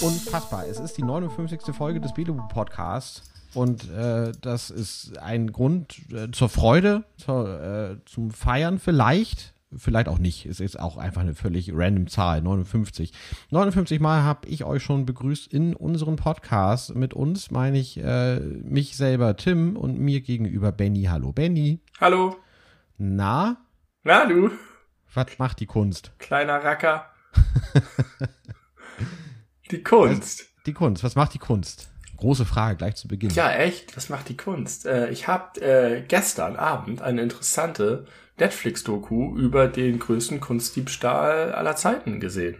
Unfassbar. Es ist die 59. Folge des Belubu Podcasts und äh, das ist ein Grund äh, zur Freude, zur, äh, zum Feiern vielleicht, vielleicht auch nicht. Es ist auch einfach eine völlig random Zahl, 59. 59 Mal habe ich euch schon begrüßt in unserem Podcast. Mit uns meine ich äh, mich selber Tim und mir gegenüber Benny. Hallo Benny. Hallo. Na, Na du, was macht die Kunst? kleiner Racker. die Kunst. Die Kunst, was macht die Kunst? Große Frage gleich zu Beginn. Ja, echt, was macht die Kunst? Äh, ich habe äh, gestern Abend eine interessante Netflix-Doku über den größten Kunstdiebstahl aller Zeiten gesehen.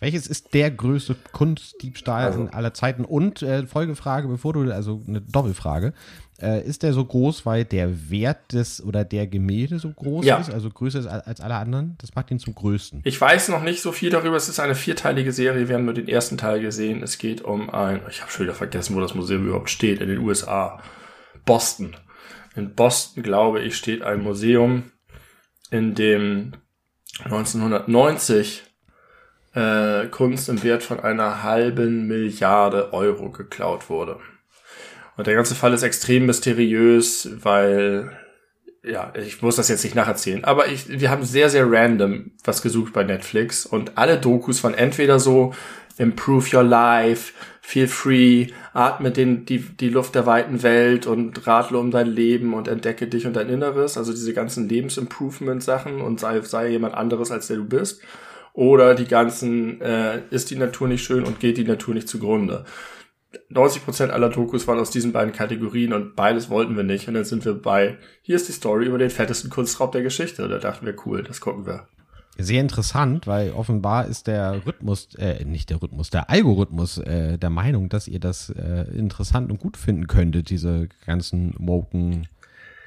Welches ist der größte Kunstdiebstahl Also- aller Zeiten? Und äh, Folgefrage, bevor du, also eine Doppelfrage, äh, ist der so groß, weil der Wert des oder der Gemälde so groß Ja. ist, also größer ist als als alle anderen? Das macht ihn zum größten. Ich weiß noch nicht so viel darüber. Es ist eine vierteilige Serie. Wir haben nur den ersten Teil gesehen. Es geht um ein, ich habe schon wieder vergessen, wo das Museum überhaupt steht, in den USA. Boston. In Boston, glaube ich, steht ein Museum, in dem 1990 äh, Kunst im Wert von einer halben Milliarde Euro geklaut wurde. Und der ganze Fall ist extrem mysteriös, weil ja, ich muss das jetzt nicht nacherzählen, aber ich, wir haben sehr, sehr random was gesucht bei Netflix und alle Dokus waren entweder so Improve Your Life, Feel Free, atme den, die, die Luft der weiten Welt und radle um dein Leben und entdecke dich und dein Inneres, also diese ganzen Lebensimprovement-Sachen und sei, sei jemand anderes, als der du bist. Oder die ganzen, äh, ist die Natur nicht schön und geht die Natur nicht zugrunde. 90% aller Dokus waren aus diesen beiden Kategorien und beides wollten wir nicht. Und dann sind wir bei, hier ist die Story über den fettesten Kunstraub der Geschichte. Da dachten wir, cool, das gucken wir. Sehr interessant, weil offenbar ist der Rhythmus, äh, nicht der Rhythmus, der Algorithmus äh, der Meinung, dass ihr das äh, interessant und gut finden könntet, diese ganzen woken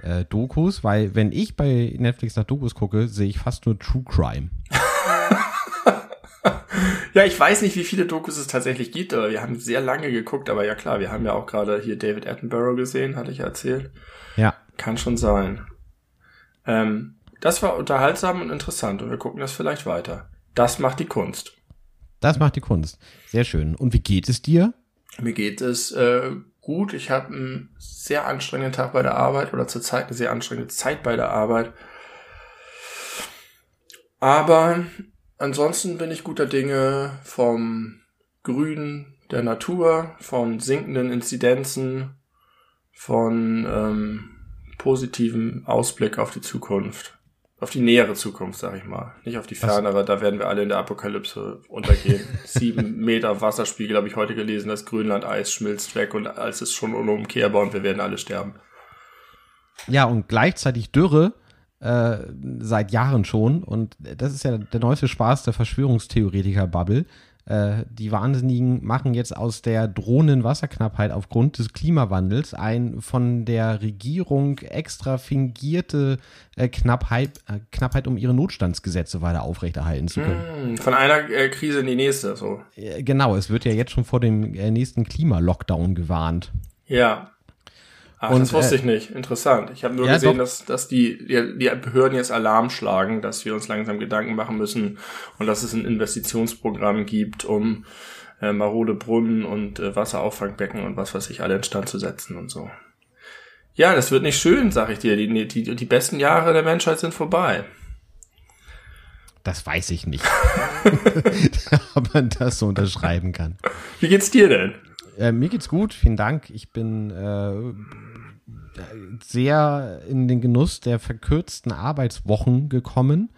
äh, Dokus, weil wenn ich bei Netflix nach Dokus gucke, sehe ich fast nur True Crime. Ja, ich weiß nicht, wie viele Dokus es tatsächlich gibt, aber wir haben sehr lange geguckt. Aber ja klar, wir haben ja auch gerade hier David Attenborough gesehen, hatte ich ja erzählt. Ja, Kann schon sein. Ähm, das war unterhaltsam und interessant und wir gucken das vielleicht weiter. Das macht die Kunst. das macht die Kunst. Sehr schön. Und wie geht es dir? Mir geht es äh, gut. Ich habe einen sehr anstrengenden Tag bei der Arbeit oder zurzeit eine sehr anstrengende Zeit bei der Arbeit. Aber ansonsten bin ich guter Dinge vom Grün der Natur, von sinkenden Inzidenzen, von ähm, positivem Ausblick auf die Zukunft. Auf die nähere Zukunft, sag ich mal. Nicht auf die fernere, da werden wir alle in der Apokalypse untergehen. Sieben Meter Wasserspiegel habe ich heute gelesen, das Grönland-Eis schmilzt weg und als ist schon unumkehrbar und wir werden alle sterben. Ja, und gleichzeitig Dürre äh, seit Jahren schon. Und das ist ja der neueste Spaß der Verschwörungstheoretiker-Bubble. Äh, die Wahnsinnigen machen jetzt aus der drohenden Wasserknappheit aufgrund des Klimawandels ein von der Regierung extra fingierte äh, Knappheit, äh, Knappheit, um ihre Notstandsgesetze weiter aufrechterhalten zu können. Hm, Von einer äh, Krise in die nächste, so. Äh, Genau, es wird ja jetzt schon vor dem nächsten Klimalockdown gewarnt. Ja. Ach, Und, das wusste äh, ich nicht. Interessant. Ich habe nur ja, gesehen, doch. dass, dass die, die, die Behörden jetzt Alarm schlagen, dass wir uns langsam Gedanken machen müssen und dass es ein Investitionsprogramm gibt, um äh, marode Brunnen und äh, Wasserauffangbecken und was weiß ich alle instand zu setzen und so. Ja, das wird nicht schön, sag ich dir. Die, die, die besten Jahre der Menschheit sind vorbei. Das weiß ich nicht. Ob man das so unterschreiben kann. Wie geht's dir denn? Äh, mir geht's gut, vielen Dank. Ich bin äh, sehr in den Genuss der verkürzten Arbeitswochen gekommen.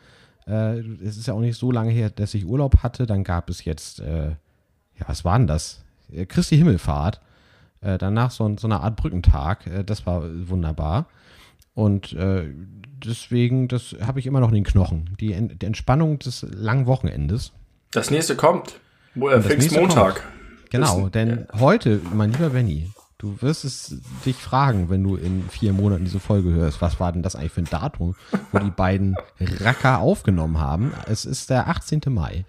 Äh, es ist ja auch nicht so lange her, dass ich Urlaub hatte. Dann gab es jetzt, äh, ja, was war denn das? Äh, Christi Himmelfahrt. Äh, danach so, so eine Art Brückentag. Das war wunderbar. Und deswegen, das habe ich immer noch in den Knochen. Die, die Entspannung des langen Wochenendes. Das nächste kommt. Pfingstmontag. Genau, denn heute, mein lieber Benny, du wirst es dich fragen, wenn du in vier Monaten diese Folge hörst, was war denn das eigentlich für ein Datum, wo die beiden Racker aufgenommen haben? Es ist der 18. Mai.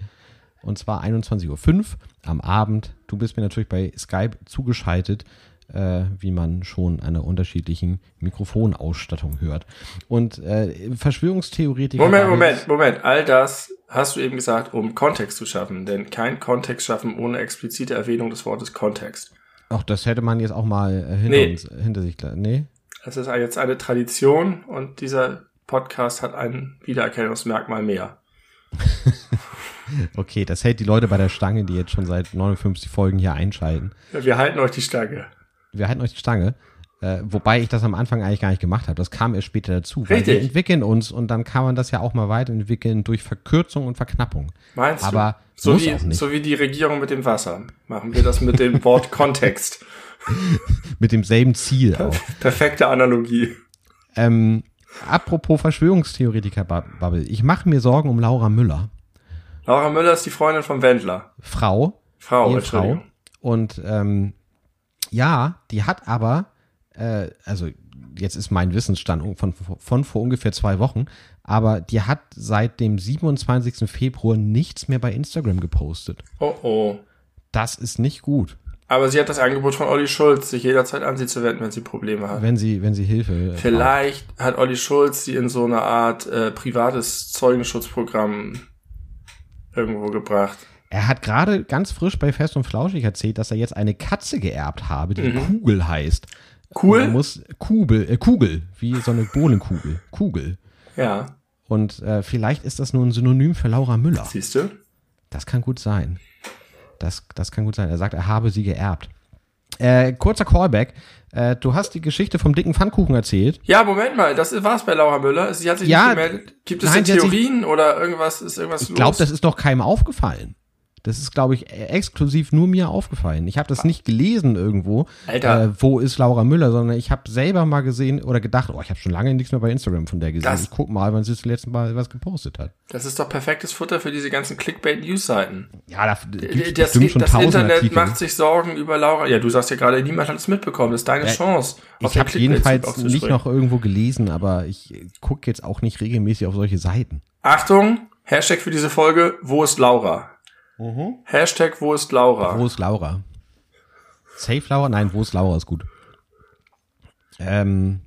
Und zwar 21.05 Uhr am Abend. Du bist mir natürlich bei Skype zugeschaltet, äh, wie man schon der unterschiedlichen Mikrofonausstattung hört. Und äh, Verschwörungstheoretiker. Moment, Moment, Moment. All das hast du eben gesagt, um Kontext zu schaffen. Denn kein Kontext schaffen ohne explizite Erwähnung des Wortes Kontext. Ach, das hätte man jetzt auch mal äh, hinter, Nee. uns, hinter sich. Nee? Das ist jetzt eine Tradition und dieser Podcast hat ein Wiedererkennungsmerkmal mehr. Okay, das hält die Leute bei der Stange, die jetzt schon seit 59 Folgen hier einschalten. Ja, wir halten euch die Stange. Wir halten euch die Stange. Äh, wobei ich das am Anfang eigentlich gar nicht gemacht habe. Das kam erst später dazu. Weil Richtig. wir entwickeln uns und dann kann man das ja auch mal weiterentwickeln durch Verkürzung und Verknappung. Meinst Aber du? So muss wie, auch nicht. so wie die Regierung mit dem Wasser. Machen wir das mit dem Wort Kontext. Mit demselben Ziel auch. Perfekte Analogie. ähm, apropos Verschwörungstheoretiker-Bubble. Ich mache mir Sorgen um Laura Müller. Laura Müller ist die Freundin vom Wendler. Frau, Frau. Entschuldigung. Und ähm, ja, die hat aber, äh, also jetzt ist mein Wissensstand von, von vor ungefähr zwei Wochen, aber die hat seit dem 27. Februar nichts mehr bei Instagram gepostet. Oh oh. Das ist nicht gut, Aber sie hat das Angebot von Olli Schulz, sich jederzeit an sie zu wenden, wenn sie Probleme hat. wenn sie, wenn sie Hilfe. äh, braucht. Vielleicht hat Olli Schulz sie in so eine Art äh, privates Zeugenschutzprogramm irgendwo gebracht. Er hat gerade ganz frisch bei Fest und Flauschig erzählt, dass er jetzt eine Katze geerbt habe, die Kugel heißt. Cool? Er muss Kugel, äh, Kugel, wie so eine Bohnenkugel. Kugel. Ja, Und äh, vielleicht ist das nur ein Synonym für Laura Müller. siehst du? Das kann gut sein. Das, das kann gut sein. Er sagt, er habe sie geerbt. Äh, kurzer Callback. Äh, du hast die Geschichte vom dicken Pfannkuchen erzählt. Ja, Moment mal, das war's bei Laura Müller. Sie hat sich Ja, nicht gemeldet. Gibt es nein, hat sich- Theorien oder irgendwas ist irgendwas Ich glaube, das ist doch keinem aufgefallen. Das ist, glaube ich, äh, exklusiv nur mir aufgefallen. Ich habe das nicht gelesen irgendwo, Alter. Äh, wo ist Laura Müller, sondern ich habe selber mal gesehen oder gedacht, oh, ich habe schon lange nichts mehr bei Instagram von der gesehen. Das- ich guck mal, wann sie das letzte Mal was gepostet hat. Das ist doch perfektes Futter für diese ganzen Clickbait-News-Seiten. Ja, da gibt's Das, schon das Internet Artikel. macht sich Sorgen über Laura. Ja, du sagst ja gerade, niemand hat es mitbekommen. Das ist deine Chance. auf Ich den habe jedenfalls nicht noch irgendwo gelesen, aber ich gucke jetzt auch nicht regelmäßig auf solche Seiten. Achtung, Hashtag für diese Folge, wo ist Laura? Hashtag, wo ist Laura? Wo ist Laura? Safe Laura? Nein, wo ist Laura ist gut. Ähm,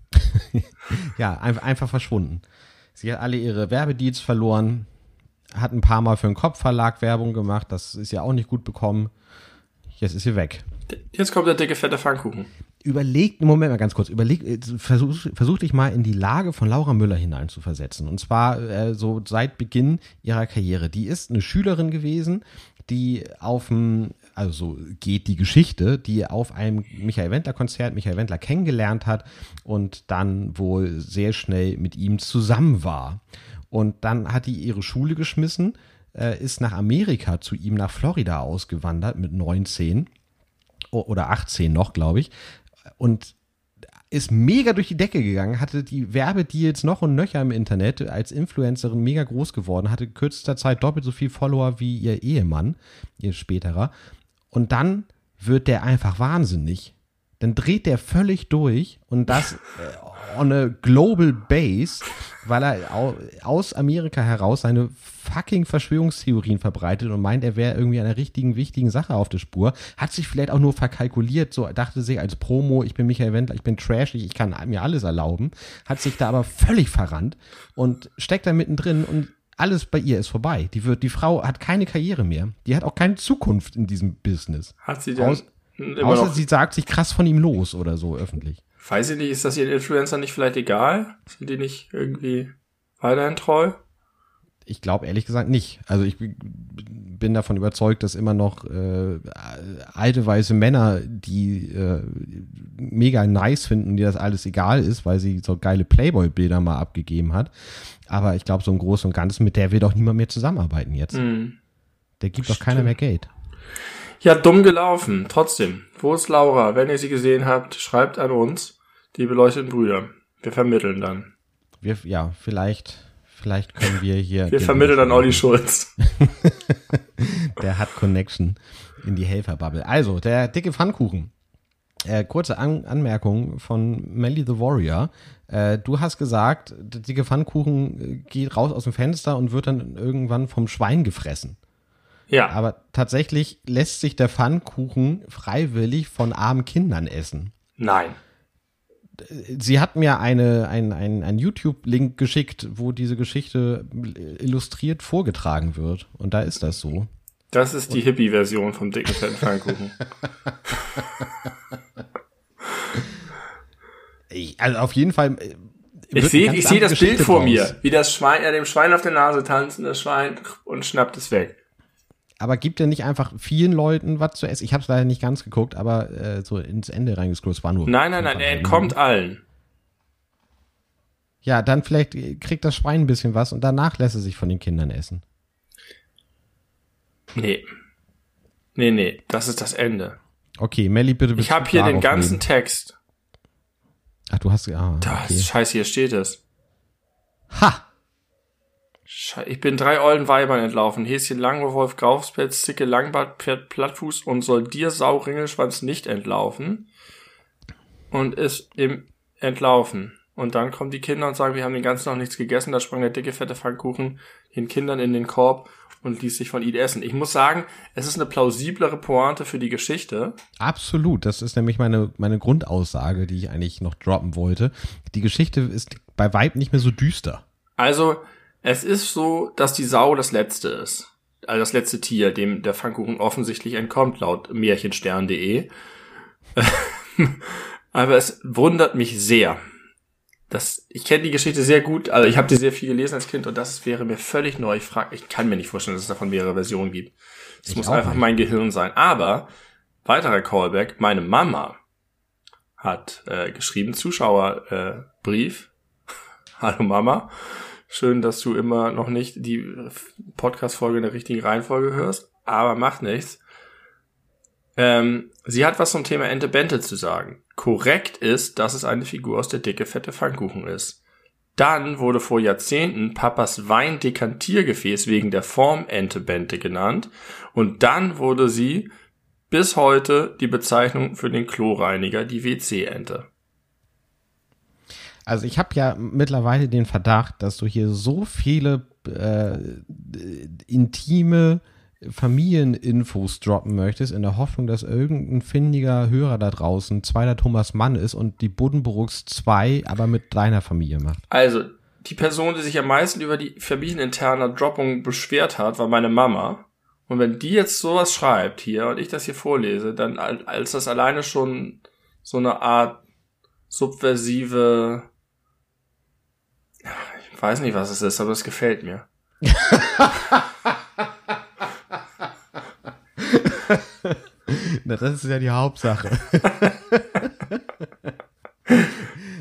ja, einfach, einfach verschwunden. Sie hat alle ihre Werbedeals verloren, hat ein paar Mal für einen Kopfverlag Werbung gemacht, das ist ja auch nicht gut bekommen. Jetzt ist sie weg. Jetzt kommt der dicke, fette Pfannkuchen. Überleg, Moment mal ganz kurz, überleg, äh, versuch, versuch dich mal in die Lage von Laura Müller hineinzuversetzen. Und zwar äh, so seit Beginn ihrer Karriere. Die ist eine Schülerin gewesen, die auf dem, also so geht die Geschichte, die auf einem Michael Wendler Konzert Michael Wendler kennengelernt hat und dann wohl sehr schnell mit ihm zusammen war. Und dann hat die ihre Schule geschmissen, äh, ist nach Amerika zu ihm nach Florida ausgewandert mit 19 o- oder 18 noch, glaube ich. Und ist mega durch die Decke gegangen, hatte die Werbedeals noch und nöcher im Internet, als Influencerin mega groß geworden, hatte kürzester Zeit doppelt so viel Follower wie ihr Ehemann, ihr späterer. Und dann wird der einfach wahnsinnig. Dann dreht der völlig durch und das äh, on a global base, weil er au aus Amerika heraus seine fucking Verschwörungstheorien verbreitet und meint, er wäre irgendwie einer richtigen, wichtigen Sache auf der Spur. Hat sich vielleicht auch nur verkalkuliert, so dachte sich als Promo, ich bin Michael Wendler, ich bin trashig, ich kann mir alles erlauben. Hat sich da aber völlig verrannt und steckt da mittendrin und alles bei ihr ist vorbei. Die wird, die Frau hat keine Karriere mehr. Die hat auch keine Zukunft in diesem Business. Hat sie denn Aus- immer Außer noch, sie sagt sich krass von ihm los oder so öffentlich. weiß ich nicht, ist das ihren Influencer nicht vielleicht egal? Sind die nicht irgendwie weiterhin treu? Ich glaube ehrlich gesagt nicht. Also ich bin davon überzeugt, dass immer noch äh, alte weiße Männer, die äh, mega nice finden, die das alles egal ist, weil sie so geile Playboy-Bilder mal abgegeben hat. Aber ich glaube, so im Großen und Ganzen, mit der will doch niemand mehr zusammenarbeiten jetzt. Hm. Der gibt doch keiner mehr Geld. Ja, dumm gelaufen. Trotzdem. Wo ist Laura? Wenn ihr sie gesehen habt, schreibt an uns, die beleuchteten Brüder. Wir vermitteln dann. Wir, ja, vielleicht, vielleicht können wir hier. Wir vermitteln an Olli Schulz. Der hat Connection in die Helferbubble. Also, der dicke Pfannkuchen. Äh, kurze An Anmerkung von Melly the Warrior. Äh, du hast gesagt, der dicke Pfannkuchen äh, geht raus aus dem Fenster und wird dann irgendwann vom Schwein gefressen. Ja. Aber tatsächlich lässt sich der Pfannkuchen freiwillig von armen Kindern essen. Nein. Sie hat mir eine, ein, ein, ein YouTube-Link geschickt, wo diese Geschichte illustriert vorgetragen wird. Und da ist das so. Das ist die Hippie-Version vom dicken fetten Pfannkuchen. Ich, also auf jeden Fall. äh, Ich sehe ich seh das Bild Geschichte vor draus. mir, wie das Schwein, er dem Schwein auf der Nase tanzt, und das Schwein und schnappt es weg. Aber gibt er nicht einfach vielen Leuten was zu essen? Ich habe es leider nicht ganz geguckt, aber äh, so ins Ende reingescrollt. Es war nur. Nein, nein, nein, er entkommt allen. Ja, dann vielleicht kriegt das Schwein ein bisschen was und danach lässt er sich von den Kindern essen. Nee. Nee, nee, das ist das Bezug Okay, Melly, bitte. Ich habe hier den ganzen Text. Ach, du hast. Ah, Das, okay. scheiße, hier steht es. Ha! Ich bin drei ollen Weibern entlaufen. Häschen Langwolf, Graufspelz, Zicke, Langbart, Pferd, Plattfuß und soll dir Sau, Ringelschwanz nicht entlaufen. Und ist im Entlaufen. Und dann kommen die Kinder und sagen, wir haben den ganzen noch nichts gegessen. Da sprang der dicke, fette Pfannkuchen den Kindern in den Korb und ließ sich von ihnen essen. Ich muss sagen, es ist eine plausiblere Pointe für die Geschichte. Absolut. Das ist nämlich meine, meine Grundaussage, die ich eigentlich noch droppen wollte. Die Geschichte ist bei Weib nicht mehr so düster. Also, es ist so, dass die Sau das letzte ist. Also das letzte Tier, dem der Pfannkuchen offensichtlich entkommt, laut märchenstern.de. Aber es wundert mich sehr. Das, ich kenne die Geschichte sehr gut, also ich habe die sehr viel gelesen als Kind und das wäre mir völlig neu. Ich frag, ich kann mir nicht vorstellen, dass es davon mehrere Versionen gibt. Es muss einfach nicht. mein Gehirn sein. Aber, weiterer Callback, meine Mama hat äh, geschrieben, Zuschauerbrief. Äh. Hallo Mama. Schön, dass du immer noch nicht die Podcast-Folge in der richtigen Reihenfolge hörst, aber macht nichts. Ähm, sie hat was zum Thema Ente Bente zu sagen. Korrekt ist, dass es eine Figur aus der dicke, fette Pfannkuchen ist. Dann wurde vor Jahrzehnten Papas Weindekantiergefäß wegen der Form Ente Bente genannt und dann wurde sie bis heute die Bezeichnung für den Kloreiniger, die WC-Ente. Also ich habe ja mittlerweile den Verdacht, dass du hier so viele äh, intime Familieninfos droppen möchtest, in der Hoffnung, dass irgendein findiger Hörer da draußen zweiter Thomas Mann ist und die Buddenbrooks 2 aber mit deiner Familie macht. Also, die Person, die sich am meisten über die familieninterne Droppung beschwert hat, war meine Mama. Und wenn die jetzt sowas schreibt hier und ich das hier vorlese, dann al- als das alleine schon so eine Art subversive, ich weiß nicht, was es ist, aber es gefällt mir. Na, das ist ja die Hauptsache.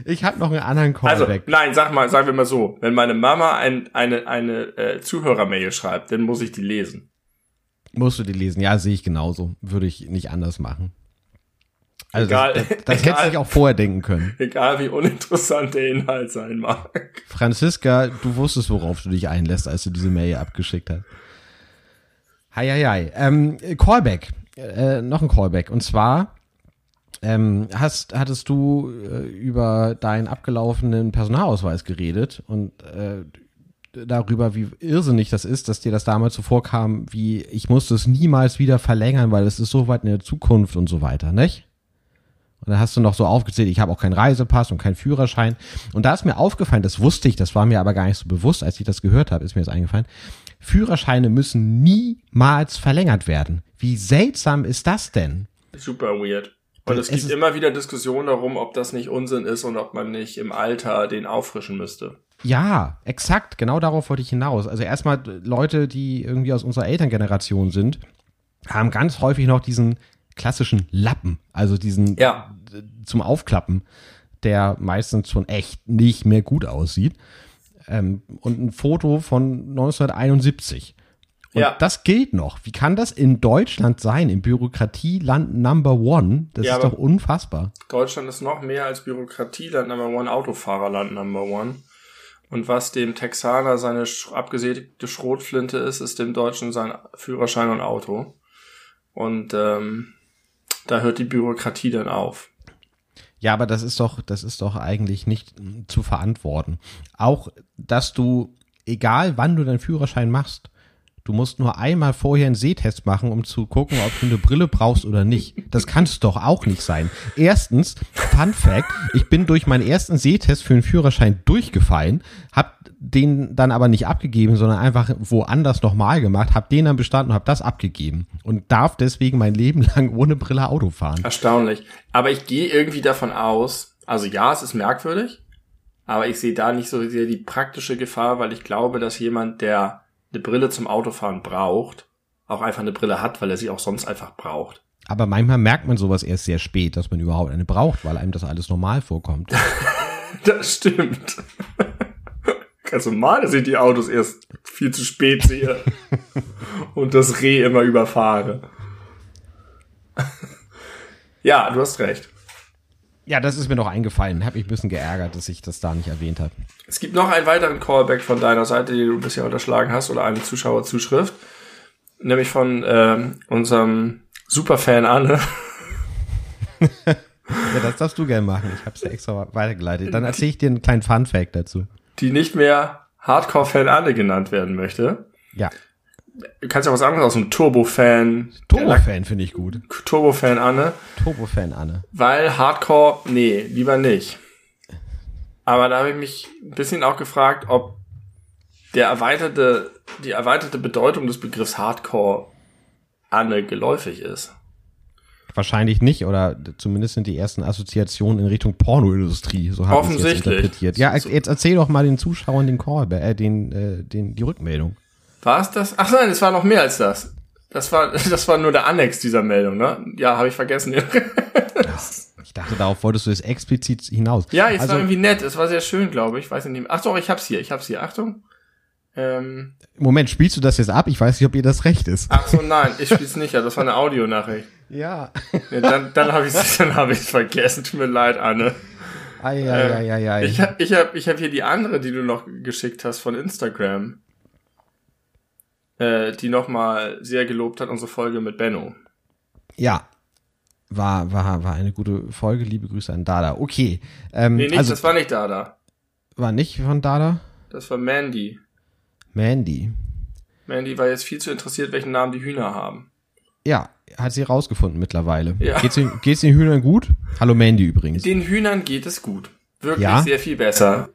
ich habe noch einen anderen Also, Callback. nein, sag mal, sagen wir mal so, wenn meine Mama ein, eine, eine äh, Zuhörermail schreibt, dann muss ich die lesen. Musst du die lesen? Ja, sehe ich genauso. Würde ich nicht anders machen. Also Egal, das, das, das egal. hätte ich auch vorher denken können. Egal wie uninteressant der Inhalt sein mag. Franziska, du wusstest, worauf du dich einlässt, als du diese Mail abgeschickt hast. Hi, hi, hi. Ähm, Callback. Äh, noch ein Callback. Und zwar ähm, hast, hattest du äh, über deinen abgelaufenen Personalausweis geredet und äh, darüber, wie irrsinnig das ist, dass dir das damals so vorkam, wie ich musste es niemals wieder verlängern, weil es ist so weit in der Zukunft und so weiter, nicht? Und dann hast du noch so aufgezählt, ich habe auch keinen Reisepass und keinen Führerschein. Und da ist mir aufgefallen, das wusste ich, das war mir aber gar nicht so bewusst, als ich das gehört habe, ist mir das eingefallen. Führerscheine müssen niemals verlängert werden. Wie seltsam ist das denn? Super weird. Und es Es gibt immer wieder Diskussionen darum, ob das nicht Unsinn ist und ob man nicht im Alter den auffrischen müsste. Ja, exakt, genau darauf wollte ich hinaus. Also erstmal Leute, die irgendwie aus unserer Elterngeneration sind, haben ganz häufig noch diesen klassischen Lappen, also diesen Ja. Zum Aufklappen, der meistens schon echt nicht mehr gut aussieht. Ähm, und ein Foto von 1971. Und Ja. das gilt noch. Wie kann das in Deutschland sein, im Bürokratieland Number One? Das Ja, ist doch unfassbar. Deutschland ist noch mehr als Bürokratieland Number One, Autofahrerland Number One. Und was dem Texaner seine abgesägte Schrotflinte ist, ist dem Deutschen sein Führerschein und Auto. Und ähm, da hört die Bürokratie dann auf. Ja, aber das ist doch, das ist doch eigentlich nicht mm, zu verantworten. Auch, dass du, egal wann du deinen Führerschein machst, Du musst nur einmal vorher einen Sehtest machen, um zu gucken, ob du eine Brille brauchst oder nicht. Das kann es doch auch nicht sein. Erstens, Fun Fact, ich bin durch meinen ersten Sehtest für den Führerschein durchgefallen, hab den dann aber nicht abgegeben, sondern einfach woanders nochmal gemacht, hab den dann bestanden und hab das abgegeben und darf deswegen mein Leben lang ohne Brille Auto fahren. Erstaunlich. Aber ich gehe irgendwie davon aus, also ja, es ist merkwürdig, aber ich sehe da nicht so sehr die praktische Gefahr, weil ich glaube, dass jemand, der eine Brille zum Autofahren braucht, auch einfach eine Brille hat, weil er sie auch sonst einfach braucht. Aber manchmal merkt man sowas erst sehr spät, dass man überhaupt eine braucht, weil einem das alles normal vorkommt. das stimmt. Ganz normal, dass ich die Autos erst viel zu spät sehe und das Reh immer überfahre. ja, du hast recht. Ja, das ist mir noch eingefallen. Hab mich ein bisschen geärgert, dass ich das da nicht erwähnt habe. Es gibt noch einen weiteren Callback von deiner Seite, den du bisher unterschlagen hast, oder eine Zuschauerzuschrift. Nämlich von ähm, unserem Superfan Anne. ja, das darfst du gerne machen. Ich habe es ja extra weitergeleitet. Dann erzähle ich dir einen kleinen Fun-Fact dazu. Die nicht mehr Hardcore-Fan Anne genannt werden möchte. Ja. Du kannst ja was anderes aus einem Turbo-Fan. Turbo-Fan finde ich gut. Turbo-Fan Anne. Turbo-Fan Anne. Weil Hardcore, nee, lieber nicht. Aber da habe ich mich ein bisschen auch gefragt, ob der erweiterte, die erweiterte Bedeutung des Begriffs Hardcore Anne geläufig ist. Wahrscheinlich nicht, oder zumindest sind die ersten Assoziationen in Richtung Pornoindustrie, so habe ich es jetzt interpretiert. Ja, jetzt erzähl doch mal den Zuschauern den Call, äh, den, äh, den, die Rückmeldung. War es das? Ach nein, es war noch mehr als das. Das war, das war nur der Annex dieser Meldung, ne? Ja, habe ich vergessen. ja, ich dachte, darauf wolltest du es explizit hinaus. Ja, es also, war irgendwie nett. Es war sehr schön, glaube ich. Weiß nicht. Ach doch, ich hab's hier. Ich hab's hier. Achtung. Ähm, Moment, spielst du das jetzt ab? Ich weiß nicht, ob ihr das recht ist. Ach so, nein, ich spiel's nicht. Ja, das war eine Audionachricht. Ja. ja dann dann habe ich habe ich vergessen. Tut mir leid, Anne. Ei, ei, ei, ei, ei. Ich habe ich hab, ich hab hier die andere, die du noch geschickt hast von Instagram äh, die nochmal sehr gelobt hat, unsere Folge mit Benno. Ja. War, war, war eine gute Folge. Liebe Grüße an Dada. Okay. Ähm, nee, nicht, also, das war nicht Dada. War nicht von Dada? Das war Mandy. Mandy. Mandy war jetzt viel zu interessiert, welchen Namen die Hühner haben. Ja, hat sie rausgefunden mittlerweile. Ja. Geht's den, geht's den Hühnern gut? Hallo Mandy übrigens. Den Hühnern geht es gut. Wirklich ja? sehr viel besser.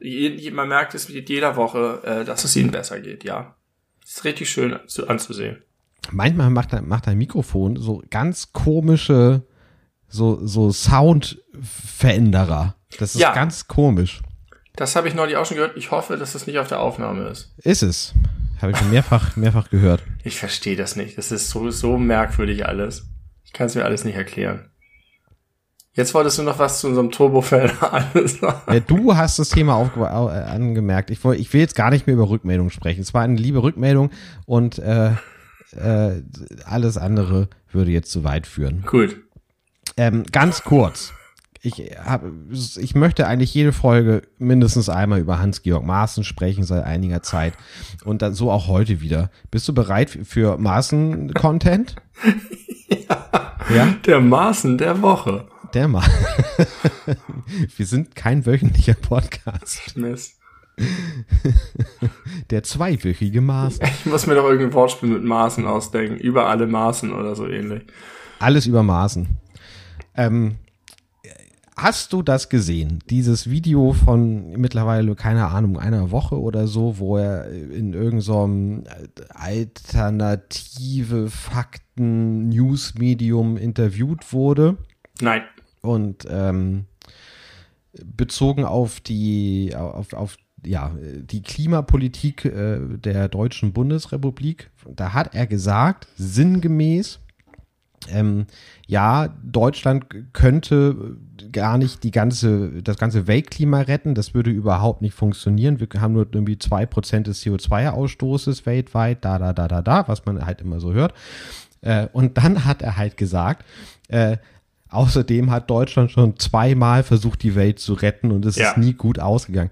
Man merkt es mit jeder Woche, äh, dass es ihnen besser geht, ja ist richtig schön anzusehen. Manchmal macht, macht ein Mikrofon so ganz komische, so, so Soundveränderer. Das ist ja. ganz komisch. Das habe ich neulich auch schon gehört. Ich hoffe, dass das nicht auf der Aufnahme ist. Ist es. Habe ich schon mehrfach, mehrfach gehört. Ich verstehe das nicht. Das ist so, so merkwürdig alles. Ich kann es mir alles nicht erklären. Jetzt wolltest du noch was zu unserem Turbofan alles ja, Du hast das Thema äh, angemerkt. Ich, wollt, ich will jetzt gar nicht mehr über Rückmeldungen sprechen. Es war eine liebe Rückmeldung und äh, äh, alles andere würde jetzt zu weit führen. Gut. Ähm, ganz kurz. Ich, hab, ich möchte eigentlich jede Folge mindestens einmal über Hans-Georg Maaßen sprechen seit einiger Zeit. Und dann so auch heute wieder. Bist du bereit für Maaßen-Content? ja. ja. Der Maaßen der Woche der mal. Wir sind kein wöchentlicher Podcast. Mist. Der zweiwöchige Maßen. Ich muss mir doch irgendein Wortspiel mit Maßen ausdenken. Über alle Maßen oder so ähnlich. Alles über Maßen. Ähm, hast du das gesehen? Dieses Video von mittlerweile, keine Ahnung, einer Woche oder so, wo er in irgendeinem so alternative Fakten-News-Medium interviewt wurde? Nein. Und ähm, bezogen auf die, auf, auf ja, die Klimapolitik äh, der Deutschen Bundesrepublik, da hat er gesagt, sinngemäß, ähm, ja, Deutschland könnte gar nicht die ganze, das ganze Weltklima retten. Das würde überhaupt nicht funktionieren. Wir haben nur irgendwie zwei Prozent des CO2-Ausstoßes weltweit, da, da, da, da, da, was man halt immer so hört. Äh, und dann hat er halt gesagt, äh, Außerdem hat Deutschland schon zweimal versucht, die Welt zu retten und es ja. ist nie gut ausgegangen.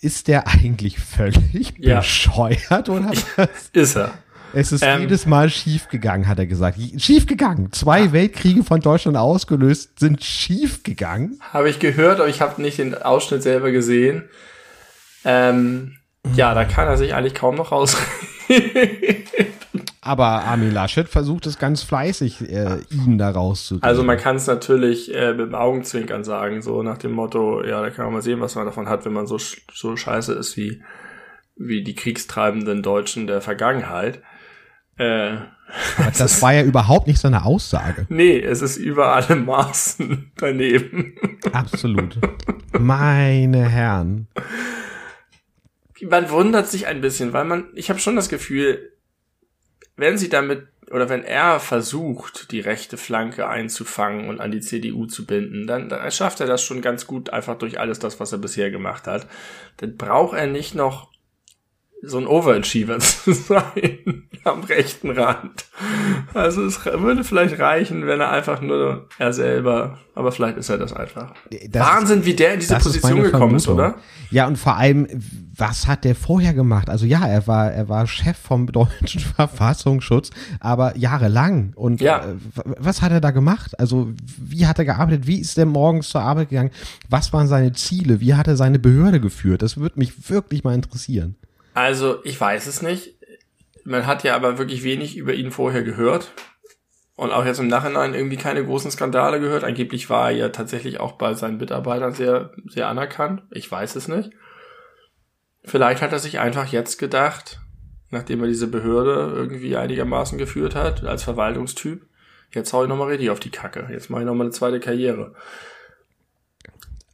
Ist der eigentlich völlig ja. bescheuert oder was? Ist er. Es ist ähm, jedes Mal schiefgegangen, hat er gesagt. Schiefgegangen. Zwei ja. Weltkriege von Deutschland ausgelöst sind schiefgegangen. Habe ich gehört, aber ich habe nicht den Ausschnitt selber gesehen. Ähm, ja, da kann er sich eigentlich kaum noch rausreden. Aber Armin Laschet versucht es ganz fleißig, äh, ihn da rauszukriegen. Also man kann es natürlich äh, mit dem Augenzwinkern sagen, so nach dem Motto, ja, da kann man mal sehen, was man davon hat, wenn man so, so scheiße ist wie, wie die kriegstreibenden Deutschen der Vergangenheit. Äh, das war ja überhaupt nicht seine Aussage. Nee, es ist über alle Maßen daneben. Absolut. Meine Herren. Man wundert sich ein bisschen, weil man, ich habe schon das Gefühl, wenn sie damit oder wenn er versucht, die rechte Flanke einzufangen und an die CDU zu binden, dann, dann schafft er das schon ganz gut, einfach durch alles das, was er bisher gemacht hat. Dann braucht er nicht noch so ein Overachiever zu sein am rechten Rand. Also es würde vielleicht reichen, wenn er einfach nur er selber, aber vielleicht ist er das einfach. Das Wahnsinn, wie der in diese Position gekommen ist, oder? Ja, und vor allem, was hat der vorher gemacht? Also ja, er war, er war Chef vom deutschen Verfassungsschutz, aber jahrelang. Und ja. äh, was hat er da gemacht? Also wie hat er gearbeitet? Wie ist er morgens zur Arbeit gegangen? Was waren seine Ziele? Wie hat er seine Behörde geführt? Das würde mich wirklich mal interessieren. Also, ich weiß es nicht. Man hat ja aber wirklich wenig über ihn vorher gehört. Und auch jetzt im Nachhinein irgendwie keine großen Skandale gehört. Angeblich war er ja tatsächlich auch bei seinen Mitarbeitern sehr, sehr anerkannt. Ich weiß es nicht. Vielleicht hat er sich einfach jetzt gedacht, nachdem er diese Behörde irgendwie einigermaßen geführt hat, als Verwaltungstyp, jetzt hau ich nochmal richtig auf die Kacke. Jetzt mache ich nochmal eine zweite Karriere.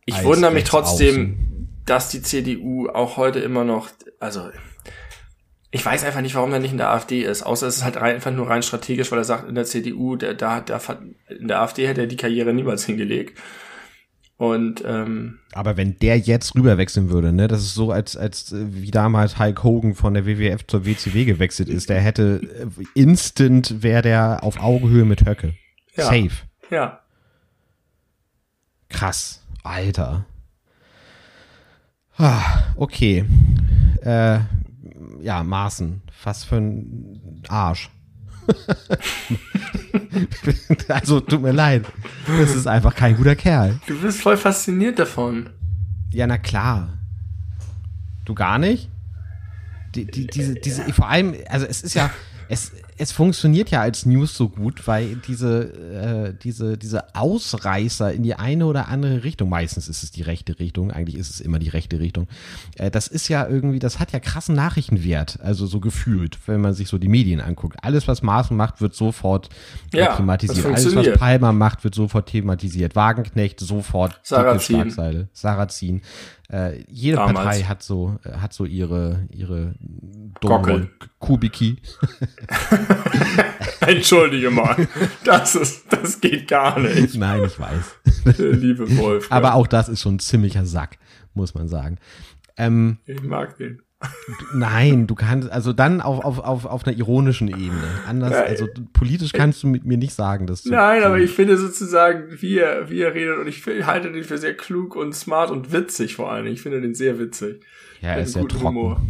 Ich Eis wundere mich trotzdem, außen. Dass die CDU auch heute immer noch also ich weiß einfach nicht, warum er nicht in der AfD ist, außer es ist halt rein, einfach nur rein strategisch, weil er sagt, in der CDU, der, da, der, in der AfD hätte er die Karriere niemals hingelegt. Und ähm, aber wenn der jetzt rüberwechseln würde, ne, das ist so, als als äh, wie damals Hulk Hogan von der WWF zur WCW gewechselt ist, der hätte äh, instant wäre der auf Augenhöhe mit Höcke. Ja. Safe. Ja. Krass, Alter. Ah, okay äh, ja, Maßen. Was für ein Arsch. also, tut mir leid. Das ist einfach kein guter Kerl. Du bist voll fasziniert davon. Ja, na klar. Du gar nicht? Die, die, diese, diese, vor allem, also es ist ja, es, es funktioniert ja als News so gut, weil diese, äh, diese, diese Ausreißer in die eine oder andere Richtung, meistens ist es die rechte Richtung, eigentlich ist es immer die rechte Richtung, äh, das ist ja irgendwie, das hat ja krassen Nachrichtenwert, also so gefühlt, wenn man sich so die Medien anguckt. Alles, was Maaßen macht, wird sofort ja, thematisiert. Alles, was Palmer macht, wird sofort thematisiert. Wagenknecht sofort Sarrazin. Sarrazin. Äh, jede Damals. Partei hat so, äh, hat so ihre, ihre Gockel. Kubiki. Entschuldige mal. Das ist, das geht gar nicht. Nein, ich weiß. Liebe Wolf. Aber auch das ist schon ein ziemlicher Sack, muss man sagen. Ähm, ich mag den. Nein, du kannst, also dann auf, auf, auf, auf einer ironischen Ebene. Anders, Nein. also politisch kannst du mit mir nicht sagen, dass du. Nein, aber ich finde sozusagen, wie er, wie er redet, und ich halte den für sehr klug und smart und witzig vor allem. Ich finde den sehr witzig. Ja, er ist sehr trocken. Humor.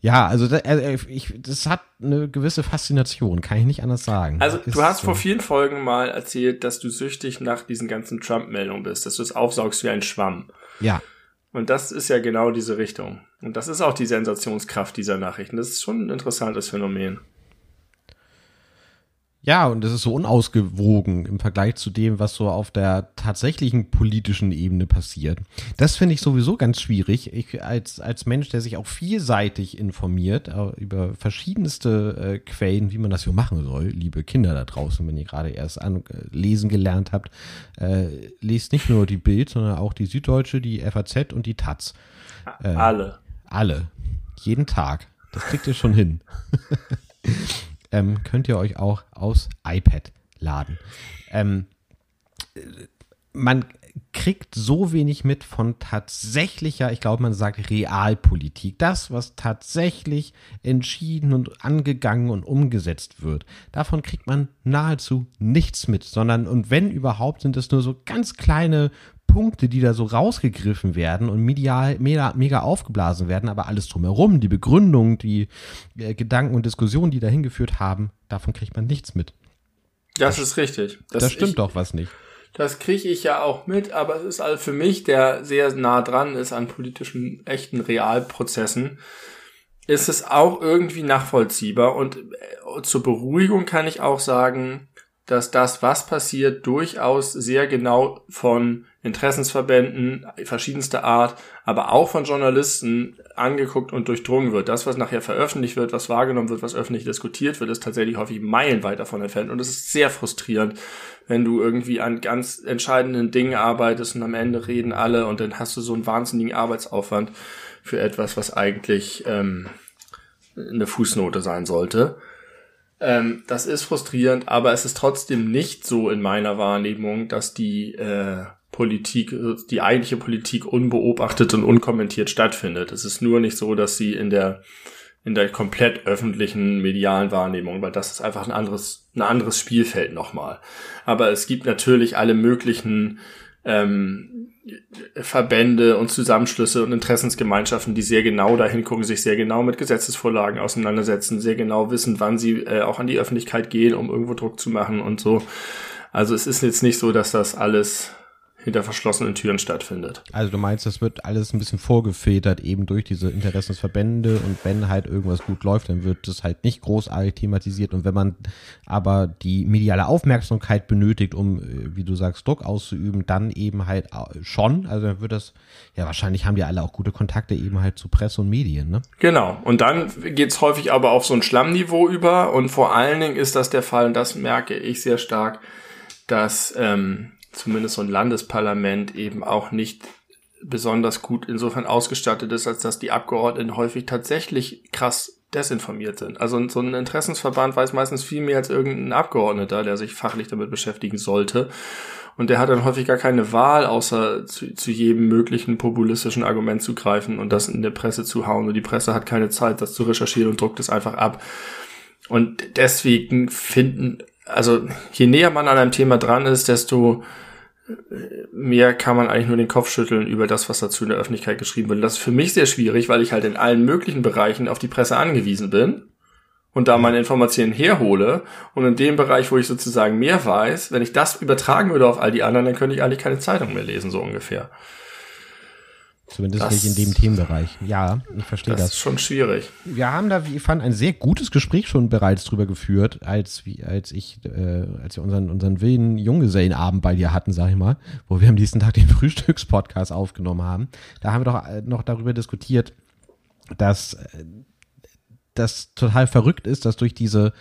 Ja, also das, ich, das hat eine gewisse Faszination, kann ich nicht anders sagen. Also du hast so. vor vielen Folgen mal erzählt, dass du süchtig nach diesen ganzen Trump-Meldungen bist, dass du es aufsaugst wie ein Schwamm. Ja. Und das ist ja genau diese Richtung. Und das ist auch die Sensationskraft dieser Nachrichten. Das ist schon ein interessantes Phänomen. Ja, und es ist so unausgewogen im Vergleich zu dem, was so auf der tatsächlichen politischen Ebene passiert. Das finde ich sowieso ganz schwierig. Ich als, als Mensch, der sich auch vielseitig informiert äh, über verschiedenste äh, Quellen, wie man das so machen soll, liebe Kinder da draußen, wenn ihr gerade erst an, äh, lesen gelernt habt, äh, lest nicht nur die Bild, sondern auch die Süddeutsche, die FAZ und die Taz. Äh, alle. Alle. Jeden Tag. Das kriegt ihr schon hin. ähm, könnt ihr euch auch aus iPad laden. Ähm, man kriegt so wenig mit von tatsächlicher, ich glaube, man sagt Realpolitik. Das, was tatsächlich entschieden und angegangen und umgesetzt wird. Davon kriegt man nahezu nichts mit, sondern, und wenn überhaupt, sind es nur so ganz kleine Punkte, die da so rausgegriffen werden und medial mega, mega aufgeblasen werden, aber alles drumherum, die Begründung, die äh, Gedanken und Diskussionen, die dahin geführt haben, davon kriegt man nichts mit. Das, das ist richtig. Das, das stimmt ich, doch was nicht. Das kriege ich ja auch mit, aber es ist also für mich, der sehr nah dran ist an politischen, echten Realprozessen, ist es auch irgendwie nachvollziehbar und äh, zur Beruhigung kann ich auch sagen, dass das, was passiert, durchaus sehr genau von Interessensverbänden verschiedenster Art, aber auch von Journalisten angeguckt und durchdrungen wird. Das, was nachher veröffentlicht wird, was wahrgenommen wird, was öffentlich diskutiert wird, ist tatsächlich häufig meilenweit davon entfernt. Und es ist sehr frustrierend, wenn du irgendwie an ganz entscheidenden Dingen arbeitest und am Ende reden alle und dann hast du so einen wahnsinnigen Arbeitsaufwand für etwas, was eigentlich ähm, eine Fußnote sein sollte. Ähm, das ist frustrierend, aber es ist trotzdem nicht so in meiner Wahrnehmung, dass die äh, Politik, die eigentliche Politik unbeobachtet und unkommentiert stattfindet. Es ist nur nicht so, dass sie in der in der komplett öffentlichen medialen Wahrnehmung, weil das ist einfach ein anderes, ein anderes Spielfeld nochmal. Aber es gibt natürlich alle möglichen ähm, Verbände und Zusammenschlüsse und Interessensgemeinschaften, die sehr genau dahin gucken, sich sehr genau mit Gesetzesvorlagen auseinandersetzen, sehr genau wissen, wann sie äh, auch an die Öffentlichkeit gehen, um irgendwo Druck zu machen und so. Also es ist jetzt nicht so, dass das alles hinter verschlossenen Türen stattfindet. Also du meinst, das wird alles ein bisschen vorgefedert eben durch diese Interessensverbände und wenn halt irgendwas gut läuft, dann wird das halt nicht großartig thematisiert und wenn man aber die mediale Aufmerksamkeit benötigt, um, äh, wie du sagst, Druck auszuüben, dann eben halt schon, also dann wird das, ja wahrscheinlich haben die alle auch gute Kontakte eben halt zu Presse und Medien, ne? Genau, und dann geht's häufig aber auf so ein Schlammniveau über und vor allen Dingen ist das der Fall, und das merke ich sehr stark, dass ähm, zumindest so ein Landesparlament eben auch nicht besonders gut insofern ausgestattet ist, als dass die Abgeordneten häufig tatsächlich krass desinformiert sind. Also so ein Interessensverband weiß meistens viel mehr als irgendein Abgeordneter, der sich fachlich damit beschäftigen sollte. Und der hat dann häufig gar keine Wahl, außer zu, zu jedem möglichen populistischen Argument zu greifen und das in der Presse zu hauen. Und die Presse hat keine Zeit, das zu recherchieren und druckt es einfach ab. Und deswegen finden, also je näher man an einem Thema dran ist, desto mehr kann man eigentlich nur den Kopf schütteln über das, was dazu in der Öffentlichkeit geschrieben wird. das ist für mich sehr schwierig, weil ich halt in allen möglichen Bereichen auf die Presse angewiesen bin und da meine Informationen herhole. Und in dem Bereich, wo ich sozusagen mehr weiß, wenn ich das übertragen würde auf all die anderen, dann könnte ich eigentlich keine Zeitung mehr lesen, so ungefähr. Zumindest das, nicht in dem Themenbereich. Ja, ich verstehe das. Das ist schon schwierig. Wir haben da, wie ich fand, ein sehr gutes Gespräch schon bereits drüber geführt, als, wie, als ich, äh, als wir unseren, unseren wilden Junggesellenabend bei dir hatten, sag ich mal, wo wir am nächsten Tag den Frühstückspodcast aufgenommen haben. Da haben wir doch äh, noch darüber diskutiert, dass äh, das total verrückt ist, dass durch diese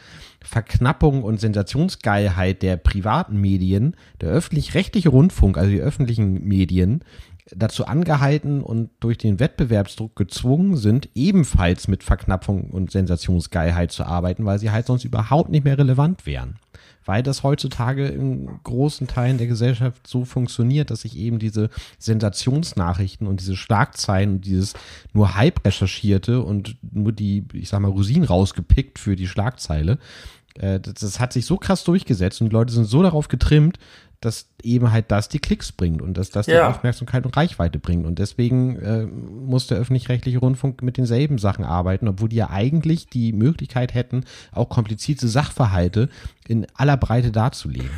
Verknappung und Sensationsgeilheit der privaten Medien der öffentlich-rechtliche Rundfunk, also die öffentlichen Medien, dazu angehalten und durch den Wettbewerbsdruck gezwungen sind, ebenfalls mit Verknappung und Sensationsgeilheit zu arbeiten, weil sie halt sonst überhaupt nicht mehr relevant wären. Weil das heutzutage in großen Teilen der Gesellschaft so funktioniert, dass sich eben diese Sensationsnachrichten und diese Schlagzeilen und dieses nur halb recherchierte und nur die, ich sag mal, Rosinen rausgepickt für die Schlagzeile, äh, das, hat sich so krass durchgesetzt und die Leute sind so darauf getrimmt, dass eben halt das die Klicks bringt und dass das die ja. Aufmerksamkeit und Reichweite bringt. Und deswegen äh, muss der öffentlich-rechtliche Rundfunk mit denselben Sachen arbeiten, obwohl die ja eigentlich die Möglichkeit hätten, auch komplizierte Sachverhalte in aller Breite darzulegen.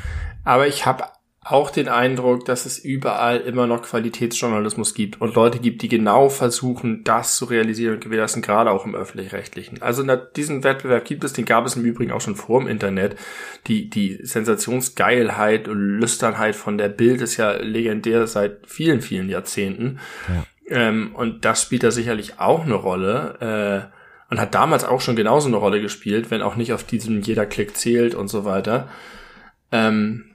Aber ich habe auch den Eindruck, dass es überall immer noch Qualitätsjournalismus gibt und Leute gibt, die genau versuchen, das zu realisieren und gewährleisten, gerade auch im öffentlich-rechtlichen. Also diesen Wettbewerb gibt es, den gab es im Übrigen auch schon vor dem Internet. Die, die Sensationsgeilheit und Lüsternheit von der Bild ist ja legendär seit vielen, vielen Jahrzehnten. Ja. Ähm, und das spielt da sicherlich auch eine Rolle. Äh, und hat damals auch schon genauso eine Rolle gespielt, wenn auch nicht auf diesem jeder Klick zählt und so weiter. Ähm,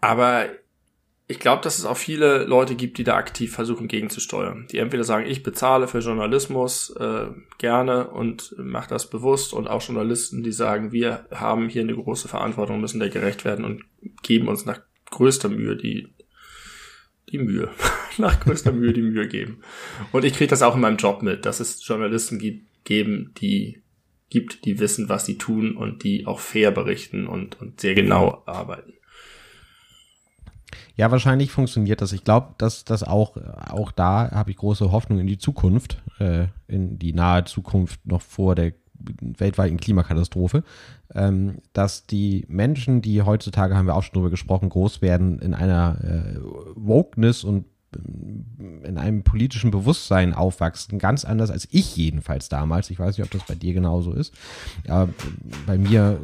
aber ich glaube, dass es auch viele Leute gibt, die da aktiv versuchen gegenzusteuern. Die entweder sagen, ich bezahle für Journalismus äh, gerne und mache das bewusst. Und auch Journalisten, die sagen, wir haben hier eine große Verantwortung, müssen der gerecht werden und geben uns nach größter Mühe die, die Mühe. nach größter Mühe die Mühe geben. Und ich kriege das auch in meinem Job mit, dass es Journalisten gibt, geben, die gibt, die wissen, was sie tun und die auch fair berichten und, und sehr genau arbeiten. Ja, wahrscheinlich funktioniert das. Ich glaube, dass das auch, auch da habe ich große Hoffnung in die Zukunft, äh, in die nahe Zukunft noch vor der weltweiten Klimakatastrophe, ähm, dass die Menschen, die heutzutage, haben wir auch schon drüber gesprochen, groß werden in einer äh, Wokeness und in einem politischen Bewusstsein aufwachsen, ganz anders als ich jedenfalls damals. Ich weiß nicht, ob das bei dir genauso ist. Aber bei mir,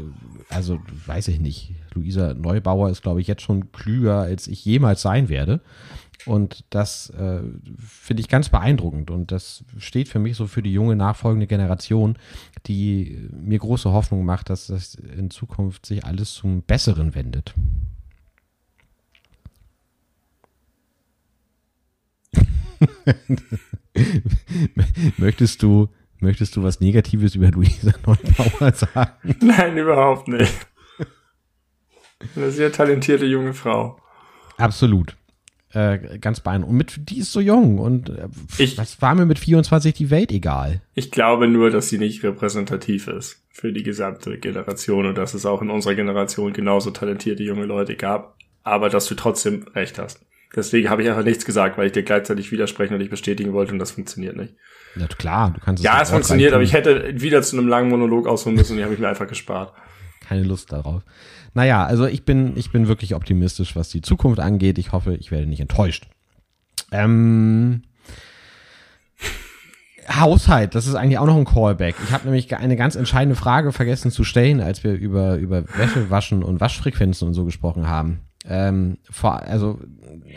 also weiß ich nicht. Luisa Neubauer ist, glaube ich, jetzt schon klüger, als ich jemals sein werde. Und das äh, finde ich ganz beeindruckend. Und das steht für mich so für die junge nachfolgende Generation, die mir große Hoffnung macht, dass das in Zukunft sich alles zum Besseren wendet. möchtest du, möchtest du was Negatives über Luisa Neubauer sagen? Nein, überhaupt nicht. Eine sehr talentierte junge Frau. Absolut. Äh, ganz beeindruckend. Und mit, die ist so jung und äh, ich, was war mir mit 24 die Welt egal? Ich glaube nur, dass sie nicht repräsentativ ist für die gesamte Generation und dass es auch in unserer Generation genauso talentierte junge Leute gab, aber dass du trotzdem recht hast. Deswegen habe ich einfach nichts gesagt, weil ich dir gleichzeitig widersprechen und dich bestätigen wollte und das funktioniert nicht. Ja, klar, du kannst es Ja, es funktioniert, aber ich hätte wieder zu einem langen Monolog ausholen müssen und die habe ich mir einfach gespart. Keine Lust darauf. Naja, also ich bin, ich bin wirklich optimistisch, was die Zukunft angeht. Ich hoffe, ich werde nicht enttäuscht. Ähm, Haushalt, das ist eigentlich auch noch ein Callback. Ich habe nämlich eine ganz entscheidende Frage vergessen zu stellen, als wir über, über Wäschewaschen und Waschfrequenzen und so gesprochen haben. Ähm, vor, also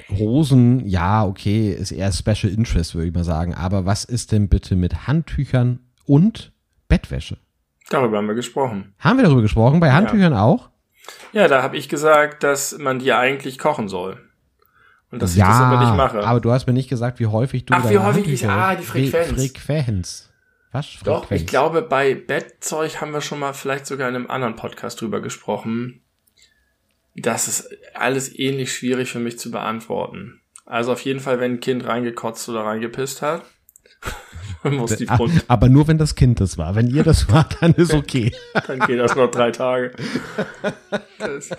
Hosen, ja, okay, ist eher Special Interest, würde ich mal sagen. Aber was ist denn bitte mit Handtüchern und Bettwäsche? Darüber haben wir gesprochen. Haben wir darüber gesprochen? Bei Handtüchern ja. auch? Ja, da habe ich gesagt, dass man die eigentlich kochen soll. Und dass ja, ich das aber nicht mache. Aber du hast mir nicht gesagt, wie häufig du Ach, wie häufig ich, ah, die Frequenz. Frequenz. Was? Frequenz. Doch, ich glaube, bei Bettzeug haben wir schon mal vielleicht sogar in einem anderen Podcast drüber gesprochen das ist alles ähnlich schwierig für mich zu beantworten. Also auf jeden Fall, wenn ein Kind reingekotzt oder reingepisst hat, muss die Front. Aber nur wenn das Kind das war. Wenn ihr das war, dann ist okay. dann geht das noch drei Tage.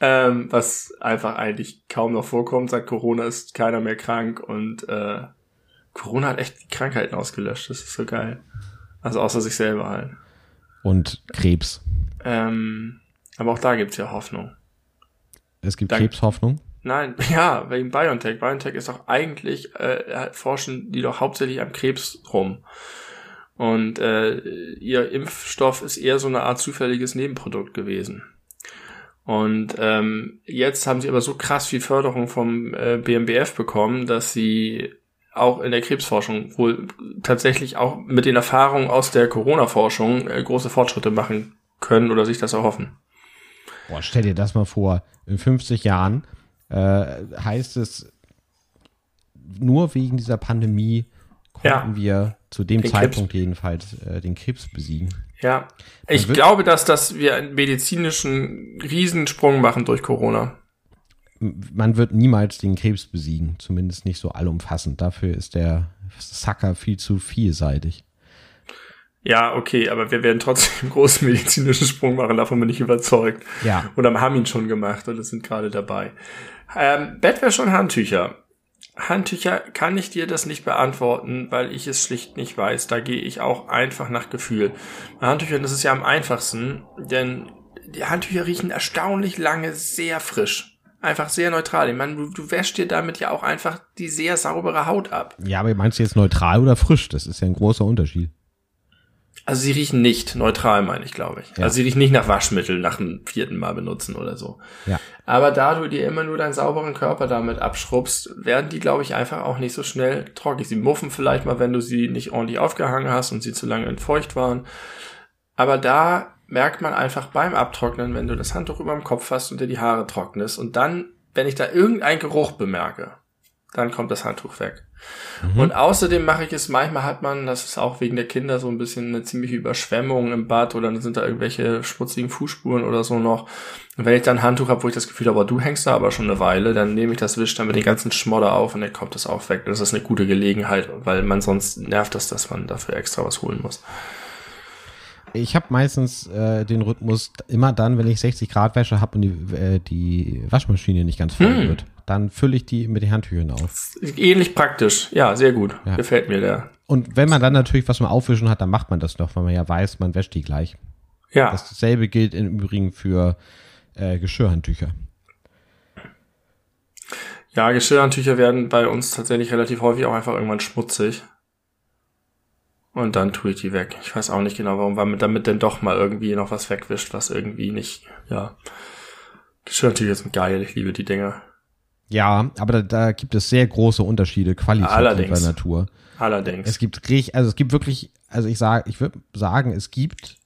ähm, was einfach eigentlich kaum noch vorkommt. Seit Corona ist keiner mehr krank und äh, Corona hat echt Krankheiten ausgelöscht. Das ist so geil. Also außer sich selber halt. Und Krebs. Ähm, aber auch da gibt's ja Hoffnung. Es gibt Dank Krebshoffnung? Nein, ja, wegen BioNTech. BioNTech ist doch eigentlich, äh, forschen die doch hauptsächlich am Krebs rum. Und äh, ihr Impfstoff ist eher so eine Art zufälliges Nebenprodukt gewesen. Und ähm, jetzt haben sie aber so krass viel Förderung vom äh, BMBF bekommen, dass sie auch in der Krebsforschung wohl tatsächlich auch mit den Erfahrungen aus der Corona-Forschung äh, große Fortschritte machen können oder sich das erhoffen. Boah, stell dir das mal vor, in 50 Jahren äh, heißt es, nur wegen dieser Pandemie konnten ja. wir zu dem den Zeitpunkt Krebs. jedenfalls äh, den Krebs besiegen. Ja, ich glaube, dass, dass wir einen medizinischen Riesensprung machen durch Corona. Man wird niemals den Krebs besiegen, zumindest nicht so allumfassend. Dafür ist der Sucker viel zu vielseitig. Ja, okay, aber wir werden trotzdem einen großen medizinischen Sprung machen, davon bin ich überzeugt. Ja. Oder haben ihn schon gemacht oder sind gerade dabei. Ähm, Bettwäsche und Handtücher. Handtücher kann ich dir das nicht beantworten, weil ich es schlicht nicht weiß. Da gehe ich auch einfach nach Gefühl. Bei Handtüchern ist es ja am einfachsten, denn die Handtücher riechen erstaunlich lange sehr frisch. Einfach sehr neutral. Ich meine, du, du wäschst dir damit ja auch einfach die sehr saubere Haut ab. Ja, aber meinst du jetzt neutral oder frisch? Das ist ja ein großer Unterschied. Also sie riechen nicht neutral, meine ich, glaube ich. Ja. Also sie riechen nicht nach Waschmittel nach dem vierten Mal benutzen oder so. Ja. Aber da du dir immer nur deinen sauberen Körper damit abschrubbst, werden die, glaube ich, einfach auch nicht so schnell trockig. Sie muffen vielleicht mal, wenn du sie nicht ordentlich aufgehangen hast und sie zu lange entfeucht waren. Aber da merkt man einfach beim Abtrocknen, wenn du das Handtuch über dem Kopf hast und dir die Haare trocknest und dann, wenn ich da irgendeinen Geruch bemerke, dann kommt das Handtuch weg. Mhm. Und außerdem mache ich es, manchmal hat man, das ist auch wegen der Kinder so ein bisschen eine ziemliche Überschwemmung im Bad oder dann sind da irgendwelche schmutzigen Fußspuren oder so noch. Und wenn ich dann ein Handtuch habe, wo ich das Gefühl habe, du hängst da aber schon eine Weile, dann nehme ich das Wisch dann mit den ganzen Schmodder auf und dann kommt das auch weg. Das ist eine gute Gelegenheit, weil man sonst nervt das, dass man dafür extra was holen muss. Ich habe meistens äh, den Rhythmus immer dann, wenn ich 60 Grad Wäsche habe und die, äh, die Waschmaschine nicht ganz voll hm. wird dann fülle ich die mit den Handtüchern auf. Ähnlich praktisch. Ja, sehr gut. Ja. Gefällt mir der. Und wenn man dann natürlich was zum Aufwischen hat, dann macht man das noch, weil man ja weiß, man wäscht die gleich. Ja. Dasselbe gilt im Übrigen für äh, Geschirrhandtücher. Ja, Geschirrhandtücher werden bei uns tatsächlich relativ häufig auch einfach irgendwann schmutzig. Und dann tue ich die weg. Ich weiß auch nicht genau, warum, weil damit denn doch mal irgendwie noch was wegwischt, was irgendwie nicht, ja. Geschirrtücher sind geil, ich liebe die Dinger. Ja, aber da, da gibt es sehr große Unterschiede, und Natur. Allerdings. Es gibt richtig, also es gibt wirklich, also ich sage, ich würde sagen, es gibt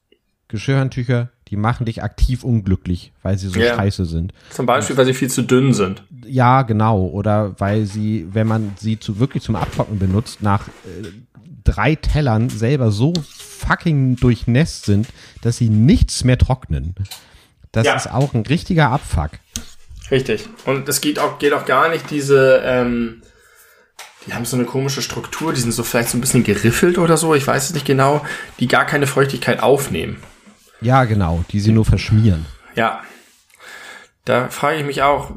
Geschirrhandtücher, die machen dich aktiv unglücklich, weil sie so Ja. scheiße sind. Zum Beispiel, weil sie viel zu dünn sind. Ja, genau. Oder weil sie, wenn man sie zu wirklich zum Abtrocknen benutzt, nach äh, drei Tellern selber so fucking durchnässt sind, dass sie nichts mehr trocknen. Das Ja. ist auch ein richtiger Abfuck. Richtig. Und es geht auch, geht auch gar nicht diese, ähm, die haben so eine komische Struktur, die sind so vielleicht so ein bisschen geriffelt oder so, ich weiß es nicht genau, die gar keine Feuchtigkeit aufnehmen. Ja, genau, die sie nur verschmieren. Ja. Da frage ich mich auch,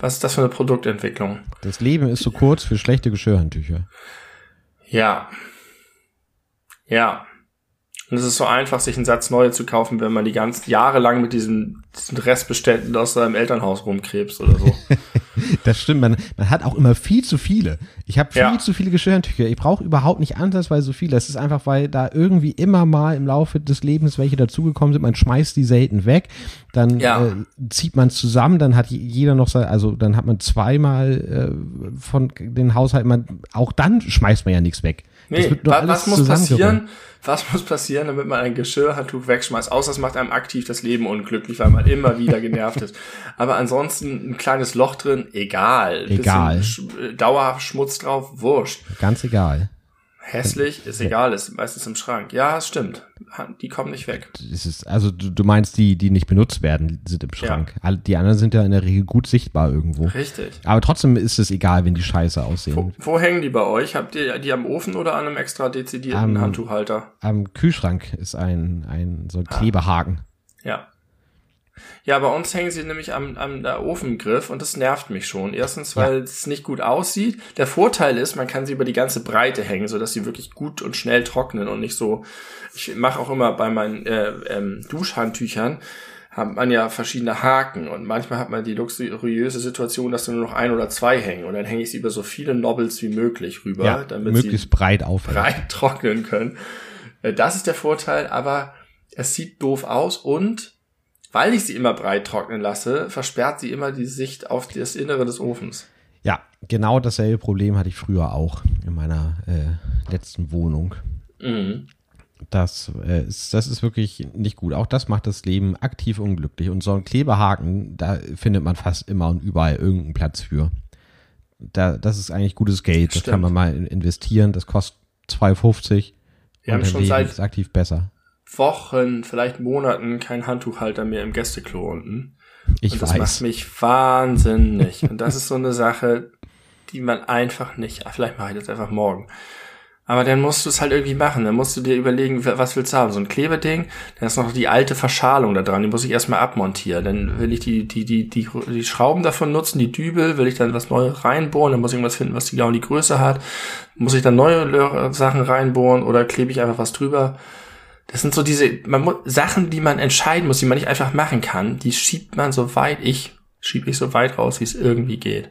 was ist das für eine Produktentwicklung? Das Leben ist so kurz für schlechte Geschirrhandtücher. Ja. Ja. Und es ist so einfach, sich einen Satz neue zu kaufen, wenn man die ganzen Jahre lang mit diesen, diesen Restbeständen aus seinem Elternhaus rumkrebst oder so. Das stimmt, man, man hat auch immer viel zu viele. Ich habe viel Ja. zu viele Geschirrhandtücher. Ich brauche überhaupt nicht ansatzweise so viele. Das ist einfach, weil da irgendwie immer mal im Laufe des Lebens welche dazugekommen sind. Man schmeißt die selten weg. Dann Ja. äh, zieht man zusammen, dann hat jeder noch sein, also dann hat man zweimal äh, von den Haushalt, man, auch dann schmeißt man ja nichts weg. Nee, wa was muss passieren? Was muss passieren, damit man ein Geschirrhandtuch wegschmeißt? Außer es macht einem aktiv das Leben unglücklich, weil man immer wieder genervt ist. Aber ansonsten ein kleines Loch drin, egal. Egal. Sch äh, dauerhaft Schmutz drauf, wurscht. Ganz egal. Hässlich, ist egal, ist meistens im Schrank. Ja, es stimmt. Die kommen nicht weg. Ist, also du, du meinst, die, die nicht benutzt werden, sind im Schrank. Alle- Die anderen sind ja in der Regel gut sichtbar irgendwo. Richtig. Aber trotzdem ist es egal, wenn die scheiße aussehen. Wo, wo hängen die bei euch? Habt ihr die am Ofen oder an einem extra dezidierten Am- Handtuchhalter? Am Kühlschrank ist ein, ein so ein Klebehaken. Ja. Ja, bei uns hängen sie nämlich am, am der Ofengriff und das nervt mich schon. Erstens, weil es nicht gut aussieht. Der Vorteil ist, man kann sie über die ganze Breite hängen, sodass sie wirklich gut und schnell trocknen und nicht so. Ich mache auch immer bei meinen äh, ähm, Duschhandtüchern hat man ja verschiedene Haken und manchmal hat man die luxuriöse Situation, dass da nur noch ein oder zwei hängen und dann hänge ich sie über so viele Nobbles wie möglich rüber, Ja, damit möglichst sie breit aufhängen. breit trocknen können. Äh, Das ist der Vorteil, aber es sieht doof aus und weil ich sie immer breit trocknen lasse, versperrt sie immer die Sicht auf das Innere des Ofens. Ja, genau dasselbe Problem hatte ich früher auch in meiner äh, letzten Wohnung. Mhm. Das, äh, ist, das ist wirklich nicht gut. Auch das macht das Leben aktiv unglücklich. Und so ein Klebehaken, da findet man fast immer und überall irgendeinen Platz für. Da, das ist eigentlich gutes Geld. Das Stimmt. kann man mal in- investieren. Das kostet 2,50. Wir und haben schon seit- ist aktiv besser. Wochen, vielleicht Monaten kein Handtuchhalter mehr im Gästeklo unten. Ich und das macht weiß. mich wahnsinnig. und das ist so eine Sache, die man einfach nicht, vielleicht mache ich das einfach morgen. Aber dann musst du es halt irgendwie machen. Dann musst du dir überlegen, wa- was willst du haben? So ein Klebeding, dann ist noch die alte Verschalung da dran, die muss ich erstmal abmontieren. Dann will ich die, die, die, die, die Schrauben davon nutzen, die Dübel, will ich dann was Neues reinbohren, dann muss ich irgendwas finden, was die genau die Größe hat. Muss ich dann neue Sachen reinbohren oder klebe ich einfach was drüber? Das sind so diese man muss, Sachen, die man entscheiden muss, die man nicht einfach machen kann. Die schiebt man so weit ich schiebe ich so weit raus, wie es irgendwie geht.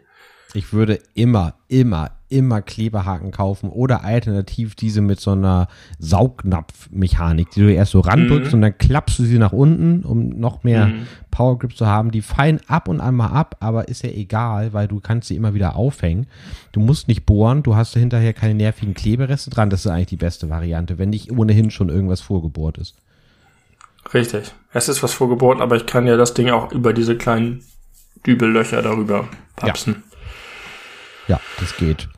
Ich würde immer, immer, immer Klebehaken kaufen oder alternativ diese mit so einer Saugnapfmechanik, die du erst so randrückst Mhm. und dann klappst du sie nach unten, um noch mehr Power Grip zu haben. Die fallen ab und an mal ab, aber ist ja egal, weil du kannst sie immer wieder aufhängen. Du musst nicht bohren, du hast hinterher keine nervigen Klebereste dran. Das ist eigentlich die beste Variante, wenn nicht ohnehin schon irgendwas vorgebohrt ist. Richtig. Es ist was vorgebohrt, aber ich kann ja das Ding auch über diese kleinen Dübellöcher darüber papsen. Ja, das geht.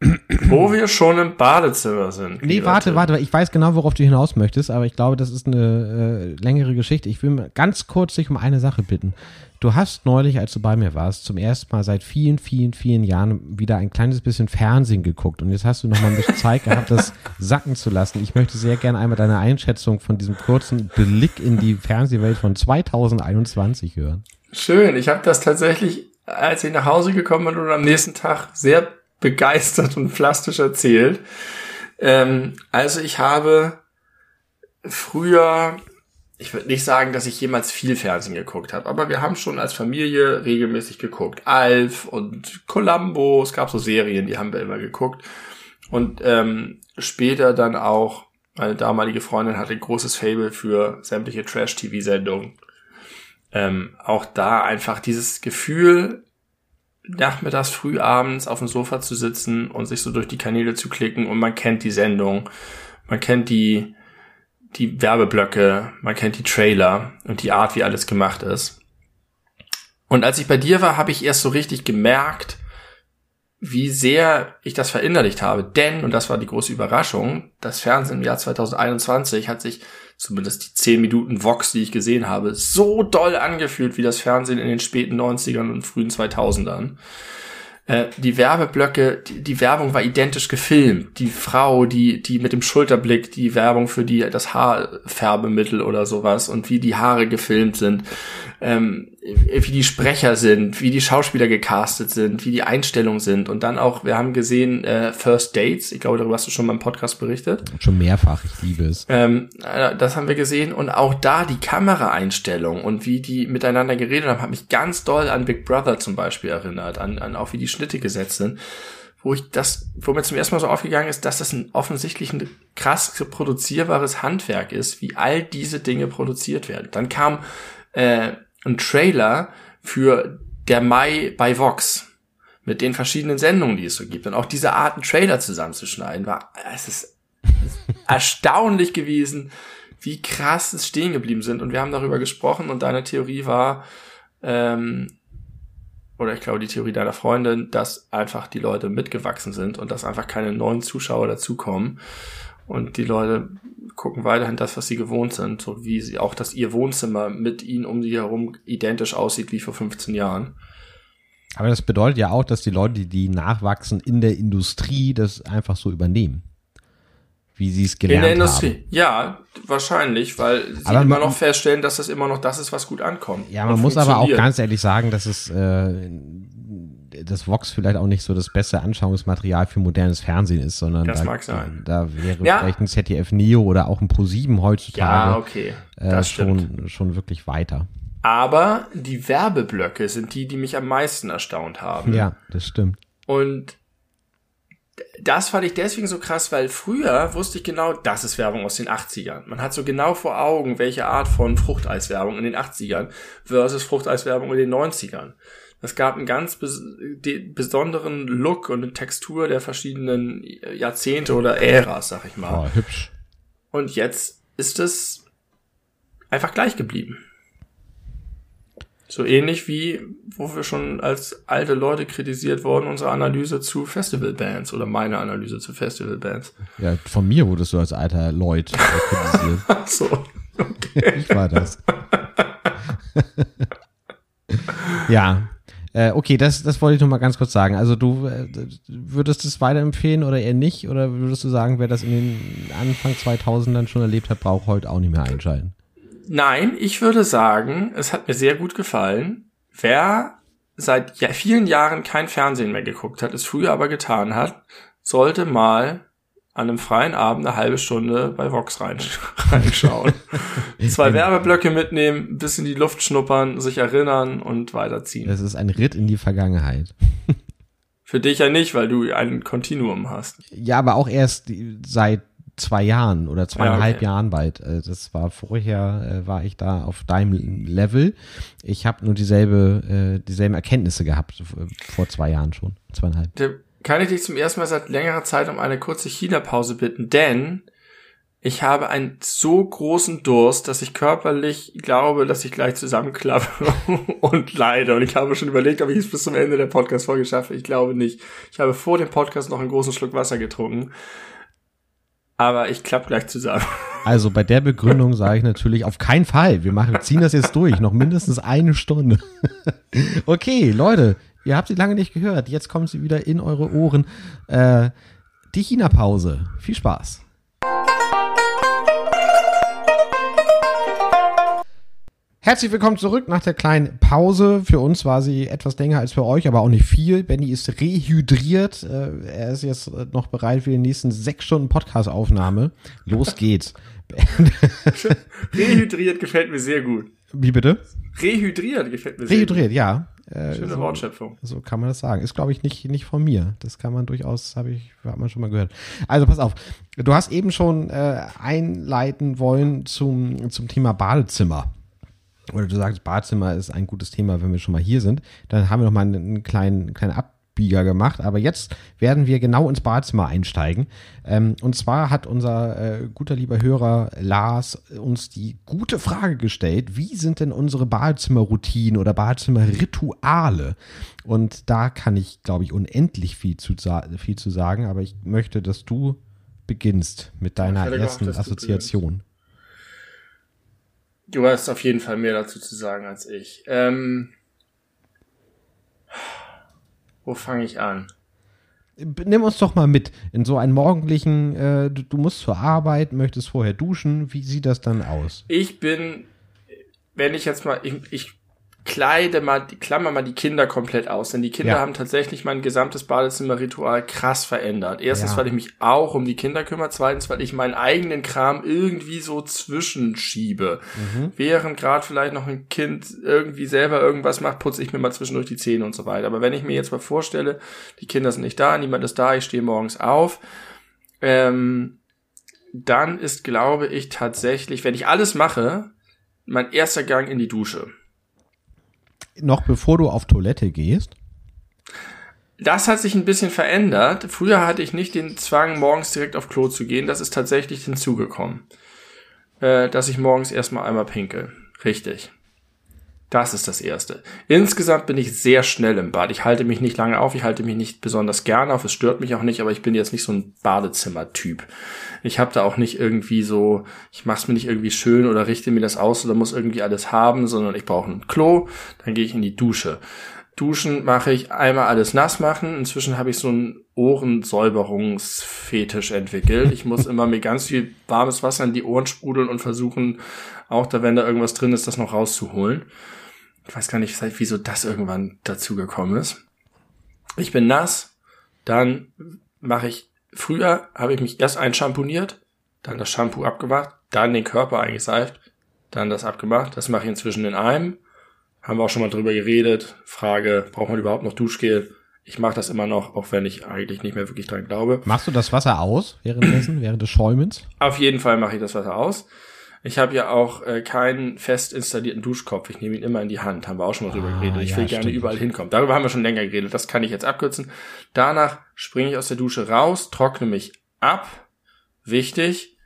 Wo wir schon im Badezimmer sind. Nee, warte, warte, ich weiß genau, worauf du hinaus möchtest, aber ich glaube, das ist eine äh, längere Geschichte. Ich will mal ganz kurz dich um eine Sache bitten. Du hast neulich, als du bei mir warst, zum ersten Mal seit vielen, vielen, vielen Jahren wieder ein kleines bisschen Fernsehen geguckt und jetzt hast du noch mal ein bisschen Zeit gehabt, das sacken zu lassen. Ich möchte sehr gerne einmal deine Einschätzung von diesem kurzen Blick in die Fernsehwelt von 2021 hören. Schön. Ich habe das tatsächlich, als ich nach Hause gekommen bin und am nächsten Tag sehr begeistert und plastisch erzählt. Ähm, also ich habe früher ich würde nicht sagen, dass ich jemals viel Fernsehen geguckt habe, aber wir haben schon als Familie regelmäßig geguckt. Alf und Columbo, es gab so Serien, die haben wir immer geguckt. Und ähm, später dann auch, meine damalige Freundin hatte ein großes Fable für sämtliche Trash-TV-Sendungen. Ähm, auch da einfach dieses Gefühl, nachmittags, früh abends auf dem Sofa zu sitzen und sich so durch die Kanäle zu klicken und man kennt die Sendung, man kennt die, die Werbeblöcke, man kennt die Trailer und die Art, wie alles gemacht ist. Und als ich bei dir war, habe ich erst so richtig gemerkt, wie sehr ich das verinnerlicht habe. Denn, und das war die große Überraschung, das Fernsehen im Jahr 2021 hat sich, zumindest die 10 Minuten Vox, die ich gesehen habe, so doll angefühlt wie das Fernsehen in den späten 90ern und frühen 2000ern. Äh, die Werbeblöcke, die, die, Werbung war identisch gefilmt. Die Frau, die, die mit dem Schulterblick, die Werbung für die, das Haarfärbemittel oder sowas und wie die Haare gefilmt sind ähm, wie die Sprecher sind, wie die Schauspieler gecastet sind, wie die Einstellungen sind und dann auch, wir haben gesehen äh, First Dates, ich glaube, darüber hast du schon mal im Podcast berichtet. Schon mehrfach, ich liebe es. Ähm, äh, das haben wir gesehen und auch da die Kameraeinstellung und wie die miteinander geredet haben, hat mich ganz doll an Big Brother zum Beispiel erinnert, an, an auch wie die Schnitte gesetzt sind wo ich das, wo mir zum ersten Mal so aufgegangen ist, dass das ein offensichtlich ein krass produzierbares Handwerk ist, wie all diese Dinge produziert werden. Dann kam äh, ein Trailer für der Mai bei Vox mit den verschiedenen Sendungen, die es so gibt. Und auch diese Art, einen Trailer zusammenzuschneiden, war, es ist erstaunlich gewesen, wie krass es stehen geblieben sind. Und wir haben darüber gesprochen und deine Theorie war, ähm, oder ich glaube die Theorie deiner Freundin, dass einfach die Leute mitgewachsen sind und dass einfach keine neuen Zuschauer dazukommen und die Leute gucken weiterhin das, was sie gewohnt sind, so wie sie auch, dass ihr Wohnzimmer mit ihnen um sie herum identisch aussieht wie vor 15 Jahren. Aber das bedeutet ja auch, dass die Leute, die nachwachsen in der Industrie, das einfach so übernehmen. Wie sie es gelernt haben. In der Industrie, haben. ja, wahrscheinlich, weil sie aber immer noch feststellen, dass das immer noch das ist, was gut ankommt. Ja, man muss aber auch ganz ehrlich sagen, dass es äh, das Vox vielleicht auch nicht so das beste Anschauungsmaterial für modernes Fernsehen ist, sondern das da, mag sein. da wäre ja. vielleicht ein ZDF Neo oder auch ein Pro7 heutzutage ja, okay. äh, schon, schon wirklich weiter. Aber die Werbeblöcke sind die, die mich am meisten erstaunt haben. Ja, das stimmt. Und das fand ich deswegen so krass, weil früher wusste ich genau, das ist Werbung aus den 80ern. Man hat so genau vor Augen, welche Art von Fruchteiswerbung in den 80ern versus Fruchteiswerbung in den 90ern. Es gab einen ganz bes besonderen Look und eine Textur der verschiedenen Jahrzehnte oder Äras, sag ich mal. Oh, hübsch. Und jetzt ist es einfach gleich geblieben. So ähnlich wie, wo wir schon als alte Leute kritisiert wurden, unsere Analyse zu Festivalbands oder meine Analyse zu Festivalbands. Ja, von mir wurdest du als alter Leut kritisiert. Ach so, okay. Ich war das. ja, äh, okay, das, das wollte ich noch mal ganz kurz sagen. Also du äh, würdest es weiterempfehlen oder eher nicht? Oder würdest du sagen, wer das in den Anfang 2000ern schon erlebt hat, braucht heute auch nicht mehr einschalten? Nein, ich würde sagen, es hat mir sehr gut gefallen. Wer seit vielen Jahren kein Fernsehen mehr geguckt hat, es früher aber getan hat, sollte mal an einem freien Abend eine halbe Stunde bei Vox reinschauen. Zwei Werbeblöcke mitnehmen, ein bisschen die Luft schnuppern, sich erinnern und weiterziehen. Das ist ein Ritt in die Vergangenheit. Für dich ja nicht, weil du ein Kontinuum hast. Ja, aber auch erst seit zwei Jahren oder zweieinhalb ja, okay. Jahren bald. Äh, das war vorher, äh, war ich da auf deinem Level. Ich habe nur dieselbe, äh, dieselben Erkenntnisse gehabt vor zwei Jahren schon. Zweieinhalb. Kann ich dich zum ersten Mal seit längerer Zeit um eine kurze China-Pause bitten, denn ich habe einen so großen Durst, dass ich körperlich glaube, dass ich gleich zusammenklappe und leide. Und ich habe schon überlegt, ob ich es bis zum Ende der Podcast-Folge schaffe. Ich glaube nicht. Ich habe vor dem Podcast noch einen großen Schluck Wasser getrunken. Aber ich klappe gleich zusammen. Also bei der Begründung sage ich natürlich auf keinen Fall. Wir machen, ziehen das jetzt durch. Noch mindestens eine Stunde. okay, Leute, Ihr habt sie lange nicht gehört. Jetzt kommt sie wieder in eure Ohren. Äh, die China-Pause. Viel Spaß. Herzlich willkommen zurück nach der kleinen Pause. Für uns war sie etwas länger als für euch, aber auch nicht viel. Benny ist rehydriert. Äh, er ist jetzt noch bereit für die nächsten sechs Stunden Podcast-Aufnahme. Los geht's. rehydriert gefällt mir sehr gut. Wie bitte? Rehydriert gefällt mir sehr Rehydriert, gut. ja. Äh, Schöne so, Wortschöpfung. So kann man das sagen. Ist, glaube ich, nicht, nicht von mir. Das kann man durchaus, habe ich, hat man schon mal gehört. Also pass auf. Du hast eben schon äh, einleiten wollen zum, zum Thema Badezimmer oder du sagst, Badezimmer ist ein gutes Thema, wenn wir schon mal hier sind, dann haben wir noch mal einen kleinen, kleinen Abbieger gemacht. Aber jetzt werden wir genau ins Badezimmer einsteigen. Ähm, und zwar hat unser äh, guter lieber Hörer Lars uns die gute Frage gestellt, wie sind denn unsere Badezimmerroutinen oder Badezimmerrituale? Und da kann ich, glaube ich, unendlich viel zu, viel zu sagen, aber ich möchte, dass du beginnst mit deiner ersten Assoziation. Du hast auf jeden Fall mehr dazu zu sagen als ich. Ähm, wo fange ich an? Nimm uns doch mal mit in so einen morgendlichen, äh, du, du, musst zur Arbeit, möchtest vorher duschen. Wie sieht das dann aus? Ich bin, wenn ich jetzt mal, ich, ich kleide mal, klammer mal die Kinder komplett aus, denn die Kinder ja. haben tatsächlich mein gesamtes Badezimmerritual krass verändert. Erstens, ja. weil ich mich auch um die Kinder kümmere, zweitens, weil ich meinen eigenen Kram irgendwie so zwischenschiebe. Mhm. Während gerade vielleicht noch ein Kind irgendwie selber irgendwas macht, putze ich mir mal zwischendurch die Zähne und so weiter. Aber wenn ich mir jetzt mal vorstelle, die Kinder sind nicht da, niemand ist da, ich stehe morgens auf, ähm, dann ist, glaube ich, tatsächlich, wenn ich alles mache, mein erster Gang in die Dusche noch bevor du auf Toilette gehst? Das hat sich ein bisschen verändert. Früher hatte ich nicht den Zwang, morgens direkt auf Klo zu gehen. Das ist tatsächlich hinzugekommen. Äh, dass ich morgens erstmal einmal pinkel. Richtig. Das ist das Erste. Insgesamt bin ich sehr schnell im Bad. Ich halte mich nicht lange auf, ich halte mich nicht besonders gerne auf, es stört mich auch nicht, aber ich bin jetzt nicht so ein Badezimmer-Typ. Ich habe da auch nicht irgendwie so, ich mach's mir nicht irgendwie schön oder richte mir das aus oder muss irgendwie alles haben, sondern ich brauche ein Klo, dann gehe ich in die Dusche. Duschen mache ich einmal alles nass machen. Inzwischen habe ich so einen Ohrensäuberungsfetisch entwickelt. Ich muss immer mir ganz viel warmes Wasser in die Ohren sprudeln und versuchen, auch da, wenn da irgendwas drin ist, das noch rauszuholen. Ich weiß gar nicht, wieso das irgendwann dazu gekommen ist. Ich bin nass, dann mache ich, früher habe ich mich erst einschamponiert, dann das Shampoo abgemacht, dann den Körper eingeseift, dann das abgemacht. Das mache ich inzwischen in einem. Haben wir auch schon mal drüber geredet. Frage, braucht man überhaupt noch Duschgel? Ich mache das immer noch, auch wenn ich eigentlich nicht mehr wirklich dran glaube. Machst du das Wasser aus währenddessen, während des Schäumens? Auf jeden Fall mache ich das Wasser aus. Ich habe ja auch äh, keinen fest installierten Duschkopf. Ich nehme ihn immer in die Hand. Haben wir auch schon mal drüber ah, geredet. Ich ja, will gerne stimmt. überall hinkommen. Darüber haben wir schon länger geredet. Das kann ich jetzt abkürzen. Danach springe ich aus der Dusche raus, trockne mich ab. Wichtig.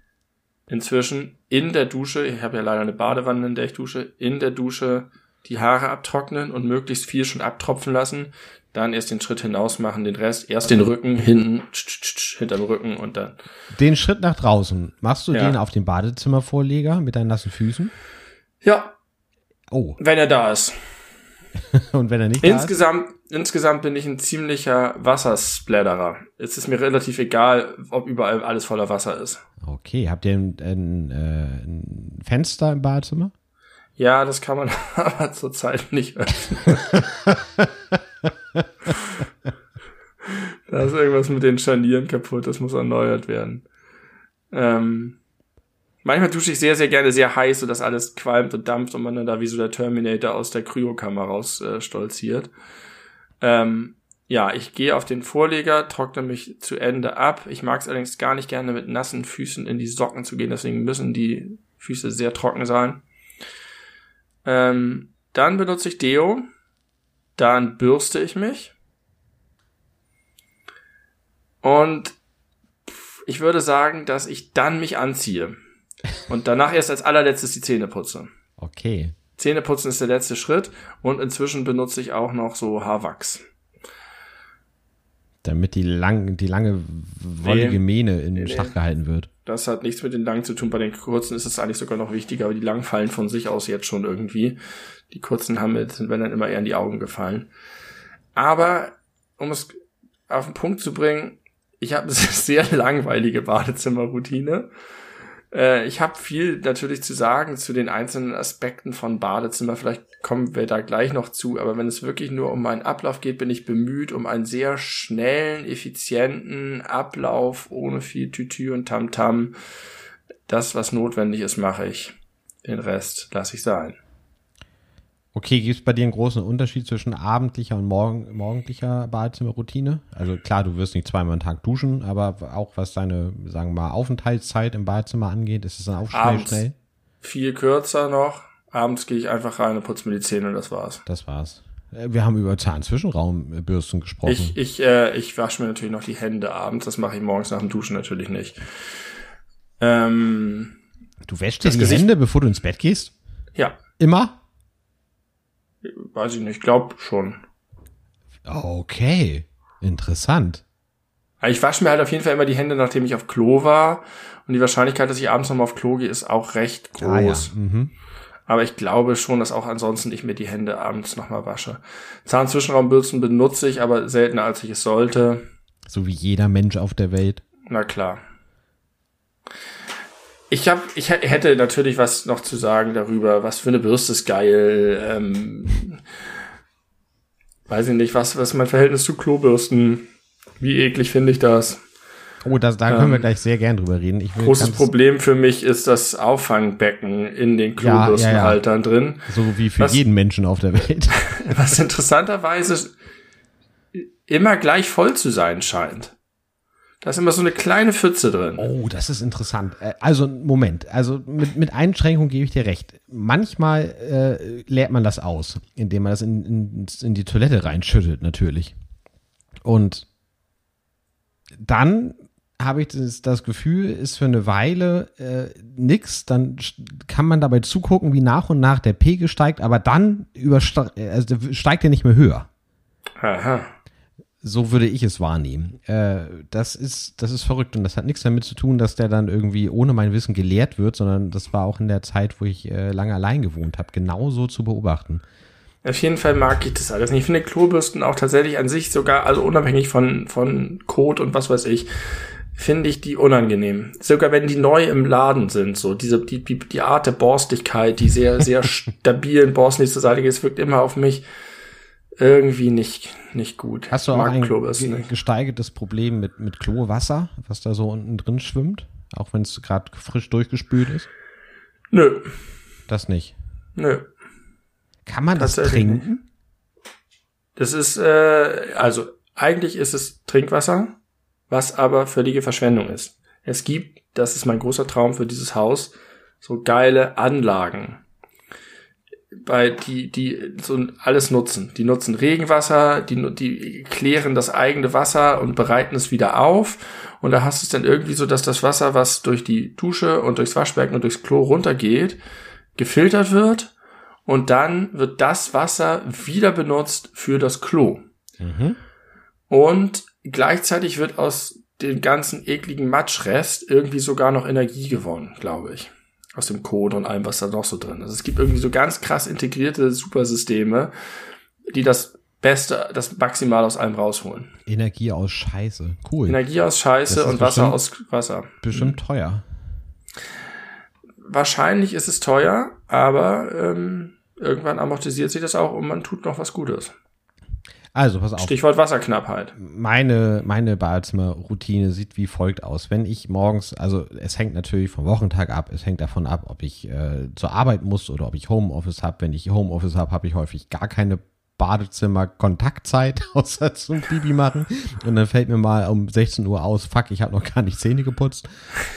Inzwischen in der Dusche, ich habe ja leider eine Badewanne, in der ich dusche, in der Dusche die Haare abtrocknen und möglichst viel schon abtropfen lassen dann erst den Schritt hinaus machen, den Rest, erst den Rücken, hinten, hinterm Rücken und dann. Den Schritt nach draußen, machst du ja. den auf dem Badezimmervorleger mit deinen nassen Füßen? Ja. Oh. Wenn er da ist. und wenn er nicht insgesamt, da ist? Insgesamt bin ich ein ziemlicher Wassersplatterer. Es ist mir relativ egal, ob überall alles voller Wasser ist. Okay, habt ihr ein, ein, äh, ein Fenster im Badezimmer? Ja, das kann man aber zurzeit nicht öffnen. da ist irgendwas mit den Scharnieren kaputt, das muss erneuert werden. Ähm, manchmal dusche ich sehr, sehr gerne sehr heiß, sodass alles qualmt und dampft und man dann da wie so der Terminator aus der Kryokammer raus äh, stolziert. Ähm, ja, ich gehe auf den Vorleger, trockne mich zu Ende ab. Ich mag es allerdings gar nicht gerne mit nassen Füßen in die Socken zu gehen, deswegen müssen die Füße sehr trocken sein. Ähm, dann benutze ich Deo. Dann bürste ich mich. Und ich würde sagen, dass ich dann mich anziehe. Und danach erst als allerletztes die Zähne putze. Okay. Zähneputzen ist der letzte Schritt und inzwischen benutze ich auch noch so Haarwachs. Damit die, lang, die lange wollige Mähne in nee, Schach gehalten wird. Das hat nichts mit den langen zu tun. Bei den kurzen ist es eigentlich sogar noch wichtiger, aber die langen fallen von sich aus jetzt schon irgendwie. Die kurzen haben mit, sind wenn dann immer eher in die Augen gefallen. Aber, um es auf den Punkt zu bringen, ich habe eine sehr langweilige Badezimmerroutine. Äh, ich habe viel natürlich zu sagen zu den einzelnen Aspekten von Badezimmer. Vielleicht kommen wir da gleich noch zu. Aber wenn es wirklich nur um meinen Ablauf geht, bin ich bemüht um einen sehr schnellen, effizienten Ablauf ohne viel Tütü und Tamtam. -Tam. Das, was notwendig ist, mache ich. Den Rest lasse ich sein. Okay, gibt es bei dir einen großen Unterschied zwischen abendlicher und morgen, morgendlicher Badezimmerroutine? Also klar, du wirst nicht zweimal am Tag duschen, aber auch was deine, sagen wir mal, Aufenthaltszeit im Badezimmer angeht, ist es dann auch schnell, Abends schnell? Viel kürzer noch. Abends gehe ich einfach rein und putze mir die Zähne und das war's. Das war's. Äh, Wir haben über Zahnzwischenraumbürsten gesprochen. Ich, ich, äh, ich wasche mir natürlich noch die Hände abends. Das mache ich morgens nach dem Duschen natürlich nicht. Ähm, du wäschst dir das die Gesicht- Hände, bevor du ins Bett gehst? ja, Immer? Weiß ich nicht. Glaub schon. Okay. Interessant. Ich wasche mir halt auf jeden Fall immer die Hände, nachdem ich auf Klo war. Und die Wahrscheinlichkeit, dass ich abends nochmal auf Klo gehe, ist auch recht Ah, ja. groß. Mhm. Aber ich glaube schon, dass auch ansonsten ich mir die Hände abends nochmal wasche. Zahnzwischenraumbürsten benutze ich, aber seltener als ich es sollte. So wie jeder Mensch auf der Welt. Na klar. Ich hab, ich hä- hätte natürlich was noch zu sagen darüber, was für eine Bürste ist geil. Ähm, weiß ich nicht, was, was ist mein Verhältnis zu Klobürsten? Wie eklig finde ich das? Oh, das, da können wir Ähm, gleich sehr gern drüber reden. Ich will Großes Problem für mich ist das Auffangbecken in den Ja, ja, ja. Klobürstenhaltern drin. So wie für Was- jeden Menschen auf der Welt. Was interessanterweise immer gleich voll zu sein scheint. Da ist immer so eine kleine Pfütze drin. Oh, das ist interessant. Äh, Also, Moment. Also, mit, mit Einschränkung gebe ich dir recht. Manchmal äh, leert man das aus, indem man das in, in, in die Toilette reinschüttet, natürlich. Und dann habe ich das, das Gefühl, ist für eine Weile äh, nix. Dann kann man dabei zugucken, wie nach und nach der Pegel steigt, aber dann überste also steigt er nicht mehr höher. Aha. So würde ich es wahrnehmen. Äh, das ist, das ist verrückt und das hat nichts damit zu tun, dass der dann irgendwie ohne mein Wissen gelehrt wird, sondern das war auch in der Zeit, wo ich äh, lange allein gewohnt habe, genauso zu beobachten. Auf jeden Fall mag ich das alles nicht. Ich finde Klobürsten auch tatsächlich an sich sogar, also unabhängig von, von Kot und was weiß ich, finde ich die unangenehm. Sogar wenn die neu im Laden sind, so diese, die, die, die Art der Borstigkeit, die sehr, sehr stabilen Borsten, die zur Seite geht, es wirkt immer auf mich irgendwie nicht, nicht gut. Hast du auch ein Klobürsten ge nicht. gesteigertes Problem mit, mit Klowasser, was da so unten drin schwimmt? Auch wenn es gerade frisch durchgespült ist? Nö, Das nicht. nö. Kann man das trinken? Das ist, äh, also eigentlich ist es Trinkwasser, was aber völlige Verschwendung ist. Es gibt, das ist mein großer Traum für dieses Haus, so geile Anlagen, bei die die so alles nutzen. Die nutzen Regenwasser, die die klären das eigene Wasser und bereiten es wieder auf. Und da hast du es dann irgendwie so, dass das Wasser, was durch die Dusche und durchs Waschbecken und durchs Klo runtergeht, gefiltert wird und dann wird das Wasser wieder benutzt für das Klo. Mhm. Und gleichzeitig wird aus dem ganzen ekligen Matschrest irgendwie sogar noch Energie gewonnen, glaube ich. Aus dem Code und allem, was da noch so drin ist. Es gibt irgendwie so ganz krass integrierte Supersysteme, die das Beste, das Maximal aus allem rausholen. Energie aus Scheiße. Cool. Energie aus Scheiße und Wasser bestimmt- aus Wasser. Bestimmt teuer. Wahrscheinlich ist es teuer, aber ähm, irgendwann amortisiert sich das auch und man tut noch was Gutes. Also, pass auf. Stichwort Wasserknappheit. meine, meine Badezimmerroutine sieht wie folgt aus. Wenn ich morgens, also es hängt natürlich vom Wochentag ab, es hängt davon ab, ob ich äh, zur Arbeit muss oder ob ich Homeoffice habe. Wenn ich Homeoffice habe, habe ich häufig gar keine Badezimmer-Kontaktzeit, außer zum Pipi machen. Und dann fällt mir mal um 16 Uhr aus, fuck, ich habe noch gar nicht Zähne geputzt.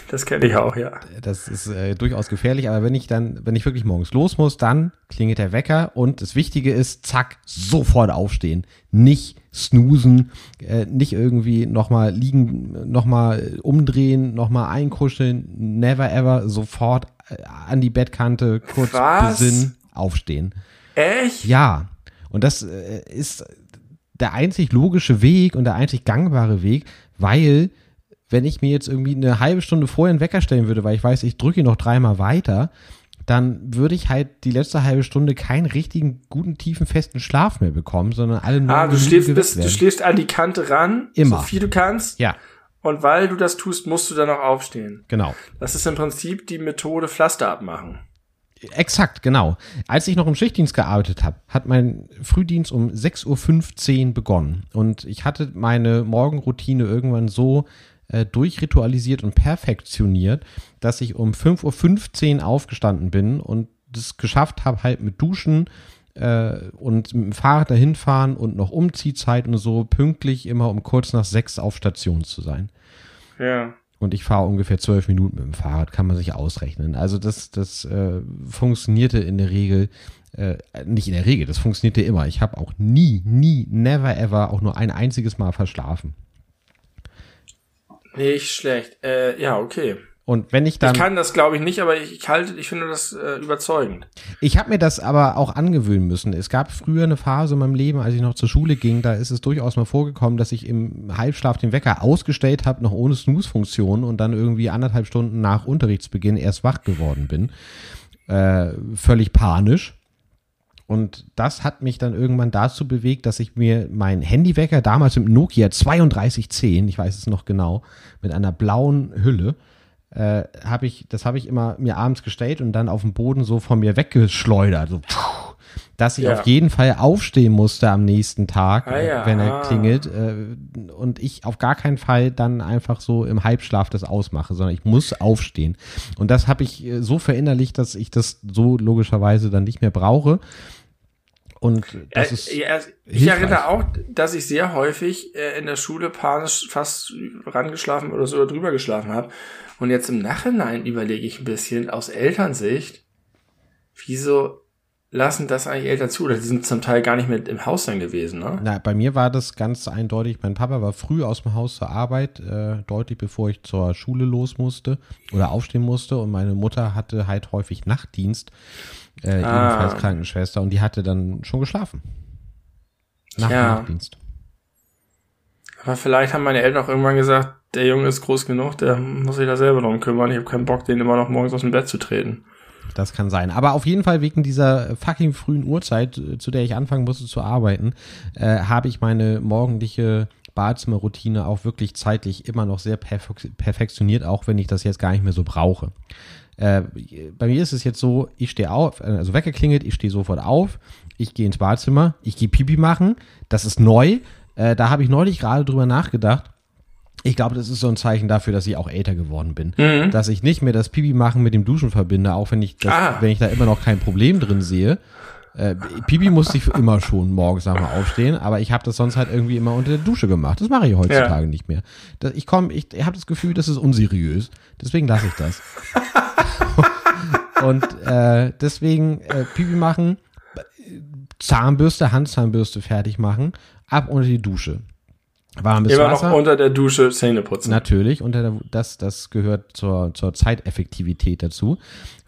Das kenne ich auch, ja. Das ist äh, durchaus gefährlich, aber wenn ich dann, wenn ich wirklich morgens los muss, dann klingelt der Wecker und das Wichtige ist, zack, sofort aufstehen. Nicht snoosen, äh, nicht irgendwie nochmal liegen, nochmal umdrehen, nochmal einkuscheln, never ever, sofort äh, an die Bettkante, kurz Was? besinnen, aufstehen. Echt? Ja, und das äh, ist der einzig logische Weg und der einzig gangbare Weg, weil wenn ich mir jetzt irgendwie eine halbe Stunde vorher einen Wecker stellen würde, weil ich weiß, ich drücke ihn noch dreimal weiter, dann würde ich halt die letzte halbe Stunde keinen richtigen, guten, tiefen, festen Schlaf mehr bekommen, sondern alle nur Ah, du Minuten schläfst, geweckt bis, du schläfst an die Kante ran, Immer. so viel du kannst. Ja, Und weil du das tust, musst du dann auch aufstehen. Genau. Das ist im Prinzip die Methode Pflaster abmachen. Exakt, genau. Als ich noch im Schichtdienst gearbeitet habe, hat mein Frühdienst um 6.15 Uhr begonnen. Und ich hatte meine Morgenroutine irgendwann so äh, durchritualisiert und perfektioniert, dass ich um 5.15 Uhr aufgestanden bin und das geschafft habe, halt mit Duschen äh, und mit dem Fahrrad dahin fahren und noch Umziehzeit und so pünktlich immer um kurz nach sechs auf Station zu sein. Ja. Und ich fahre ungefähr zwölf Minuten mit dem Fahrrad, kann man sich ausrechnen. Also das, das äh, funktionierte in der Regel, äh, nicht in der Regel, das funktionierte immer. Ich habe auch nie, nie, never ever auch nur ein einziges Mal verschlafen. Nicht schlecht. Äh, ja, okay. Und wenn ich dann. Ich kann das, glaube ich, nicht, aber ich, ich halte, ich finde das äh, überzeugend. Ich habe mir das aber auch angewöhnen müssen. Es gab früher eine Phase in meinem Leben, als ich noch zur Schule ging, da ist es durchaus mal vorgekommen, dass ich im Halbschlaf den Wecker ausgestellt habe, noch ohne Snooze-Funktion und dann irgendwie anderthalb Stunden nach Unterrichtsbeginn erst wach geworden bin. Äh, völlig panisch. Und das hat mich dann irgendwann dazu bewegt, dass ich mir mein Handywecker damals im Nokia 3210, ich weiß es noch genau, mit einer blauen Hülle, äh, habe ich, das habe ich immer mir abends gestellt und dann auf dem Boden so von mir weggeschleudert, so, pfuh, dass ich Ja. auf jeden Fall aufstehen musste am nächsten Tag, Ah, ja. wenn er Ah. klingelt, äh, und ich auf gar keinen Fall dann einfach so im Halbschlaf das ausmache, sondern ich muss aufstehen. Und das habe ich äh, so verinnerlicht, dass ich das so logischerweise dann nicht mehr brauche. Und das Äh, ist ja, ich hilfreich. erinnere auch, dass ich sehr häufig äh, in der Schule panisch fast rangeschlafen oder so drüber geschlafen habe. Und jetzt im Nachhinein überlege ich ein bisschen aus Elternsicht, wieso lassen das eigentlich Eltern zu? Oder die sind zum Teil gar nicht mehr im Haus dann gewesen, ne? Na, bei mir war das ganz eindeutig. Mein Papa war früh aus dem Haus zur Arbeit, äh, deutlich bevor ich zur Schule los musste oder aufstehen musste. Und meine Mutter hatte halt häufig Nachtdienst, äh, Ah. ebenfalls Krankenschwester, und die hatte dann schon geschlafen. Nach dem Nachtdienst. Aber vielleicht haben meine Eltern auch irgendwann gesagt, der Junge ist groß genug, der muss sich da selber drum kümmern. Ich habe keinen Bock, den immer noch morgens aus dem Bett zu treten. Das kann sein. Aber auf jeden Fall wegen dieser fucking frühen Uhrzeit, äh, zu der ich anfangen musste zu arbeiten, äh, habe ich meine morgendliche Badezimmerroutine auch wirklich zeitlich immer noch sehr perfek perfektioniert, auch wenn ich das jetzt gar nicht mehr so brauche. Äh, bei mir ist es jetzt so, ich stehe auf, also Wecker klingelt, ich stehe sofort auf, ich gehe ins Badezimmer, ich gehe Pipi machen, das ist neu. Äh, da habe ich neulich gerade drüber nachgedacht. Ich glaube, das ist so ein Zeichen dafür, dass ich auch älter geworden bin. Dass ich nicht mehr das Pipi machen mit dem Duschen verbinde, auch wenn ich das, Ah. wenn ich da immer noch kein Problem drin sehe. Äh, Pipi musste ich immer schon morgens dem Aufstehen, aber ich habe das sonst halt irgendwie immer unter der Dusche gemacht. Das mache ich heutzutage Ja. nicht mehr. Das, ich komme, ich, ich habe das Gefühl, das ist unseriös. Deswegen lasse ich das. Und äh, deswegen äh, Pipi machen, Zahnbürste, Handzahnbürste fertig machen, ab unter die Dusche. Warmes Immer Wasser. noch unter der Dusche Zähne putzen. Natürlich, und der, das, das gehört zur, zur Zeiteffektivität dazu,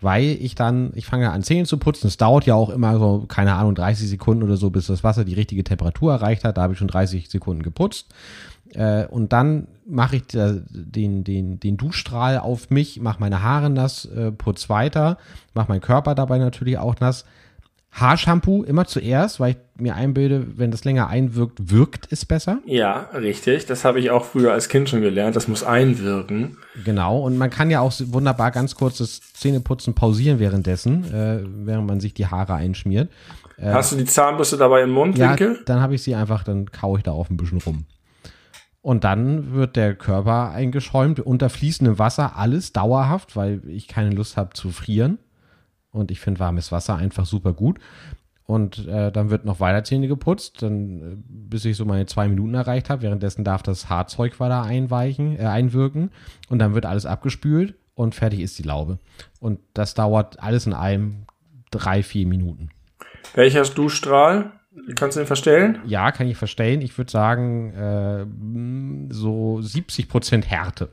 weil ich dann, ich fange an Zähne zu putzen, es dauert ja auch immer so, keine Ahnung, 30 Sekunden oder so, bis das Wasser die richtige Temperatur erreicht hat, da habe ich schon 30 Sekunden geputzt. Äh, und dann mache ich da, den, den, den Duschstrahl auf mich, mache meine Haare nass, äh, putz weiter, mache meinen Körper dabei natürlich auch nass, Haarshampoo immer zuerst, weil ich mir einbilde, wenn das länger einwirkt, wirkt es besser. Ja, richtig. Das habe ich auch früher als Kind schon gelernt. Das muss einwirken. Genau, und man kann ja auch wunderbar ganz kurz das Zähneputzen pausieren währenddessen, äh, während man sich die Haare einschmiert. Hast du die Zahnbürste dabei im Ja, Mundwinkel? dann habe ich sie einfach, dann kaue ich darauf ein bisschen rum. Und dann wird der Körper eingeschäumt unter fließendem Wasser, alles dauerhaft, weil ich keine Lust habe zu frieren. Und ich finde warmes Wasser einfach super gut. Und äh, dann wird noch weiter Zähne geputzt, dann, äh, bis ich so meine zwei Minuten erreicht habe. Währenddessen darf das Haarzeug weiter einweichen, äh, einwirken. Und dann wird alles abgespült und fertig ist die Laube. Und das dauert alles in allem drei, vier Minuten. Welcher Duschstrahl? Kannst du den verstellen? Ja, kann ich verstehen. Ich würde sagen, äh, so 70% Härte.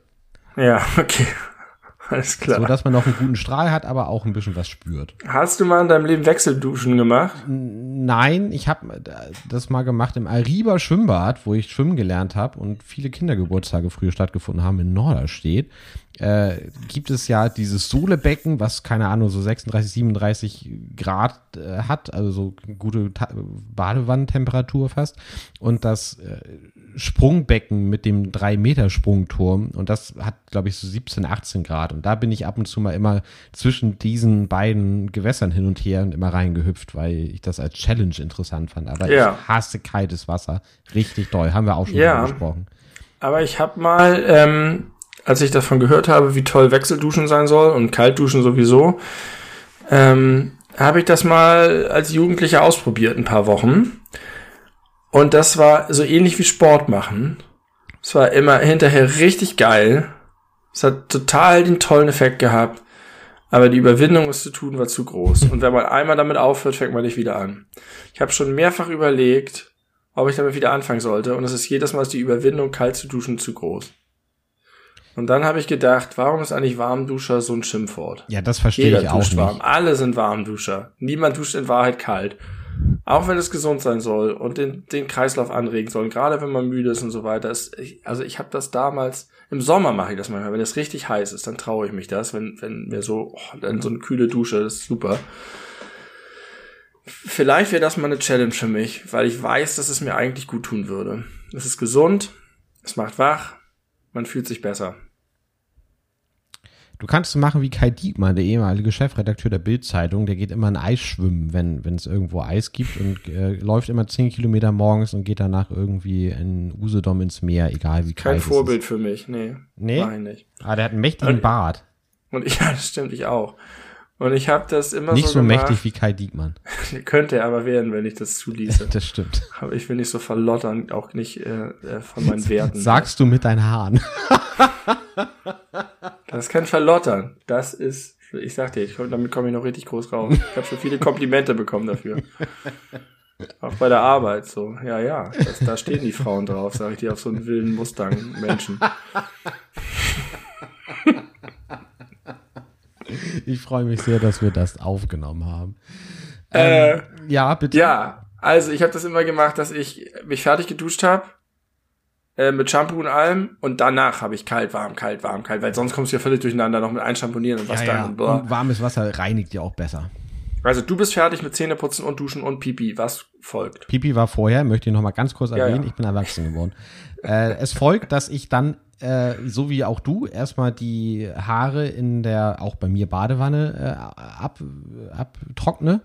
Ja, okay. Alles klar. So dass man noch einen guten Strahl hat, aber auch ein bisschen was spürt. Hast du mal in deinem Leben Wechselduschen gemacht? Nein, ich habe das mal gemacht im Ariba Schwimmbad, wo ich schwimmen gelernt habe und viele Kindergeburtstage früher stattgefunden haben in Norderstedt. Äh, gibt es ja dieses Sohlebecken, was keine Ahnung so 36, 37 Grad äh, hat, also so gute Ta Badewannentemperatur fast und das äh, Sprungbecken mit dem 3 Meter Sprungturm und das hat glaube ich so 17, 18 Grad und da bin ich ab und zu mal immer zwischen diesen beiden Gewässern hin und her und immer reingehüpft, weil ich das als Challenge interessant fand. Aber ja. ich hasse kaltes Wasser. Richtig doll. Haben wir auch schon ja. gesprochen. Aber ich habe mal, ähm, als ich davon gehört habe, wie toll Wechselduschen sein soll und Kaltduschen sowieso, ähm, habe ich das mal als Jugendlicher ausprobiert, ein paar Wochen. Und das war so ähnlich wie Sport machen. Es war immer hinterher richtig geil. Es hat total den tollen Effekt gehabt. Aber die Überwindung, es zu tun, war zu groß. Und wenn man einmal damit aufhört, fängt man nicht wieder an. Ich habe schon mehrfach überlegt, ob ich damit wieder anfangen sollte. Und es ist jedes Mal die Überwindung, kalt zu duschen, zu groß. Und dann habe ich gedacht, warum ist eigentlich Warmduscher so ein Schimpfwort? Ja, das verstehe ich auch nicht. Warm. Alle sind Warmduscher. Niemand duscht in Wahrheit kalt. Auch wenn es gesund sein soll und den, den Kreislauf anregen soll. gerade wenn man müde ist und so weiter. Es, also ich habe das damals im Sommer mache ich das manchmal, wenn es richtig heiß ist, dann traue ich mich das, wenn, wenn mir so, oh, dann so eine kühle Dusche, das ist super. Vielleicht wäre das mal eine Challenge für mich, weil ich weiß, dass es mir eigentlich gut tun würde. Es ist gesund, es macht wach, man fühlt sich besser. Du kannst es machen wie Kai Diekmann, der ehemalige Chefredakteur der Bild-Zeitung. Der geht immer ein Eis schwimmen, wenn, wenn es irgendwo Eis gibt und äh, läuft immer zehn Kilometer morgens und geht danach irgendwie in Usedom ins Meer, egal wie Kein Vorbild ist. für mich, nee. Nee? Nein, nicht. Ah, der hat einen mächtigen und, Bart. Und ich, ja, das stimmt, ich auch. Und ich habe das immer nicht so Nicht so mächtig wie Kai Diekmann. Könnte er aber werden, wenn ich das zuließe. das stimmt. Aber ich will nicht so verlottern, auch nicht äh, äh von meinen Werten. Sagst du mit deinen Haaren. Das kann verlottern. Das ist, ich sag dir, ich, damit komme ich noch richtig groß raus. Ich habe schon viele Komplimente bekommen dafür. Auch bei der Arbeit so. Ja, ja, das, da stehen die Frauen drauf, sage ich dir, auf so einen wilden Mustang-Menschen. Ich freue mich sehr, dass wir das aufgenommen haben. Äh, ähm, ja, bitte. Ja, also ich habe das immer gemacht, dass ich mich fertig geduscht habe äh, mit Shampoo und allem und danach habe ich kalt, warm, kalt, warm, kalt, weil sonst kommst du ja völlig durcheinander noch mit einschamponieren und was ja, dann. Ja. Und, und warmes Wasser reinigt ja auch besser. Also du bist fertig mit Zähneputzen und Duschen und Pipi. Was folgt? Pipi war vorher, möchte ich noch mal ganz kurz erwähnen. Ja. Ich bin erwachsen geworden. äh, es folgt, dass ich dann äh, so wie auch du, erstmal die Haare in der, auch bei mir Badewanne äh, ab, abtrockne.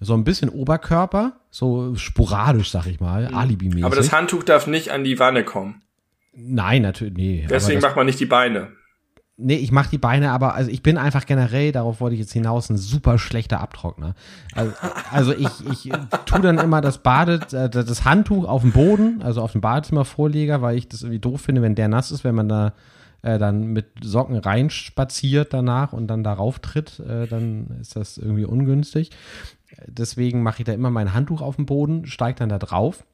So ein bisschen Oberkörper, so sporadisch, sag ich mal, mhm. alibimäßig. Aber das Handtuch darf nicht an die Wanne kommen. Nein, natürlich, nee. Deswegen macht man nicht die Beine. Nee, ich mache die Beine, aber also ich bin einfach generell, darauf wollte ich jetzt hinaus, ein super schlechter Abtrockner. Also, also ich, ich tu dann immer das Bade, äh, das Handtuch auf dem Boden, also auf dem Badezimmervorleger, weil ich das irgendwie doof finde, wenn der nass ist, wenn man da äh, dann mit Socken reinspaziert danach und dann darauf tritt, äh, dann ist das irgendwie ungünstig. Deswegen mache ich da immer mein Handtuch auf dem Boden, steige dann da drauf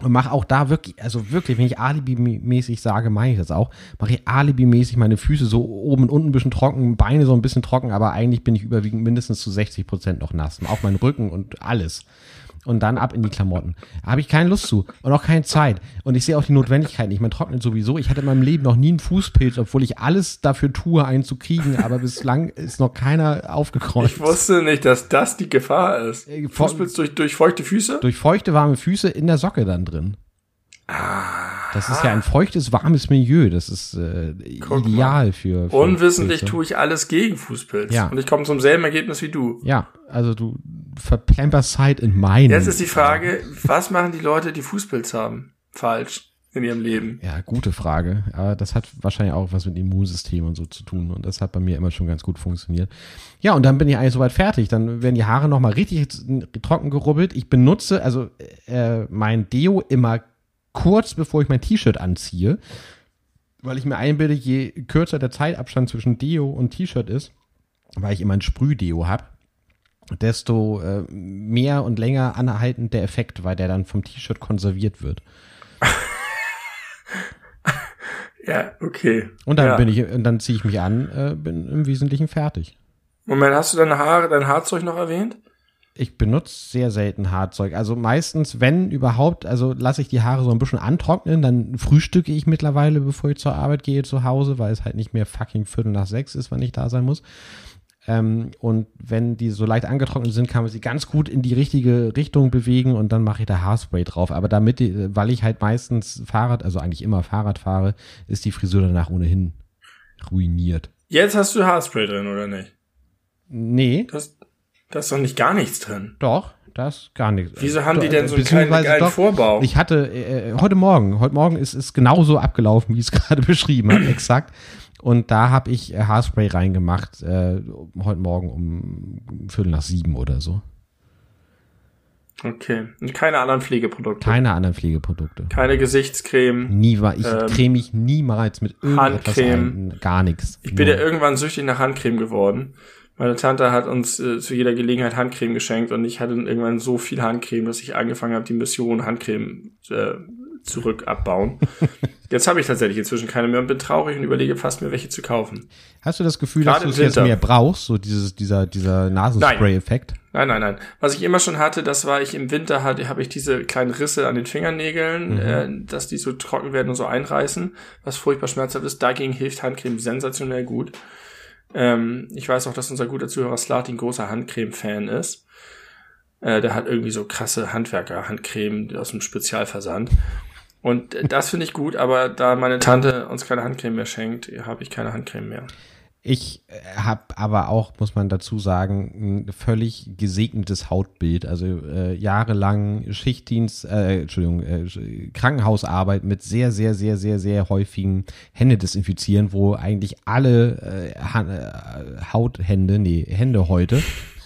und mache auch da wirklich, also wirklich, wenn ich Alibi-mäßig sage, meine ich das auch, mache ich Alibi-mäßig meine Füße so oben und unten ein bisschen trocken, Beine so ein bisschen trocken, aber eigentlich bin ich überwiegend mindestens zu 60 Prozent noch nass. Auch mein Rücken und alles und dann ab in die Klamotten. Da habe ich keine Lust zu und auch keine Zeit. Und ich sehe auch die Notwendigkeit nicht. Man trocknet sowieso. Ich hatte in meinem Leben noch nie einen Fußpilz, obwohl ich alles dafür tue, einen zu kriegen, aber bislang ist noch keiner aufgekreuzt. Ich wusste nicht, dass das die Gefahr ist. Äh, Fußpilz durch, durch feuchte Füße? Durch feuchte, warme Füße in der Socke dann drin. Ah. Das ist ja ein feuchtes, warmes Milieu. Das ist äh, ideal für, für, Unwissentlich Pilze. tue ich alles gegen Fußpilz. Ja. Und ich komme zum selben Ergebnis wie du. Ja, also du verplemperst Zeit in meinen. Jetzt ist die Frage, was machen die Leute, die Fußpilz haben, falsch in ihrem Leben? Ja, gute Frage. Aber das hat wahrscheinlich auch was mit Immunsystem und so zu tun. Und das hat bei mir immer schon ganz gut funktioniert. Ja, und dann bin ich eigentlich soweit fertig. Dann werden die Haare nochmal richtig trocken gerubbelt. Ich benutze also äh, mein Deo immer kurz bevor ich mein T-Shirt anziehe, weil ich mir einbilde, je kürzer der Zeitabstand zwischen Deo und T-Shirt ist, weil ich immer ein Sprühdeo habe, desto äh, mehr und länger anhaltend der Effekt, weil der dann vom T-Shirt konserviert wird. ja, okay. Und dann ja. bin ich, und dann ziehe ich mich an, äh, bin im Wesentlichen fertig. Moment, hast du deine Haare, dein Haarzeug noch erwähnt? Ich benutze sehr selten Haarzeug. Also meistens, wenn überhaupt, also lasse ich die Haare so ein bisschen antrocknen, dann frühstücke ich mittlerweile, bevor ich zur Arbeit gehe, zu Hause, weil es halt nicht mehr fucking Viertel nach sechs ist, wenn ich da sein muss. Ähm, und wenn die so leicht angetrocknet sind, kann man sie ganz gut in die richtige Richtung bewegen und dann mache ich da Haarspray drauf. Aber damit, die, weil ich halt meistens Fahrrad, also eigentlich immer Fahrrad fahre, ist die Frisur danach ohnehin ruiniert. Jetzt hast du Haarspray drin, oder nicht? Nee. Das, da ist doch nicht gar nichts drin. Doch, das gar nichts. Wieso haben die denn so einen geilen doch, Vorbau? Ich hatte äh, heute Morgen, heute Morgen ist es genauso abgelaufen, wie ich es gerade beschrieben habe, exakt. Und da habe ich äh, Haarspray reingemacht, äh, heute Morgen um Viertel nach sieben oder so. Okay. Und keine anderen Pflegeprodukte. Keine anderen Pflegeprodukte. Keine Gesichtscreme. Nie war ich Ähm, creme mich niemals mit irgendetwas Handcreme. ein, gar nichts. Ich bin Nur- ja irgendwann süchtig nach Handcreme geworden. Meine Tante hat uns äh, zu jeder Gelegenheit Handcreme geschenkt und ich hatte irgendwann so viel Handcreme, dass ich angefangen habe, die Mission Handcreme äh, zurück abbauen. Jetzt habe ich tatsächlich inzwischen keine mehr und bin traurig und überlege fast mir welche zu kaufen. Hast du das Gefühl, Gerade dass du jetzt mehr brauchst, so dieses, dieser, dieser Nasenspray-Effekt? Nein, nein, nein. Was ich immer schon hatte, das war ich im Winter hatte, habe ich diese kleinen Risse an den Fingernägeln, äh, dass die so trocken werden und so einreißen, was furchtbar schmerzhaft ist. Dagegen hilft Handcreme sensationell gut. Ähm, ich weiß auch, dass unser guter Zuhörer Slati ein großer Handcreme-Fan ist. Äh, der hat irgendwie so krasse Handwerker-Handcreme aus dem Spezialversand. Und äh, das finde ich gut, aber da meine Tante uns keine Handcreme mehr schenkt, habe ich keine Handcreme mehr. Ich habe aber auch, muss man dazu sagen, ein völlig gesegnetes Hautbild. Also äh, jahrelang Schichtdienst, äh, Entschuldigung, äh, Krankenhausarbeit mit sehr, sehr, sehr, sehr, sehr häufigen Händedesinfizieren, wo eigentlich alle äh, äh, Hauthände, nee, Hände heute,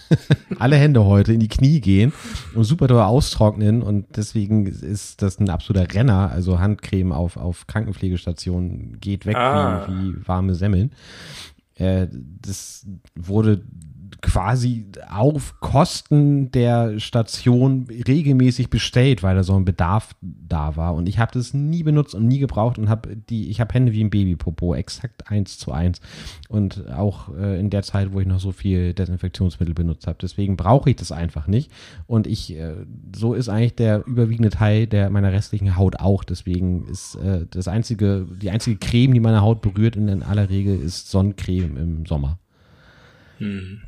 alle Hände heute in die Knie gehen und super doll austrocknen und deswegen ist das ein absoluter Renner. Also Handcreme auf, auf Krankenpflegestationen geht weg Ah. wie, wie warme Semmeln äh, das wurde quasi auf Kosten der Station regelmäßig bestellt, weil da so ein Bedarf da war. Und ich habe das nie benutzt und nie gebraucht und habe die, ich habe Hände wie ein Babypopo, exakt eins zu eins. Und auch äh, in der Zeit, wo ich noch so viel Desinfektionsmittel benutzt habe. Deswegen brauche ich das einfach nicht. Und ich, äh, so ist eigentlich der überwiegende Teil der meiner restlichen Haut auch. Deswegen ist äh, das einzige, die einzige Creme, die meine Haut berührt, in, aller Regel ist Sonnencreme im Sommer. Hm.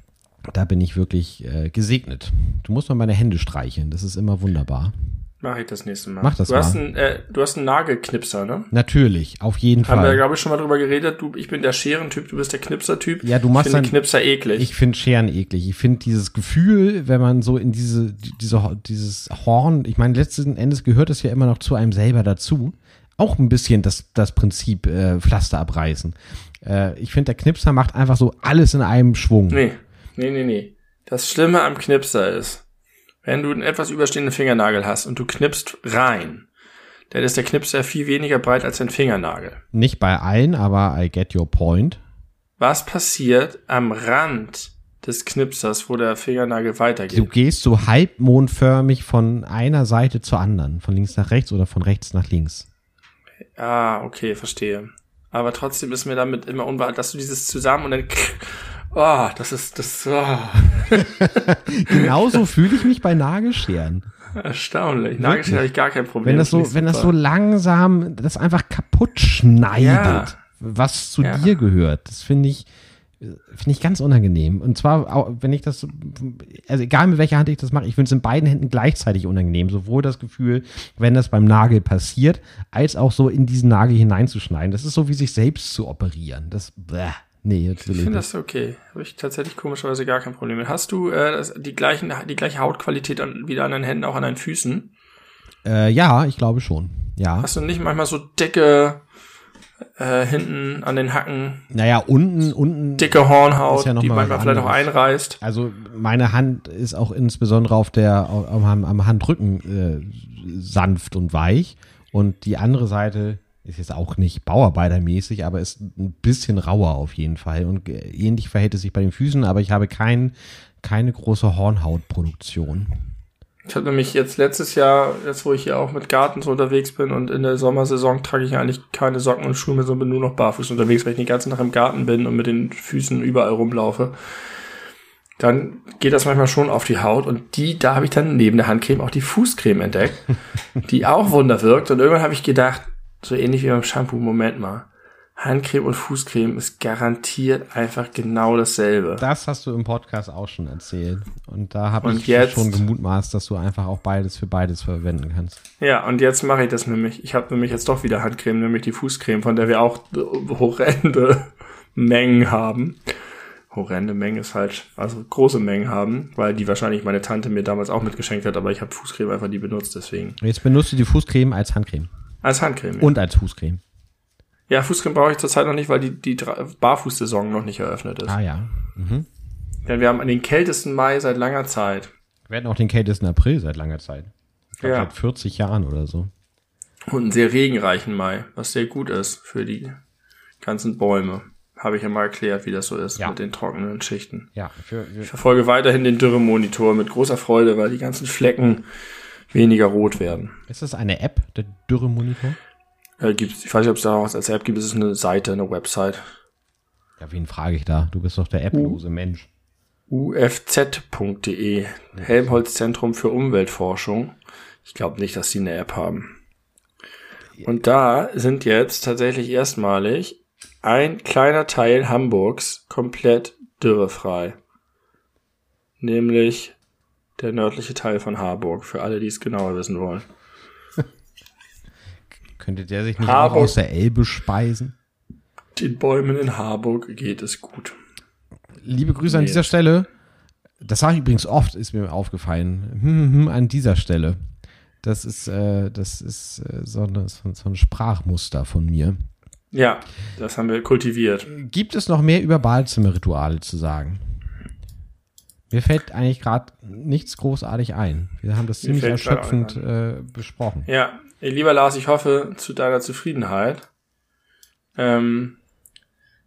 Da bin ich wirklich äh, gesegnet. Du musst mal meine Hände streicheln, das ist immer wunderbar. Mach ich das nächste Mal. Mach das du Hast mal. einen, äh, du hast einen Nagelknipser, ne? Natürlich, auf jeden Haben wir, Fall. glaube ich, schon mal drüber geredet. Du, ich bin der Scherentyp, du bist der Knipsertyp. Ja, du machst ich finde Knipser eklig. Ich finde Scheren eklig. Ich finde dieses Gefühl, wenn man so in diese, diese, dieses Horn, ich meine, letzten Endes gehört es ja immer noch zu einem selber dazu. Auch ein bisschen das, das Prinzip äh, Pflaster abreißen. Äh, ich finde, der Knipser macht einfach so alles in einem Schwung. nee, nee, nee, nee. Das Schlimme am Knipser ist, wenn du einen etwas überstehenden Fingernagel hast und du knipst rein, dann ist der Knipser viel weniger breit als dein Fingernagel. Nicht bei allen, aber I get your point. Was passiert am Rand des Knipsers, wo der Fingernagel Du weitergeht? gehst so halbmondförmig von einer Seite zur anderen, von links nach rechts oder von rechts nach links. Ah, okay, verstehe. Aber trotzdem ist mir damit immer unwahr, dass du dieses zusammen und dann, oh, das ist, das, oh, Genauso fühle ich mich bei Nagelscheren. erstaunlich. Nagelschere habe ich gar kein Problem. Wenn das so, wenn das so langsam das einfach kaputt schneidet, Ja. was zu Ja. dir gehört, das finde ich, finde ich ganz unangenehm. Und zwar, auch, wenn ich das, also egal mit welcher Hand ich das mache, ich finde es in beiden Händen gleichzeitig unangenehm. Sowohl das Gefühl, wenn das beim Nagel passiert, als auch so in diesen Nagel hineinzuschneiden. Das ist so wie sich selbst zu operieren. Das, bäh, nee, jetzt will Ich ich finde das okay. Habe ich tatsächlich komischerweise gar kein Problem mit. Hast du äh, die, gleichen, die gleiche Hautqualität an, wieder an deinen Händen, auch an deinen Füßen? Äh, ja, ich glaube schon. Ja. Hast du nicht manchmal so dicke äh, hinten an den Hacken, Naja, unten, unten. dicke Hornhaut, ja die mal manchmal vielleicht auch einreißt? Also meine Hand ist auch insbesondere auf der am, am Handrücken äh, sanft und weich und die andere Seite ist jetzt auch nicht bauarbeitermäßig, aber ist ein bisschen rauer auf jeden Fall und äh, ähnlich verhält es sich bei den Füßen, aber ich habe kein, keine große Hornhautproduktion. Ich habe nämlich jetzt letztes Jahr, jetzt wo ich hier auch mit Garten so unterwegs bin und in der Sommersaison trage ich eigentlich keine Socken und Schuhe mehr, sondern bin nur noch barfuß unterwegs, weil ich den ganzen Tag im Garten bin und mit den Füßen überall rumlaufe. dann geht das manchmal schon auf die Haut und die, da habe ich dann neben der Handcreme auch die Fußcreme entdeckt, die auch Wunder wirkt und irgendwann habe ich gedacht, so ähnlich wie beim Shampoo, Moment mal, Handcreme und Fußcreme ist garantiert einfach genau dasselbe. Das hast du im Podcast auch schon erzählt. Und da habe ich jetzt, schon gemutmaßt, dass du einfach auch beides für beides verwenden kannst. Ja, und jetzt mache ich das nämlich. Ich habe nämlich jetzt doch wieder Handcreme, nämlich die Fußcreme, von der wir auch horrende Mengen haben. Horrende Mengen ist falsch. Also große Mengen haben, weil die wahrscheinlich meine Tante mir damals auch mitgeschenkt hat, aber ich habe Fußcreme einfach nie benutzt, deswegen. Jetzt benutzt du die Fußcreme als Handcreme. Als Handcreme. Und als Fußcreme. Ja, Fußcreme brauche ich zurzeit noch nicht, weil die, die Barfußsaison noch nicht eröffnet ist. Ah ja. Mhm. Denn wir haben den kältesten Mai seit langer Zeit. Wir hatten auch den kältesten April seit langer Zeit. Ich glaub, Ja. Seit 40 Jahren oder so. Und einen sehr regenreichen Mai, was sehr gut ist für die ganzen Bäume. Habe ich ja mal erklärt, wie das so ist Ja. mit den trockenen Schichten. Ja, für, für Ich verfolge weiterhin den Dürremonitor mit großer Freude, weil die ganzen Flecken weniger rot werden. ist das eine App, der Dürremonitor? Äh, gibt's, ich weiß nicht, ob es da was als App gibt, es ist eine Seite, eine Website. Ja, wen frage ich da? Du bist doch der applose Mensch. ufz.de, Helmholtz Zentrum für Umweltforschung. Ich glaube nicht, dass die eine App haben. Und da sind jetzt tatsächlich erstmalig ein kleiner Teil Hamburgs komplett dürrefrei. Nämlich der nördliche Teil von Harburg, für alle, die es genauer wissen wollen. Könnte der sich nicht Harburg. auch aus der Elbe speisen? Den Bäumen in Harburg geht es gut. Liebe Grüße an Nee. dieser Stelle. Das sage ich übrigens oft, ist mir aufgefallen. Hm, hm, hm, an dieser Stelle. Das ist, äh, das ist äh, so, eine, so ein Sprachmuster von mir. Ja, das haben wir kultiviert. Gibt es noch mehr über Badezimmerrituale zu sagen? Mir fällt eigentlich gerade nichts großartig ein. Wir haben das Mir ziemlich erschöpfend äh, besprochen. Ja, lieber Lars, ich hoffe zu deiner Zufriedenheit. Ähm,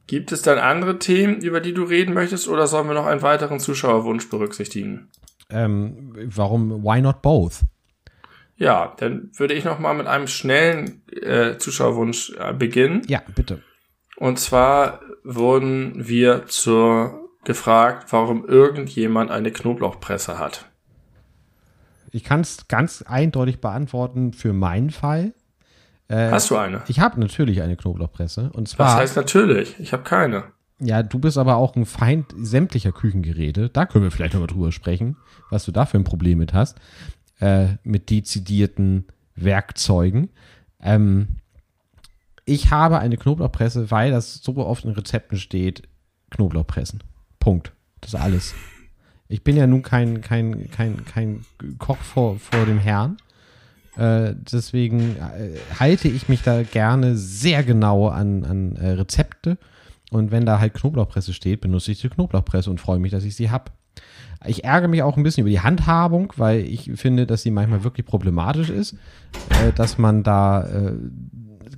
gibt es dann andere Themen, über die du reden möchtest, oder sollen wir noch einen weiteren Zuschauerwunsch berücksichtigen? Ähm, warum, why not both? Ja, dann würde ich noch mal mit einem schnellen äh, Zuschauerwunsch äh, beginnen. Ja, bitte. Und zwar wurden wir zur gefragt, warum irgendjemand eine Knoblauchpresse hat. Ich kann es ganz eindeutig beantworten für meinen Fall. Hast du eine? Ich habe natürlich eine Knoblauchpresse. Und zwar, heißt natürlich, ich habe keine. ja, du bist aber auch ein Feind sämtlicher Küchengeräte. Da können wir vielleicht nochmal drüber sprechen, was du da für ein Problem mit hast. Äh, mit dezidierten Werkzeugen. Ähm, ich habe eine Knoblauchpresse, weil das so oft in Rezepten steht, Knoblauchpressen. Punkt. Das ist alles. Ich bin ja nun kein, kein, kein, kein Koch vor, vor dem Herrn. Äh, deswegen äh, halte ich mich da gerne sehr genau an, an äh, Rezepte. Und wenn da halt Knoblauchpresse steht, benutze ich die Knoblauchpresse und freue mich, dass ich sie habe. Ich ärgere mich auch ein bisschen über die Handhabung, weil ich finde, dass sie manchmal wirklich problematisch ist, äh, dass man da äh,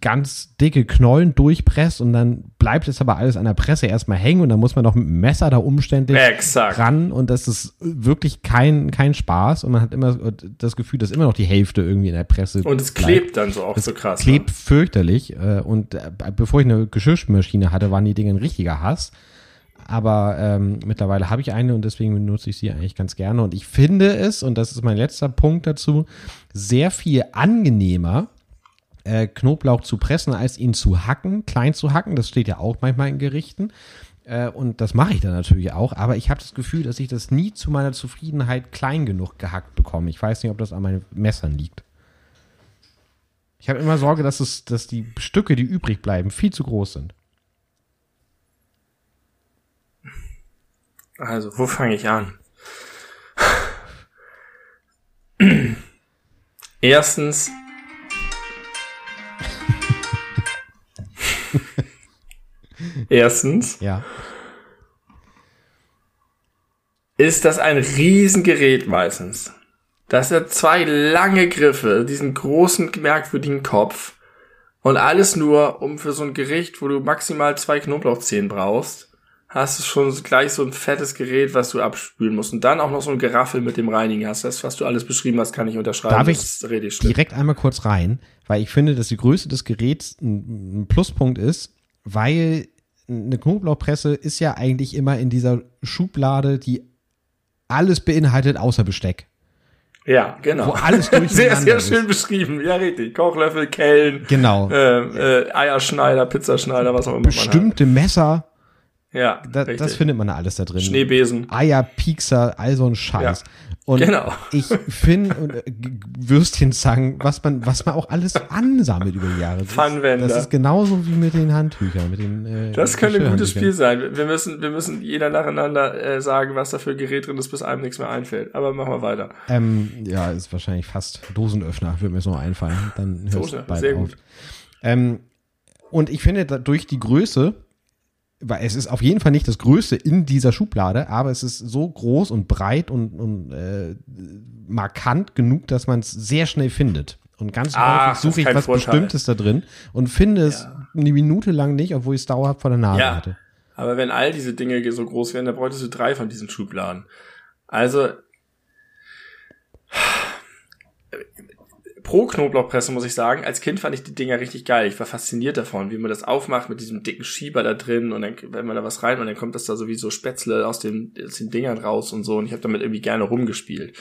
ganz dicke Knollen durchpresst und dann bleibt es aber alles an der Presse erstmal hängen und dann muss man noch mit dem Messer da umständlich Exakt. ran und das ist wirklich kein, kein Spaß und man hat immer das Gefühl, dass immer noch die Hälfte irgendwie in der Presse Und es bleibt. klebt dann so auch so krass. klebt fürchterlich äh, und äh, bevor ich eine Geschirrspülmaschine hatte, waren die Dinge ein richtiger Hass. Aber ähm, mittlerweile habe ich eine und deswegen benutze ich sie eigentlich ganz gerne. Und ich finde es, und das ist mein letzter Punkt dazu, sehr viel angenehmer, äh, Knoblauch zu pressen, als ihn zu hacken, klein zu hacken. Das steht ja auch manchmal in Gerichten. Äh, und das mache ich dann natürlich auch. Aber ich habe das Gefühl, dass ich das nie zu meiner Zufriedenheit klein genug gehackt bekomme. Ich weiß nicht, ob das an meinen Messern liegt. Ich habe immer Sorge, dass, es, dass die Stücke, die übrig bleiben, viel zu groß sind. Also, wo fange ich an? Erstens. Erstens Ja. ist das ein Riesengerät meistens. Das hat zwei lange Griffe, diesen großen, merkwürdigen Kopf und alles nur, um für so ein Gericht, wo du maximal zwei Knoblauchzehen brauchst, hast du schon gleich so ein fettes Gerät, was du abspülen musst. Und dann auch noch so ein Geraffel mit dem Reinigen hast. Das, was du alles beschrieben hast, kann ich unterschreiben. Darf ich. Direkt einmal kurz rein, weil ich finde, dass die Größe des Geräts ein, ein Pluspunkt ist, weil eine Knoblauchpresse ist ja eigentlich immer in dieser Schublade, die alles beinhaltet außer Besteck. Ja, genau. Wo alles Sehr, sehr ist. schön beschrieben. Ja, richtig. Kochlöffel, Kellen, Genau. äh, äh, Eierschneider, Pizzaschneider, was auch immer Bestimmte Messer. Ja, da, das findet man da alles da drin. Schneebesen. Eier, Piekser, all so ein Scheiß. Ja. Und Genau. ich finde und, äh, G- Würstchenzangen, was man, was man auch alles ansammelt über die Jahre. Das, Pfannenwender. das ist genauso wie mit den Handtüchern, mit den äh, Das könnte ein gutes Spiel sein. Wir müssen, wir müssen jeder nacheinander äh, sagen, was da für ein Gerät drin ist, bis einem nichts mehr einfällt. Aber machen wir weiter. Ähm, ja, ist wahrscheinlich fast Dosenöffner, würde mir so einfallen. Dann hörst du bald sehr auf. gut. Ähm, und ich finde, da- durch die Größe, weil es ist auf jeden Fall nicht das Größte in dieser Schublade, aber es ist so groß und breit und, und äh, markant genug, dass man es sehr schnell findet. Und ganz Ah, häufig suche ich was Vorteil. Bestimmtes da drin und finde es Ja. eine Minute lang nicht, obwohl ich es dauerhaft vor der Nase Ja. hatte. Aber wenn all diese Dinge so groß wären, dann bräuchtest du drei von diesen Schubladen. Also pro Knoblauchpresse muss ich sagen, als Kind fand ich die Dinger richtig geil. Ich war fasziniert davon, wie man das aufmacht mit diesem dicken Schieber da drin und dann, wenn man da was rein und dann kommt das da sowieso Spätzle aus den, aus den Dingern raus und so und ich habe damit irgendwie gerne rumgespielt.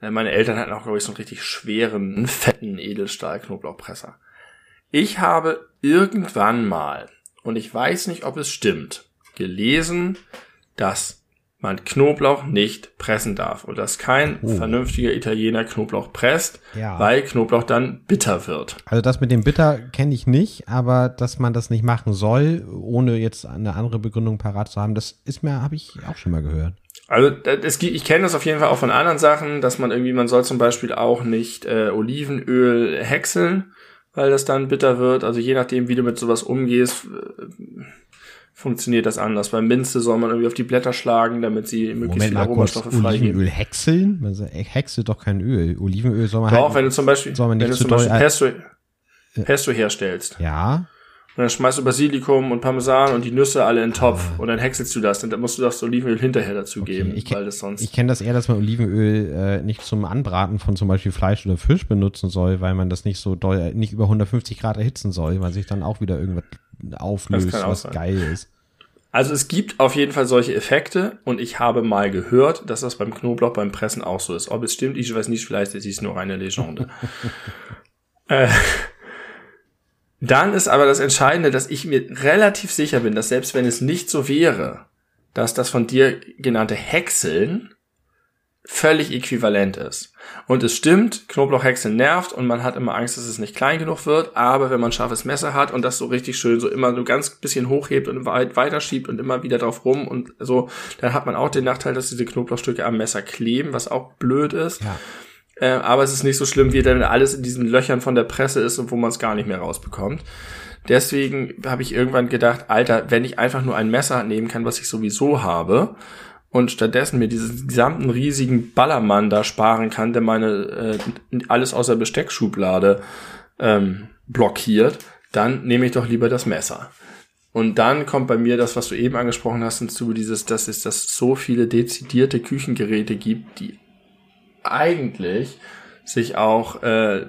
Äh, Meine Eltern hatten auch, glaube ich, so einen richtig schweren, fetten Edelstahl-Knoblauchpresser. Ich habe irgendwann mal, und ich weiß nicht, ob es stimmt, gelesen, dass man Knoblauch nicht pressen darf und dass kein Oh. vernünftiger Italiener Knoblauch presst, Ja. weil Knoblauch dann bitter wird. Also das mit dem Bitter kenne ich nicht, aber dass man das nicht machen soll, ohne jetzt eine andere Begründung parat zu haben, das ist mir, habe ich auch schon mal gehört. Also das- gibt, ich kenne das auf jeden Fall auch von anderen Sachen, dass man irgendwie, man soll zum Beispiel auch nicht äh, Olivenöl häckseln, weil das dann bitter wird. Also je nachdem, wie du mit sowas umgehst, äh, funktioniert das anders. Bei Minze soll man irgendwie auf die Blätter schlagen, damit sie möglichst kurz, Aromastoffe freigeben. Olivenöl häckseln? Man häckselt doch kein Öl. Olivenöl soll man Doch, halt... wenn du zum Beispiel, wenn du zu zum Beispiel Pesto, Pesto herstellst, ja, und dann schmeißt du Basilikum und Parmesan und die Nüsse alle in den Topf und dann häckselst du das, dann musst du das Olivenöl hinterher dazu geben, ich weil das sonst ich kenne das eher, dass man Olivenöl äh, nicht zum Anbraten von zum Beispiel Fleisch oder Fisch benutzen soll, weil man das nicht so doll, nicht über 150 Grad erhitzen soll, weil sich dann auch wieder irgendwas auflöst, was sein. geil ist. Also es gibt auf jeden Fall solche Effekte und ich habe mal gehört, dass das beim Knoblauch beim Pressen auch so ist. Ob es stimmt, ich weiß nicht, vielleicht ist es nur eine Legende. äh, dann ist aber das Entscheidende, dass ich mir relativ sicher bin, dass selbst wenn es nicht so wäre, dass das von dir genannte Häckseln völlig äquivalent ist. Und es stimmt, Knoblauchhäckseln nervt und man hat immer Angst, dass es nicht klein genug wird, aber wenn man ein scharfes Messer hat und das so richtig schön so immer so ganz bisschen hochhebt und weit weiterschiebt und immer wieder drauf rum und so, dann hat man auch den Nachteil, dass diese Knoblauchstücke am Messer kleben, was auch blöd ist. Ja. Äh, aber es ist nicht so schlimm, wie dann alles in diesen Löchern von der Presse ist und wo man es gar nicht mehr rausbekommt. Deswegen habe ich irgendwann gedacht, Alter, wenn ich einfach nur ein Messer nehmen kann, was ich sowieso habe, und stattdessen mir diesen gesamten riesigen Ballermann da sparen kann, der meine äh, alles außer Besteckschublade ähm, blockiert, dann nehme ich doch lieber das Messer. Und dann kommt bei mir das, was du eben angesprochen hast, hinzu, dieses, dass es dass so viele dezidierte Küchengeräte gibt, die eigentlich sich auch äh,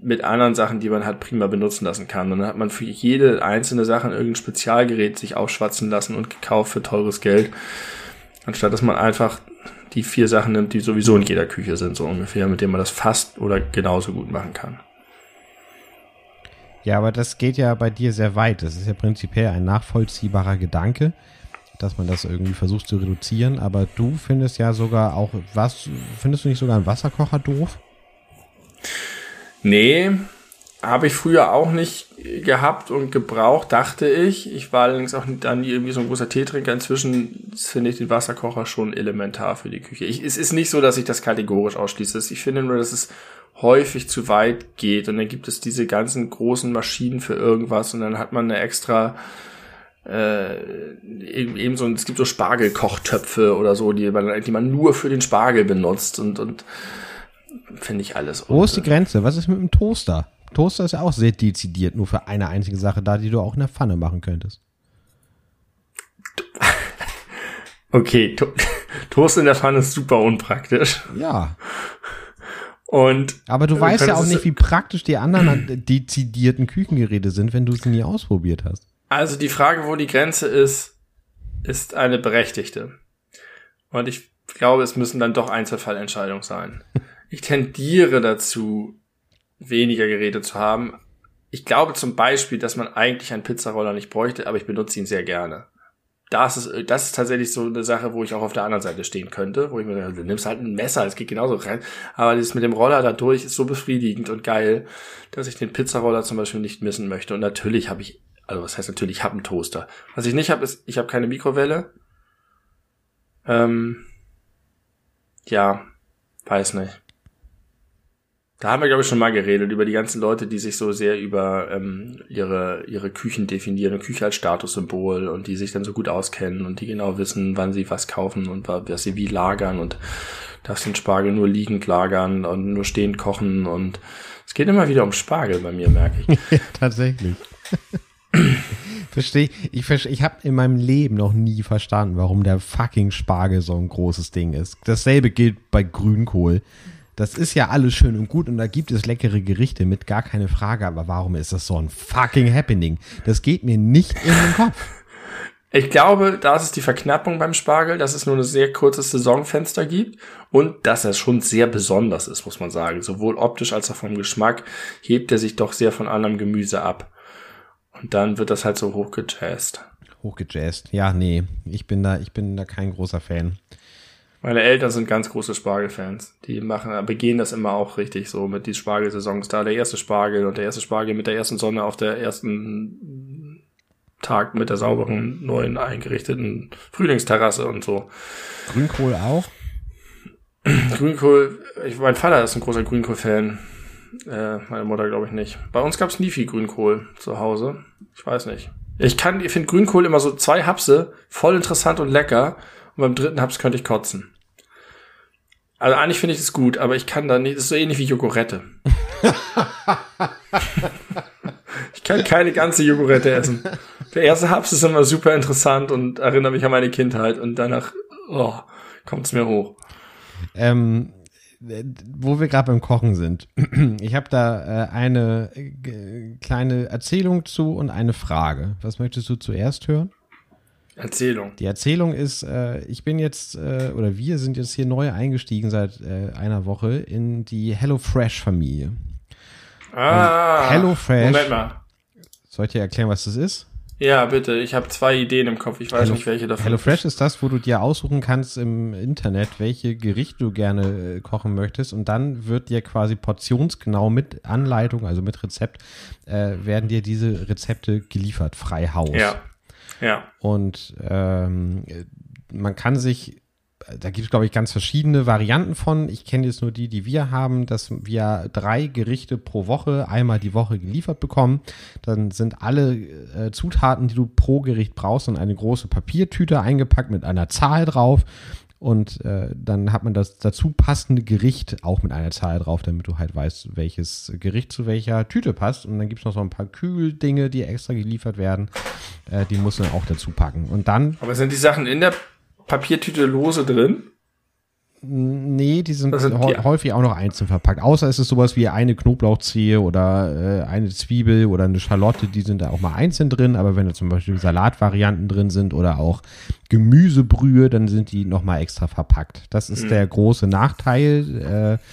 mit anderen Sachen, die man hat, prima benutzen lassen kann. Und dann hat man für jede einzelne Sache irgendein Spezialgerät sich aufschwatzen lassen und gekauft für teures Geld, anstatt dass man einfach die vier Sachen nimmt, die sowieso in jeder Küche sind, so ungefähr, mit denen man das fast oder genauso gut machen kann. Ja, aber das geht ja bei dir sehr weit. Das ist ja prinzipiell ein nachvollziehbarer Gedanke, dass man das irgendwie versucht zu reduzieren. Aber du findest ja sogar auch, was, findest du nicht sogar einen Wasserkocher doof? Nee, habe ich früher auch nicht gehabt und gebraucht, dachte ich. Ich war allerdings auch dann nie irgendwie so ein großer Teetrinker. Inzwischen finde ich den Wasserkocher schon elementar für die Küche. Ich, es ist nicht so, dass ich das kategorisch ausschließe. Ich finde nur, dass es häufig zu weit geht und dann gibt es diese ganzen großen Maschinen für irgendwas und dann hat man eine extra äh, eben, eben so, es gibt so Spargelkochtöpfe oder so, die man, die man nur für den Spargel benutzt und, und finde ich alles. Wo ist die Grenze? Was ist mit dem Toaster? Toaster ist ja auch sehr dezidiert nur für eine einzige Sache da, die du auch in der Pfanne machen könntest. Okay, to Toast in der Pfanne ist super unpraktisch. Ja. Und Aber du Äh, weißt ja auch nicht, wie praktisch die anderen dezidierten Küchengeräte sind, wenn du sie nie ausprobiert hast. also die Frage, wo die Grenze ist, ist eine berechtigte. Und ich glaube, es müssen dann doch Einzelfallentscheidungen sein. Ich tendiere dazu, weniger Geräte zu haben. Ich glaube zum Beispiel, dass man eigentlich einen Pizzaroller nicht bräuchte, aber ich benutze ihn sehr gerne. Das ist, das ist tatsächlich so eine Sache, wo ich auch auf der anderen Seite stehen könnte, wo ich mir denke, du nimmst halt ein Messer, es geht genauso rein. Aber das mit dem Roller dadurch ist so befriedigend und geil, dass ich den Pizzaroller zum Beispiel nicht missen möchte. Und natürlich habe ich, also was heißt natürlich, ich habe einen Toaster. Was ich nicht habe, ist, ich habe keine Mikrowelle. Ähm, ja, weiß nicht. Da haben wir, glaube ich, schon mal geredet, über die ganzen Leute, die sich so sehr über ähm, ihre, ihre Küchen definieren und Küche als Statussymbol und die sich dann so gut auskennen und die genau wissen, wann sie was kaufen und was sie wie lagern und darfst den Spargel nur liegend lagern und nur stehend kochen und es geht immer wieder um Spargel bei mir, merke ich. ja, tatsächlich. Verstehe ich. Versteh, ich habe in meinem Leben noch nie verstanden, warum der fucking Spargel so ein großes Ding ist. Dasselbe gilt bei Grünkohl. Das ist ja alles schön und gut und da gibt es leckere Gerichte mit gar keine Frage, aber warum ist das so ein fucking Happening? Das geht mir nicht in den Kopf. Ich glaube, da ist die Verknappung beim Spargel, dass es nur ein sehr kurzes Saisonfenster gibt und dass er schon sehr besonders ist, muss man sagen. Sowohl optisch als auch vom Geschmack hebt er sich doch sehr von anderem Gemüse ab. Und dann wird das halt so hochgejazzt. Hochgejazzt. Ja, nee, ich bin da, ich bin da kein großer Fan. Meine Eltern sind ganz große Spargelfans. Die machen, begehen das immer auch richtig so mit die Spargelsaisons da. Der erste Spargel und der erste Spargel mit der ersten Sonne auf der ersten Tag mit der sauberen, neuen eingerichteten Frühlingsterrasse und so. Grünkohl auch? Grünkohl, ich, mein Vater ist ein großer Grünkohl-Fan. Äh, meine Mutter glaube ich nicht. Bei uns gab es nie viel Grünkohl zu Hause. Ich weiß nicht. Ich kann, ich finde Grünkohl immer so zwei Hapse, voll interessant und lecker und beim dritten Haps könnte ich kotzen. Also eigentlich finde ich das gut, aber ich kann da nicht, das ist so ähnlich wie Jogurette. ich kann keine ganze Jogurette essen. Der erste Haps ist immer super interessant und erinnert mich an meine Kindheit und danach oh, kommt es mir hoch. Ähm, wo wir gerade beim Kochen sind. Ich habe da äh, eine äh, kleine Erzählung zu und eine Frage. Was möchtest du zuerst hören? Erzählung. Die Erzählung ist, äh, ich bin jetzt, äh, oder wir sind jetzt hier neu eingestiegen seit äh, einer Woche in die HelloFresh-Familie. Ah, HelloFresh. Moment mal. Soll ich dir erklären, was das ist? Ja, bitte. Ich habe zwei Ideen im Kopf. Ich weiß Hello, nicht, welche davon. HelloFresh ist das, wo du dir aussuchen kannst im Internet, welche Gerichte du gerne äh, kochen möchtest. Und dann wird dir quasi portionsgenau mit Anleitung, also mit Rezept, äh, werden dir diese Rezepte geliefert, frei Haus. Ja. Ja. Und ähm, man kann sich da gibt es, glaube ich, ganz verschiedene Varianten von. Ich kenne jetzt nur die, die wir haben, dass wir drei Gerichte pro Woche einmal die Woche geliefert bekommen. Dann sind alle äh, Zutaten, die du pro Gericht brauchst, in eine große Papiertüte eingepackt mit einer Zahl drauf. Und äh, dann hat man das dazu passende Gericht auch mit einer Zahl drauf, damit du halt weißt, welches Gericht zu welcher Tüte passt. Und dann gibt es noch so ein paar Kühldinge, die extra geliefert werden. Äh, die musst du dann auch dazu packen. Und dann. Aber sind die Sachen in der Papiertüte lose drin? Nee, die sind die häufig auch noch einzeln verpackt. Außer es ist sowas wie eine Knoblauchzehe oder äh, eine Zwiebel oder eine Schalotte, die sind da auch mal einzeln drin. Aber wenn da zum Beispiel Salatvarianten drin sind oder auch Gemüsebrühe, dann sind die nochmal extra verpackt. Das ist mhm. der große Nachteil. Äh,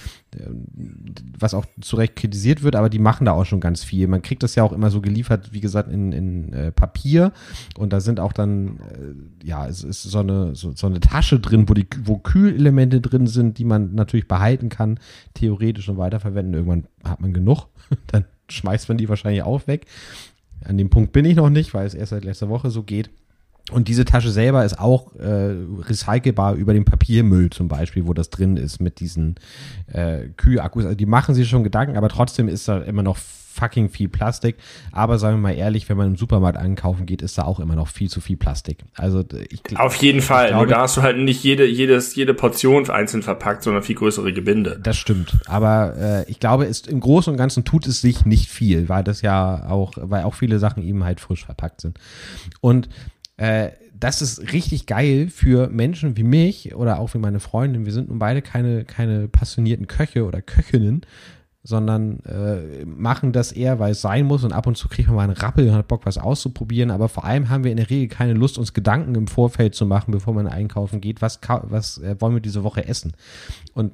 was auch zu Recht kritisiert wird, aber die machen da auch schon ganz viel. Man kriegt das ja auch immer so geliefert, wie gesagt, in, in äh, Papier und da sind auch dann, äh, ja, es ist so eine, so, so, eine Tasche drin, wo die, wo Kühlelemente drin sind, die man natürlich behalten kann, theoretisch und weiterverwenden. Irgendwann hat man genug, dann schmeißt man die wahrscheinlich auch weg. An dem Punkt bin ich noch nicht, weil es erst seit letzter Woche so geht. Und diese Tasche selber ist auch äh, recycelbar über den Papiermüll zum Beispiel, wo das drin ist mit diesen äh, Kühlakkus. Also die machen sich schon Gedanken, aber trotzdem ist da immer noch fucking viel Plastik. Aber sagen wir mal ehrlich, wenn man im Supermarkt einkaufen geht, ist da auch immer noch viel zu viel Plastik. Also ich Auf jeden Fall. Glaube, Nur da hast du halt nicht jede, jedes, jede Portion einzeln verpackt, sondern viel größere Gebinde. Das stimmt. Aber äh, ich glaube, es, im Großen und Ganzen tut es sich nicht viel, weil das ja auch, weil auch viele Sachen eben halt frisch verpackt sind. Und äh, das ist richtig geil für Menschen wie mich oder auch wie meine Freundin. Wir sind nun beide keine, keine passionierten Köche oder Köchinnen, sondern äh, machen das eher, weil es sein muss und ab und zu kriegt man mal einen Rappel und hat Bock, was auszuprobieren. Aber vor allem haben wir in der Regel keine Lust, uns Gedanken im Vorfeld zu machen, bevor man einkaufen geht, was, was äh, wollen wir diese Woche essen. Und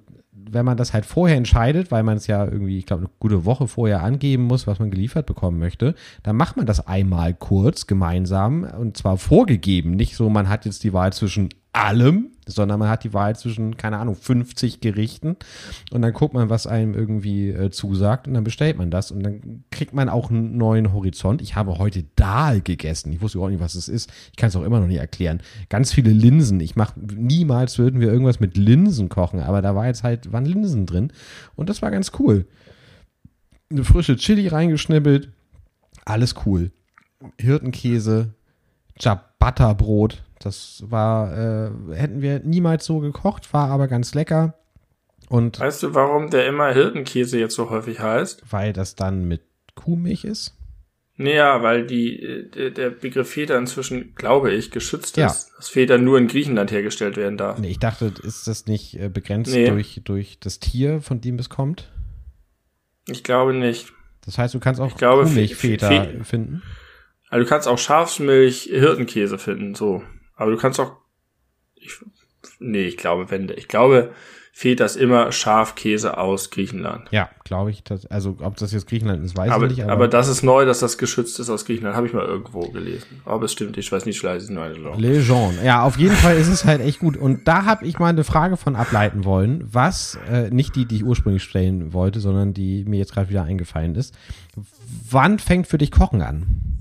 wenn man das halt vorher entscheidet, weil man es ja irgendwie, ich glaube, eine gute Woche vorher angeben muss, was man geliefert bekommen möchte, dann macht man das einmal kurz gemeinsam und zwar vorgegeben. Nicht so, man hat jetzt die Wahl zwischen allem, sondern man hat die Wahl zwischen, keine Ahnung, 50 Gerichten und dann guckt man, was einem irgendwie äh, zusagt und dann bestellt man das und dann kriegt man auch einen neuen Horizont. Ich habe heute Dahl gegessen. Ich wusste überhaupt nicht, was es ist. Ich kann es auch immer noch nicht erklären. Ganz viele Linsen. Ich mache niemals würden wir irgendwas mit Linsen kochen, aber da war jetzt halt, waren Linsen drin und das war ganz cool. Eine frische Chili reingeschnippelt. Alles cool. Hirtenkäse, Ciabatta-Brot, das war, äh, hätten wir niemals so gekocht, war aber ganz lecker. Und weißt du, warum der immer Hirtenkäse jetzt so häufig heißt? Weil das dann mit Kuhmilch ist? Naja, weil die, der, der Begriff Feta inzwischen, glaube ich, geschützt ja. ist. Dass Feta nur in Griechenland hergestellt werden darf. Nee, ich dachte, ist das nicht äh, begrenzt nee. durch, durch das Tier, von dem es kommt? Ich glaube nicht. Das heißt, du kannst auch Kuhmilch-Feta finden? Also du kannst auch Schafsmilch, Hirtenkäse finden, so. Aber du kannst auch. Ich, nee, ich glaube, wenn. Ich glaube, fehlt das immer Schafkäse aus Griechenland. Ja, glaube ich. Das, also, ob das jetzt Griechenland ist, weiß aber, ich nicht. Aber, aber das ist neu, dass das geschützt ist aus Griechenland. Habe ich mal irgendwo gelesen. Aber es stimmt, ich weiß nicht, vielleicht ist es eine. Legende. Ja, auf jeden Fall ist es halt echt gut. Und da habe ich mal eine Frage von ableiten wollen, was, äh, nicht die, die ich ursprünglich stellen wollte, sondern die mir jetzt gerade wieder eingefallen ist. Wann fängt für dich Kochen an?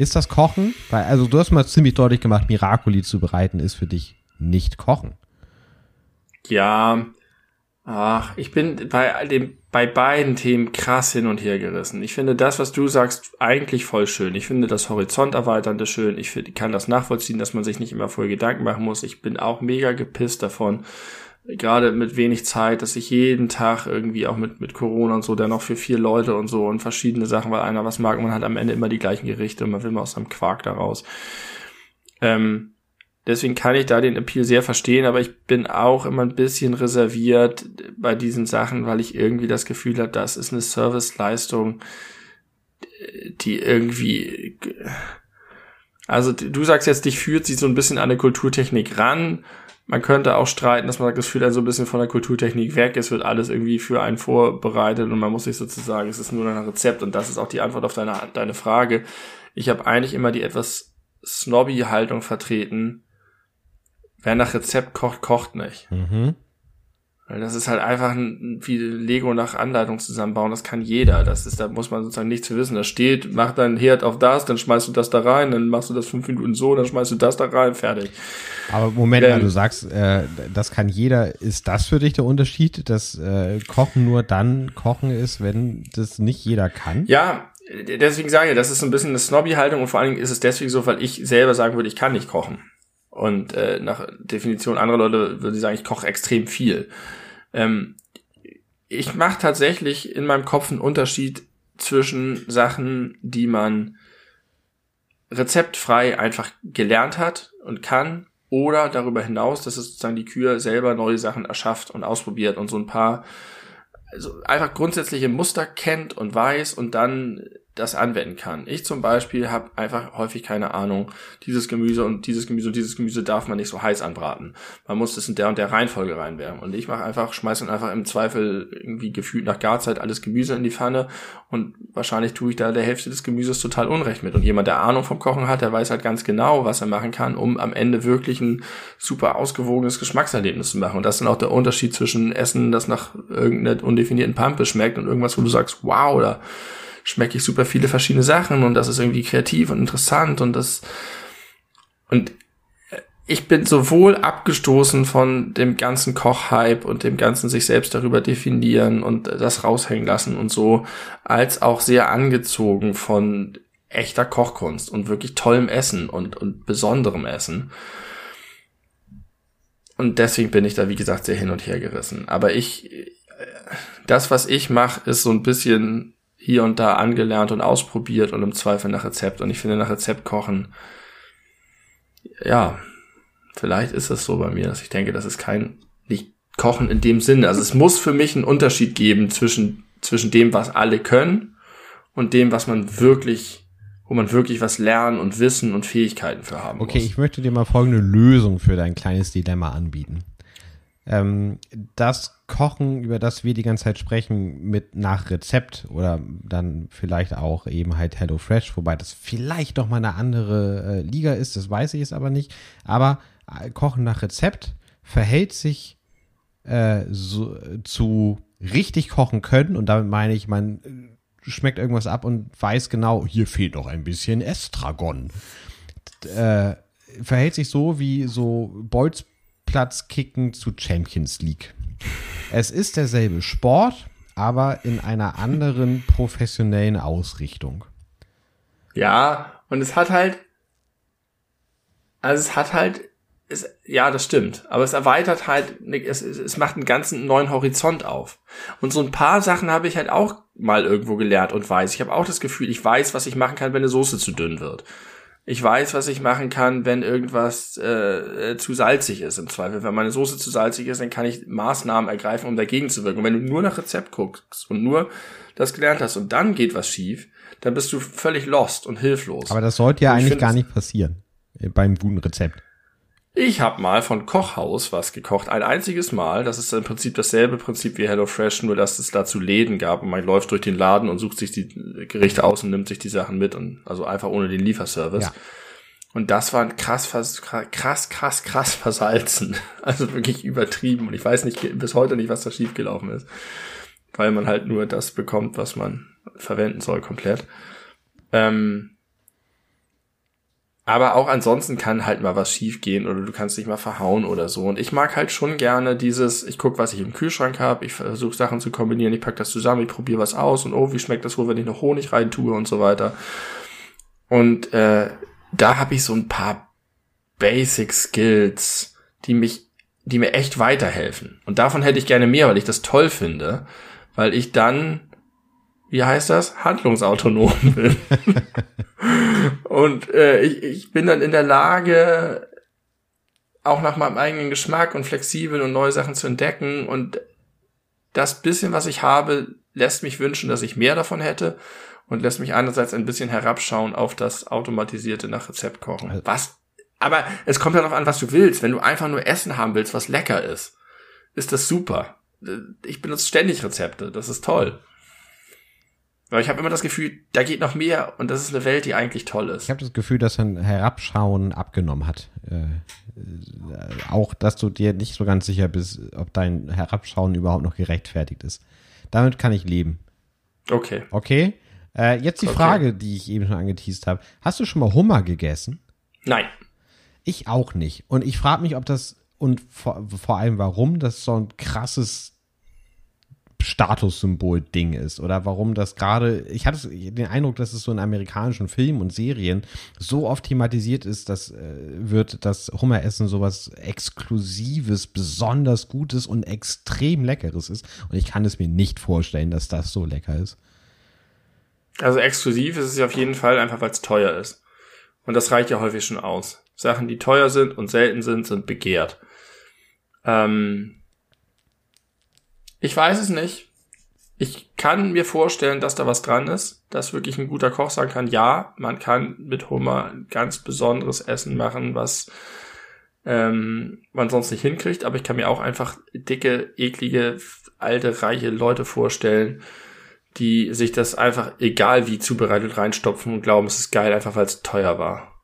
Ist das Kochen? Weil, also du hast mal ziemlich deutlich gemacht, Miracoli zu bereiten ist für dich nicht Kochen. Ja, ach, ich bin bei dem, bei beiden Themen krass hin und her gerissen. Ich finde das, was du sagst, eigentlich voll schön. Ich finde das Horizonterweiternde schön. Ich kann das nachvollziehen, dass man sich nicht immer voll Gedanken machen muss. Ich bin auch mega gepisst davon, gerade mit wenig Zeit, dass ich jeden Tag irgendwie auch mit, mit Corona und so, dann noch für vier Leute und so und verschiedene Sachen, weil einer was mag und man hat am Ende immer die gleichen Gerichte und man will mal aus seinem Quark daraus. Ähm, deswegen kann ich da den Appeal sehr verstehen, aber ich bin auch immer ein bisschen reserviert bei diesen Sachen, weil ich irgendwie das Gefühl habe, das ist eine Serviceleistung, die irgendwie, also du sagst jetzt, dich führt sie so ein bisschen an eine Kulturtechnik ran man könnte auch streiten, dass man sagt, es führt dann so ein bisschen von der Kulturtechnik weg, es wird alles irgendwie für einen vorbereitet und man muss sich sozusagen, es ist nur ein Rezept und das ist auch die Antwort auf deine, deine Frage. Ich habe eigentlich immer die etwas snobby Haltung vertreten, wer nach Rezept kocht, kocht nicht. Mhm. Weil das ist halt einfach ein, wie Lego nach Anleitung zusammenbauen, das kann jeder. Das ist, da muss man sozusagen nichts wissen. Da steht, mach dein Herd auf das, dann schmeißt du das da rein, dann machst du das fünf Minuten so, dann schmeißt du das da rein, fertig. Aber Moment ähm, mal, du sagst, äh, das kann jeder. Ist das für dich der Unterschied, dass äh, Kochen nur dann Kochen ist, wenn das nicht jeder kann? Ja, deswegen sage ich, das ist so ein bisschen eine Snobby-Haltung und vor allen Dingen ist es deswegen so, weil ich selber sagen würde, ich kann nicht kochen. Und äh, nach Definition anderer Leute würde ich sagen, ich koche extrem viel. Ähm, ich mache tatsächlich in meinem Kopf einen Unterschied zwischen Sachen, die man rezeptfrei einfach gelernt hat und kann, oder darüber hinaus, dass es sozusagen die Kühe selber neue Sachen erschafft und ausprobiert und so ein paar also einfach grundsätzliche Muster kennt und weiß und dann das anwenden kann. Ich zum Beispiel habe einfach häufig keine Ahnung, dieses Gemüse und dieses Gemüse und dieses Gemüse darf man nicht so heiß anbraten. Man muss das in der und der Reihenfolge reinwärmen. Und ich mache einfach, schmeiße dann einfach im Zweifel irgendwie gefühlt nach Garzeit alles Gemüse in die Pfanne und wahrscheinlich tue ich da der Hälfte des Gemüses total Unrecht mit. Und jemand, der Ahnung vom Kochen hat, der weiß halt ganz genau, was er machen kann, um am Ende wirklich ein super ausgewogenes Geschmackserlebnis zu machen. Und das ist dann auch der Unterschied zwischen Essen, das nach irgendeiner undefinierten Pampe schmeckt und irgendwas, wo du sagst, wow, oder schmecke ich super viele verschiedene Sachen und das ist irgendwie kreativ und interessant und das und ich bin sowohl abgestoßen von dem ganzen Kochhype und dem ganzen sich selbst darüber definieren und das raushängen lassen und so, als auch sehr angezogen von echter Kochkunst und wirklich tollem Essen und, und besonderem Essen. Und deswegen bin ich da, wie gesagt, sehr hin und her gerissen. Aber ich, das, was ich mache, ist so ein bisschen hier und da angelernt und ausprobiert und im Zweifel nach Rezept. Und ich finde, nach Rezept kochen, ja, vielleicht ist es so bei mir, dass ich denke, das ist kein, nicht Kochen in dem Sinne. Also es muss für mich einen Unterschied geben zwischen zwischen dem, was alle können und dem, was man wirklich, wo man wirklich was lernen und Wissen und Fähigkeiten für haben Okay, muss. ich möchte dir mal folgende Lösung für dein kleines Dilemma anbieten. Ähm, das Kochen, über das wir die ganze Zeit sprechen, mit nach Rezept oder dann vielleicht auch eben halt Hello Fresh, wobei das vielleicht doch mal eine andere äh, Liga ist, das weiß ich jetzt aber nicht. Aber äh, Kochen nach Rezept verhält sich äh, so, zu richtig kochen können und damit meine ich, man äh, schmeckt irgendwas ab und weiß genau, hier fehlt noch ein bisschen Estragon. Äh, verhält sich so wie so Bolzplatzkicken zu Champions League. Es ist derselbe Sport, aber in einer anderen professionellen Ausrichtung. Ja, und es hat halt, also es hat halt, es, ja, das stimmt, aber es erweitert halt, es, es, es macht einen ganzen neuen Horizont auf. Und so ein paar Sachen habe ich halt auch mal irgendwo gelernt und weiß. Ich habe auch das Gefühl, ich weiß, was ich machen kann, wenn eine Soße zu dünn wird. Ich weiß, was ich machen kann, wenn irgendwas äh, zu salzig ist im Zweifel. Wenn meine Soße zu salzig ist, dann kann ich Maßnahmen ergreifen, um dagegen zu wirken. Und wenn du nur nach Rezept guckst und nur das gelernt hast und dann geht was schief, dann bist du völlig lost und hilflos. Aber das sollte ja eigentlich find gar nicht passieren äh, beim guten Rezept. Ich habe mal von Kochhaus was gekocht, ein einziges Mal. Das ist im Prinzip dasselbe Prinzip wie HelloFresh, nur dass es dazu Läden gab und man läuft durch den Laden und sucht sich die Gerichte aus und nimmt sich die Sachen mit und also einfach ohne den Lieferservice. Ja. Und das war krass, vers- krass, krass, krass versalzen. Also wirklich übertrieben. Und ich weiß nicht bis heute nicht, was da schiefgelaufen ist. Weil man halt nur das bekommt, was man verwenden soll, komplett. Ähm, aber auch ansonsten kann halt mal was schiefgehen oder du kannst dich mal verhauen oder so. Und ich mag halt schon gerne dieses, ich guck, was ich im Kühlschrank habe, ich versuche Sachen zu kombinieren, ich pack das zusammen, ich probiere was aus und oh, wie schmeckt das wohl, wenn ich noch Honig rein tue und so weiter. Und äh, da habe ich so ein paar Basic Skills, die mich, die mir echt weiterhelfen. Und davon hätte ich gerne mehr, weil ich das toll finde, weil ich dann, wie heißt das, handlungsautonom bin. Und äh, ich, ich bin dann in der Lage, auch nach meinem eigenen Geschmack und flexibel und neue Sachen zu entdecken. Und das bisschen, was ich habe, lässt mich wünschen, dass ich mehr davon hätte und lässt mich einerseits ein bisschen herabschauen auf das automatisierte nach Rezept kochen. Also- Was? Aber es kommt ja darauf an, was du willst. Wenn du einfach nur Essen haben willst, was lecker ist, ist das super. Ich benutze ständig Rezepte. Das ist toll. Aber ich habe immer das Gefühl, da geht noch mehr und das ist eine Welt, die eigentlich toll ist. Ich habe das Gefühl, dass ein Herabschauen abgenommen hat. Äh, äh, auch, dass du dir nicht so ganz sicher bist, ob dein Herabschauen überhaupt noch gerechtfertigt ist. Damit kann ich leben. Okay. Okay? Äh, jetzt die Okay. Frage, die ich eben schon angeteased habe. Hast du schon mal Hummer gegessen? Nein. Ich auch nicht. Und ich frage mich, ob das und vor, vor allem warum das so ein krasses Statussymbol-Ding ist oder warum das gerade, ich hatte den Eindruck, dass es so in amerikanischen Filmen und Serien so oft thematisiert ist, dass äh, wird, dass Hummeressen sowas Exklusives, besonders Gutes und extrem Leckeres ist. Und ich kann es mir nicht vorstellen, dass das so lecker ist. Also exklusiv ist es auf jeden Fall einfach, weil es teuer ist. Und das reicht ja häufig schon aus. Sachen, die teuer sind und selten sind, sind begehrt. Ähm ich weiß es nicht. Ich kann mir vorstellen, dass da was dran ist, dass wirklich ein guter Koch sagen kann, ja, man kann mit Hummer ein ganz besonderes Essen machen, was ähm, man sonst nicht hinkriegt. Aber ich kann mir auch einfach dicke, eklige, alte, reiche Leute vorstellen, die sich das einfach, egal wie zubereitet, reinstopfen und glauben, es ist geil, einfach weil es teuer war.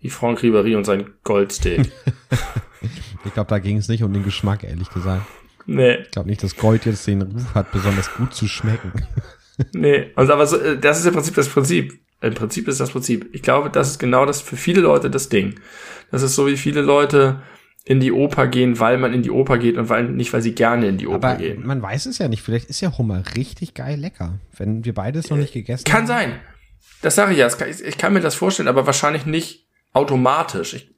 Wie Franck Ribéry und sein Goldsteak. Ich glaube, da ging es nicht um den Geschmack, ehrlich gesagt. Nee, Ich glaube nicht, dass Gold jetzt den Ruf hat, besonders gut zu schmecken. nee. Und aber so, äh, das ist im Prinzip das Prinzip. Im Prinzip ist das Prinzip. Ich glaube, das ist genau das für viele Leute das Ding. Das ist so, wie viele Leute in die Oper gehen, weil man in die Oper geht und weil, nicht, weil sie gerne in die Oper Aber gehen. man weiß es ja nicht. Vielleicht ist ja Hummer richtig geil lecker. Wenn wir beides noch nicht gegessen Kann haben. sein. Das sage ich ja. kann- Ich ich kann mir das vorstellen, aber wahrscheinlich nicht automatisch. Ich,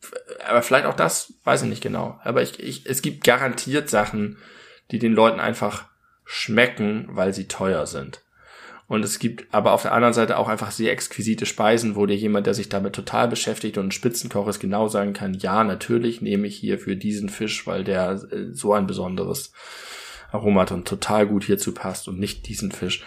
aber vielleicht auch das, weiß ich nicht genau. Aber ich, ich, es gibt garantiert Sachen, die den Leuten einfach schmecken, weil sie teuer sind. Und es gibt aber auf der anderen Seite auch einfach sehr exquisite Speisen, wo dir jemand, der sich damit total beschäftigt und ein Spitzenkoch ist, genau sagen kann, ja, natürlich nehme ich hier für diesen Fisch, weil der äh, so ein besonderes Aromaton total gut hierzu passt und nicht diesen Fisch.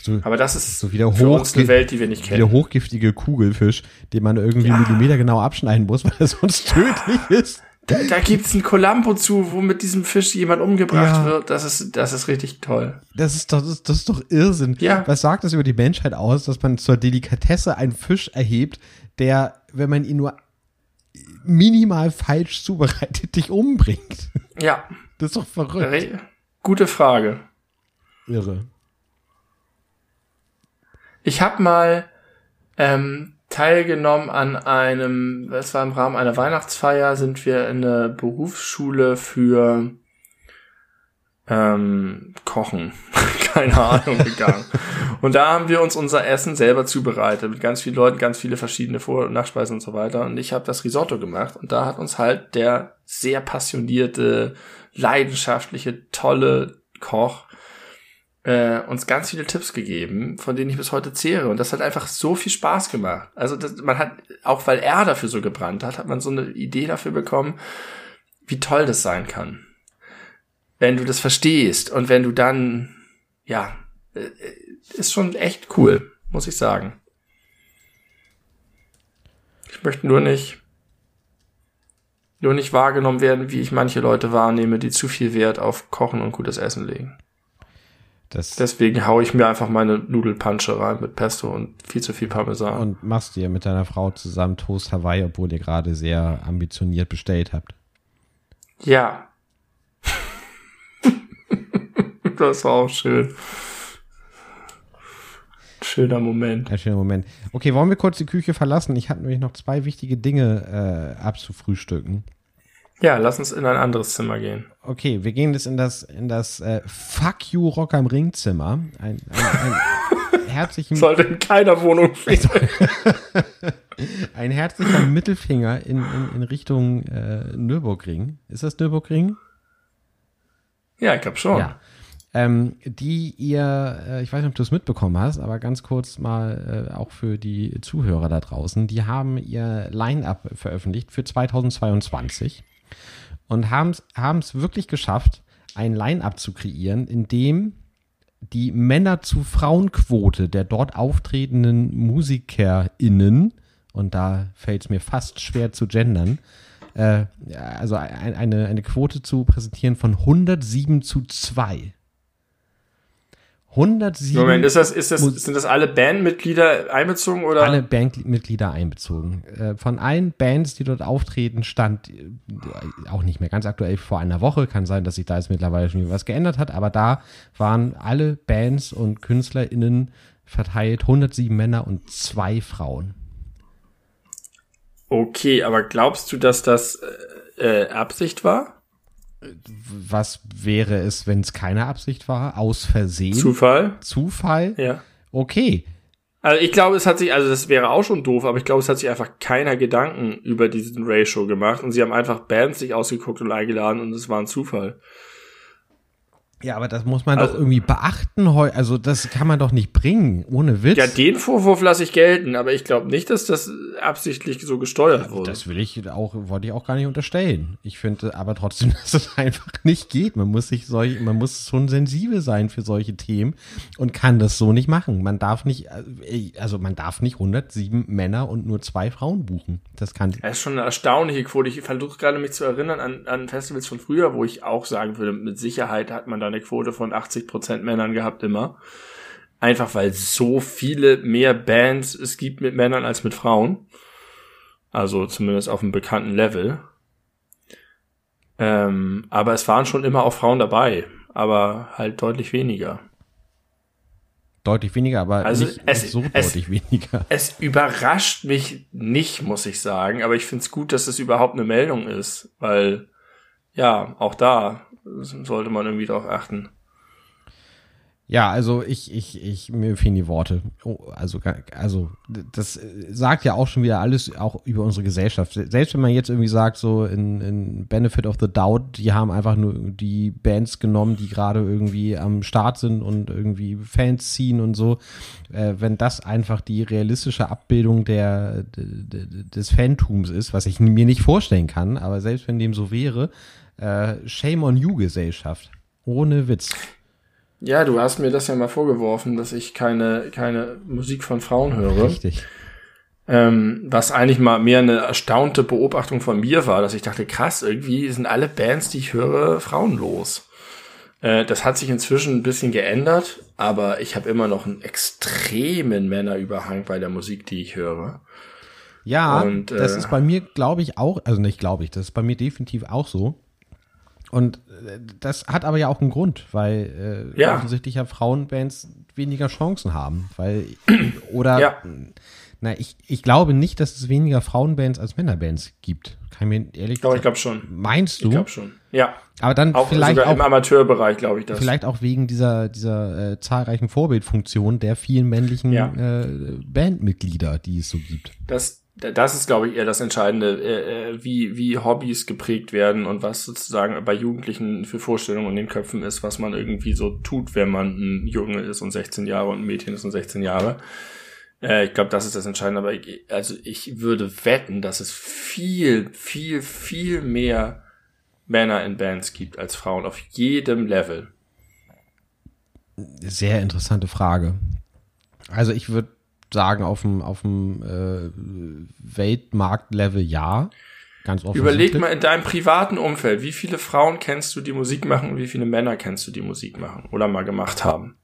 So, Aber das ist so wie der, für uns eine Welt, die wir nicht wie der kennen. hochgiftige Kugelfisch, den man irgendwie Ja. Millimeter genau abschneiden muss, weil er sonst tödlich ist. Da, da gibt's ein Columbo zu, wo mit diesem Fisch jemand umgebracht Ja. wird. Das ist, das ist richtig toll. Das ist doch, das ist, das ist doch Irrsinn. Ja. Was sagt das über die Menschheit aus, dass man zur Delikatesse einen Fisch erhebt, der, wenn man ihn nur minimal falsch zubereitet, dich umbringt? Ja, Das ist doch verrückt. re- gute Frage. Irre. Ich habe mal ähm, teilgenommen an einem, das war im Rahmen einer Weihnachtsfeier, sind wir in eine Berufsschule für ähm, Kochen, keine Ahnung, gegangen. Und da haben wir uns unser Essen selber zubereitet, mit ganz vielen Leuten, ganz viele verschiedene Vor- und Nachspeisen und so weiter. Und ich habe das Risotto gemacht und da hat uns halt der sehr passionierte, leidenschaftliche, tolle Koch äh, uns ganz viele Tipps gegeben, von denen ich bis heute zehre. Und das hat einfach so viel Spaß gemacht. Also das, man hat, auch weil er dafür so gebrannt hat, hat man so eine Idee dafür bekommen, wie toll das sein kann. Wenn du das verstehst und wenn du dann, ja, äh, ist schon echt cool, muss ich sagen. Ich möchte nur nicht, nur nicht wahrgenommen werden, wie ich manche Leute wahrnehme, die zu viel Wert auf Kochen und gutes Essen legen. Das, Deswegen haue ich mir einfach meine Nudelpansche rein mit Pesto und viel zu viel Parmesan. und machst dir mit deiner Frau zusammen Toast Hawaii, obwohl ihr gerade sehr ambitioniert bestellt habt. ja. das war auch schön. Schöner Moment. Ein schöner Moment. Okay, wollen wir kurz die Küche verlassen? Ich hatte nämlich noch zwei wichtige Dinge äh, abzufrühstücken. Ja, lass uns in ein anderes Zimmer gehen. Okay, wir gehen jetzt in das, in das äh, Fuck You Rock am Ring Zimmer. Ein, ein, ein herzlichen, Sollte in keiner Wohnung fehlen. ein herzlicher Mittelfinger in, in, in Richtung äh, Nürburgring. Ist das Nürburgring? Ja, ich glaube schon. Ja. Ähm, die ihr, äh, ich weiß nicht, ob du es mitbekommen hast, aber ganz kurz mal äh, auch für die Zuhörer da draußen, die haben ihr Line-Up veröffentlicht für 2022 und haben es wirklich geschafft, ein Line-Up zu kreieren, in dem die Männer-zu-Frauen-Quote der dort auftretenden MusikerInnen, und da fällt es mir fast schwer zu gendern, äh, also ein, eine, eine Quote zu präsentieren von 107 zu 2. 107 Moment, ist das, ist das, sind das alle Bandmitglieder einbezogen oder? alle Bandmitglieder einbezogen. Äh, Von allen Bands, die dort auftreten, stand äh, auch nicht mehr ganz aktuell vor einer Woche. Kann sein, dass sich da jetzt mittlerweile schon was geändert hat, aber da waren alle Bands und KünstlerInnen verteilt 107 Männer und zwei Frauen. Okay, aber glaubst du, dass das äh, äh, Absicht war? Was wäre es, wenn es keine Absicht war? Aus Versehen? Zufall? Zufall? Ja. Okay. Also ich glaube, es hat sich, also das wäre auch schon doof, aber ich glaube, es hat sich einfach keiner Gedanken über diesen Ratio gemacht und sie haben einfach Bands sich ausgeguckt und eingeladen und es war ein Zufall. Ja, aber das muss man Also- doch irgendwie beachten. Also das kann man doch nicht bringen, ohne Witz. Ja, den Vorwurf lasse ich gelten, aber ich glaube nicht, dass das absichtlich so gesteuert wurde. Das will ich auch, wollte ich auch gar nicht unterstellen. Ich finde aber trotzdem, dass es einfach nicht geht. Man muss sich solch, man muss schon sensibel sein für solche Themen und kann das so nicht machen. Man darf nicht, äh, also man darf nicht 107 Männer und nur zwei Frauen buchen. Das kann, Das ist schon eine erstaunliche Quote. Ich versuche gerade mich zu erinnern an, an Festivals von früher, wo ich auch sagen würde, mit Sicherheit hat man da eine Quote von 80% Männern gehabt immer. Einfach weil so viele mehr Bands es gibt mit Männern als mit Frauen. Also zumindest auf einem bekannten Level. Ähm, aber es waren schon immer auch Frauen dabei, aber halt deutlich weniger. deutlich weniger, aber Also nicht, es- nicht so es- deutlich weniger. Es überrascht mich nicht, muss ich sagen, aber ich finde es gut, dass es überhaupt eine Meldung ist, weil ja, auch da sollte man irgendwie drauf achten. Ja, also ich, ich, ich, mir fehlen die Worte. Oh, also, also, das äh, sagt ja auch schon wieder alles auch über unsere Gesellschaft. Selbst wenn man jetzt irgendwie sagt, so in, in Benefit of the Doubt, die haben einfach nur die Bands genommen, die gerade irgendwie am Start sind und irgendwie Fans ziehen und so. Äh, wenn das einfach die realistische Abbildung der, de- de- des Fantums ist, was ich mir nicht vorstellen kann, aber selbst wenn dem so wäre, äh, Shame on You Gesellschaft. Ohne Witz. Ja, du hast mir das ja mal vorgeworfen, dass ich keine, keine Musik von Frauen höre. Richtig. Ähm, was eigentlich mal mehr eine erstaunte Beobachtung von mir war, dass ich dachte, krass, irgendwie sind alle Bands, die ich höre, frauenlos. Äh, das hat sich inzwischen ein bisschen geändert, aber ich habe immer noch einen extremen Männerüberhang bei der Musik, die ich höre. Ja, Und, äh, das ist bei mir, glaube ich, auch, also nicht glaube ich, das ist bei mir definitiv auch so. Und äh, das hat aber ja auch einen Grund, weil äh, ja. offensichtlich ja Frauenbands weniger Chancen haben, weil oder ja. na ich, ich glaube nicht, dass es weniger Frauenbands als Männerbands gibt. Kann ich mir ehrlich Doch, ich glaube schon. Meinst du? Ich glaube schon. Ja. Aber dann auch vielleicht sogar auch, im Amateurbereich, glaube ich das. Vielleicht auch wegen dieser dieser äh, zahlreichen Vorbildfunktion der vielen männlichen ja. äh, Bandmitglieder, die es so gibt. Das das ist, glaube ich, eher das Entscheidende, äh, äh, wie, wie Hobbys geprägt werden und was sozusagen bei Jugendlichen für Vorstellungen in den Köpfen ist, was man irgendwie so tut, wenn man ein Junge ist und 16 Jahre und ein Mädchen ist und 16 Jahre. Äh, ich glaube, das ist das Entscheidende. Aber ich, also ich würde wetten, dass es viel, viel, viel mehr Männer in Bands gibt als Frauen auf jedem Level. Sehr interessante Frage. Also ich würde sagen, auf dem, auf dem äh, Weltmarktlevel ja. Ganz Überleg mal in deinem privaten Umfeld, wie viele Frauen kennst du, die Musik machen und wie viele Männer kennst du, die Musik machen oder mal gemacht haben?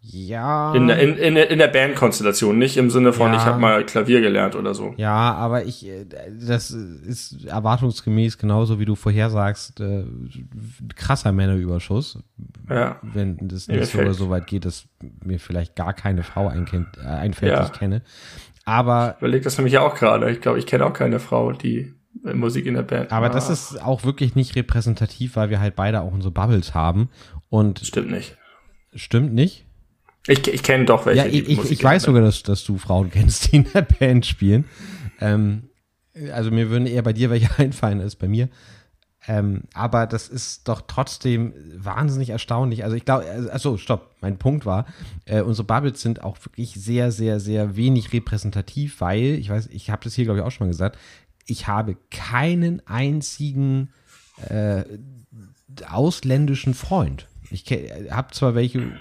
Ja. In, in, in, in der Bandkonstellation, nicht im Sinne von, ja. ich habe mal Klavier gelernt oder so. Ja, aber ich, äh, das ist erwartungsgemäß genauso wie du vorhersagst, äh, krasser Männerüberschuss. Ja. Wenn das nicht so oder so weit geht, dass mir vielleicht gar keine Frau einkennt, äh, einfällt, ja. die ich kenne. Aber. Ich überleg das nämlich ja auch gerade. Ich glaube, ich kenne auch keine Frau, die Musik in der Band. Aber ah. das ist auch wirklich nicht repräsentativ, weil wir halt beide auch unsere Bubbles haben. Und stimmt nicht. Stimmt nicht? Ich, ich kenne doch welche. Ja, ich, ich, ich weiß sogar, dass, dass du Frauen kennst, die in der Band spielen. Ähm, also mir würden eher bei dir welche einfallen als bei mir. Ähm, aber das ist doch trotzdem wahnsinnig erstaunlich. Also ich glaube, also stopp, mein Punkt war, äh, unsere Bubbles sind auch wirklich sehr, sehr, sehr wenig repräsentativ, weil, ich weiß, ich habe das hier, glaube ich, auch schon mal gesagt, ich habe keinen einzigen äh, ausländischen Freund. Ich habe zwar welche,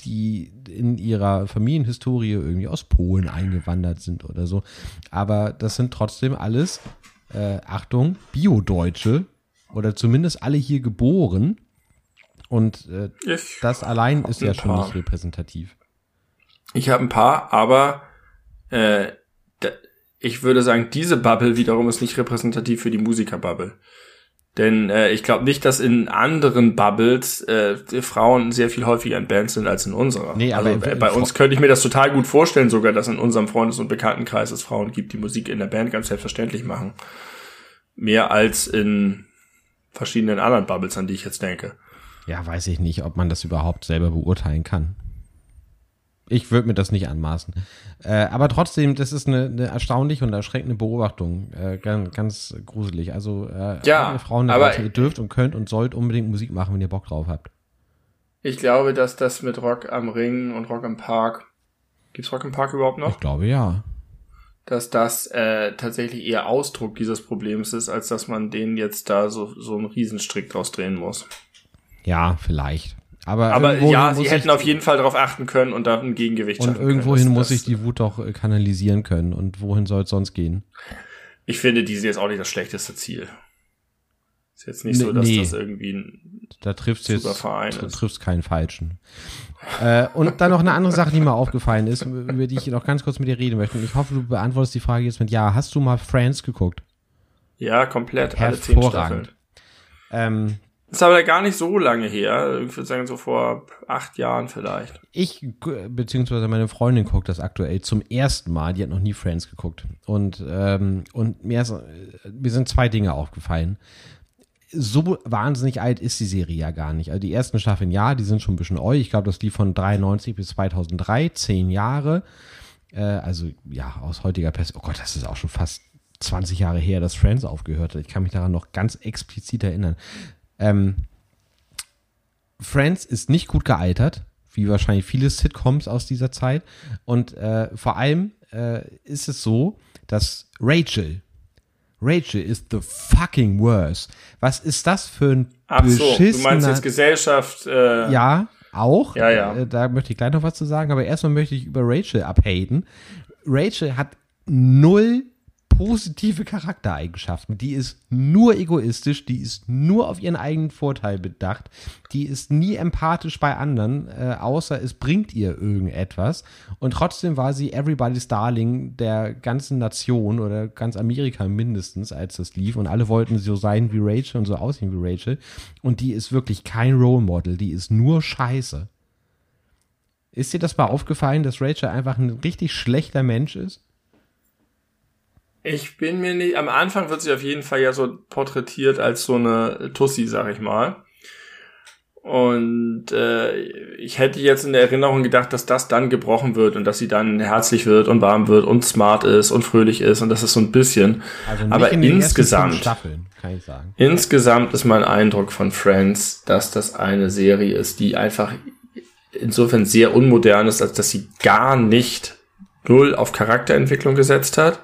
die in ihrer Familienhistorie irgendwie aus Polen eingewandert sind oder so, aber das sind trotzdem alles, äh, Achtung, Bio-Deutsche oder zumindest alle hier geboren. Und äh, das allein ist ja schon nicht repräsentativ. Ich habe ein paar, aber äh, ich würde sagen, diese Bubble wiederum ist nicht repräsentativ für die Musiker-Bubble. Denn äh, ich glaube nicht, dass in anderen Bubbles äh, Frauen sehr viel häufiger in Bands sind als in unserer. Nee, aber also, bei uns könnte ich mir das total gut vorstellen, sogar, dass in unserem Freundes- und Bekanntenkreis es Frauen gibt, die Musik in der Band ganz selbstverständlich machen. Mehr als in verschiedenen anderen Bubbles, an die ich jetzt denke. Ja, weiß ich nicht, ob man das überhaupt selber beurteilen kann. Ich würde mir das nicht anmaßen. Äh, aber trotzdem, das ist eine, eine erstaunliche und erschreckende Beobachtung. Äh, ganz, ganz gruselig. Also, äh, ja, Frauen, aber ihr dürft und könnt und sollt unbedingt Musik machen, wenn ihr Bock drauf habt. Ich glaube, dass das mit Rock am Ring und Rock im Park, gibt's Rock im Park überhaupt noch? Ich glaube, ja. Dass das äh, tatsächlich eher Ausdruck dieses Problems ist, als dass man denen jetzt da so, so einen Riesenstrick draus drehen muss. Ja, vielleicht. Aber, aber ja, sie hätten auf jeden Fall darauf achten können und da ein Gegengewicht Und irgendwohin muss ich die Wut doch äh, kanalisieren können. Und wohin soll es sonst gehen? Ich finde, die sind jetzt auch nicht das schlechteste Ziel. Ist jetzt nicht so, dass nee. das irgendwie ein da triffst jetzt, Verein ist. triffst keinen falschen. äh, und dann noch eine andere Sache, die mir aufgefallen ist, über die ich noch ganz kurz mit dir reden möchte. Und ich hoffe, du beantwortest die Frage jetzt mit Ja. Hast du mal Friends geguckt? Ja, komplett. Alle zehn Staffeln. Ähm, ist aber gar nicht so lange her. Ich würde sagen, so vor acht Jahren vielleicht. Ich, beziehungsweise meine Freundin guckt das aktuell zum ersten Mal. Die hat noch nie Friends geguckt. Und, ähm, und mir, ist, mir sind zwei Dinge aufgefallen. So wahnsinnig alt ist die Serie ja gar nicht. Also die ersten Staffeln, ja, die sind schon ein bisschen eu. Ich glaube, das lief von 93 bis 2003, zehn Jahre. Äh, also, ja, aus heutiger Perspektive. Oh Gott, das ist auch schon fast 20 Jahre her, dass Friends aufgehört hat. Ich kann mich daran noch ganz explizit erinnern. Ähm, Friends ist nicht gut gealtert, wie wahrscheinlich viele Sitcoms aus dieser Zeit. Und äh, vor allem äh, ist es so, dass Rachel Rachel is the fucking worst. Was ist das für ein Ach so, du meinst jetzt Gesellschaft? Äh, ja, auch. Ja, ja. Äh, da möchte ich gleich noch was zu sagen, aber erstmal möchte ich über Rachel abhaten. Rachel hat null positive Charaktereigenschaften. Die ist nur egoistisch, die ist nur auf ihren eigenen Vorteil bedacht, die ist nie empathisch bei anderen, äh, außer es bringt ihr irgendetwas. Und trotzdem war sie Everybody's Darling der ganzen Nation oder ganz Amerika mindestens, als das lief. Und alle wollten so sein wie Rachel und so aussehen wie Rachel. Und die ist wirklich kein Role Model, die ist nur Scheiße. Ist dir das mal aufgefallen, dass Rachel einfach ein richtig schlechter Mensch ist? Ich bin mir nicht, am Anfang wird sie auf jeden Fall ja so porträtiert als so eine Tussi, sag ich mal. Und äh, ich hätte jetzt in der Erinnerung gedacht, dass das dann gebrochen wird und dass sie dann herzlich wird und warm wird und smart ist und fröhlich ist und das ist so ein bisschen. Also Aber in insgesamt, Staffeln, insgesamt ist mein Eindruck von Friends, dass das eine Serie ist, die einfach insofern sehr unmodern ist, als dass sie gar nicht null auf Charakterentwicklung gesetzt hat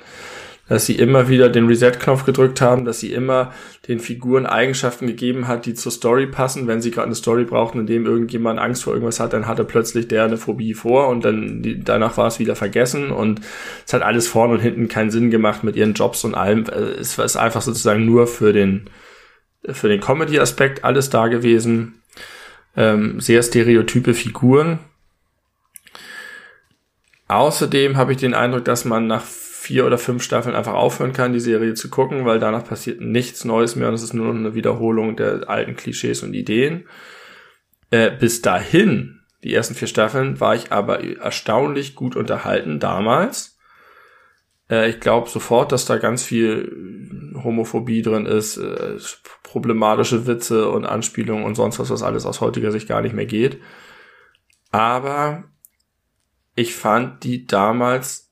dass sie immer wieder den Reset-Knopf gedrückt haben, dass sie immer den Figuren Eigenschaften gegeben hat, die zur Story passen. Wenn sie gerade eine Story brauchten, in dem irgendjemand Angst vor irgendwas hat, dann hatte plötzlich der eine Phobie vor und dann die, danach war es wieder vergessen und es hat alles vorne und hinten keinen Sinn gemacht mit ihren Jobs und allem. Es ist einfach sozusagen nur für den für den Comedy-Aspekt alles da gewesen. Ähm, sehr stereotype Figuren. Außerdem habe ich den Eindruck, dass man nach vier oder fünf Staffeln einfach aufhören kann, die Serie zu gucken, weil danach passiert nichts Neues mehr und es ist nur eine Wiederholung der alten Klischees und Ideen. Äh, bis dahin, die ersten vier Staffeln, war ich aber erstaunlich gut unterhalten damals. Äh, ich glaube sofort, dass da ganz viel Homophobie drin ist, äh, problematische Witze und Anspielungen und sonst was, was alles aus heutiger Sicht gar nicht mehr geht. Aber ich fand die damals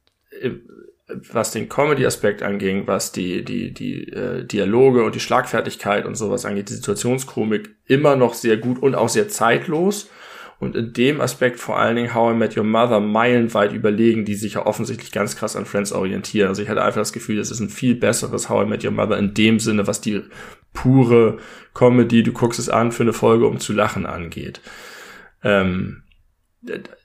was den Comedy-Aspekt anging, was die, die, die äh, Dialoge und die Schlagfertigkeit und sowas angeht, die Situationskomik immer noch sehr gut und auch sehr zeitlos. Und in dem Aspekt vor allen Dingen How I Met Your Mother meilenweit überlegen, die sich ja offensichtlich ganz krass an Friends orientieren. Also ich hatte einfach das Gefühl, das ist ein viel besseres How I Met Your Mother in dem Sinne, was die pure Comedy, du guckst es an für eine Folge, um zu lachen angeht. Ähm,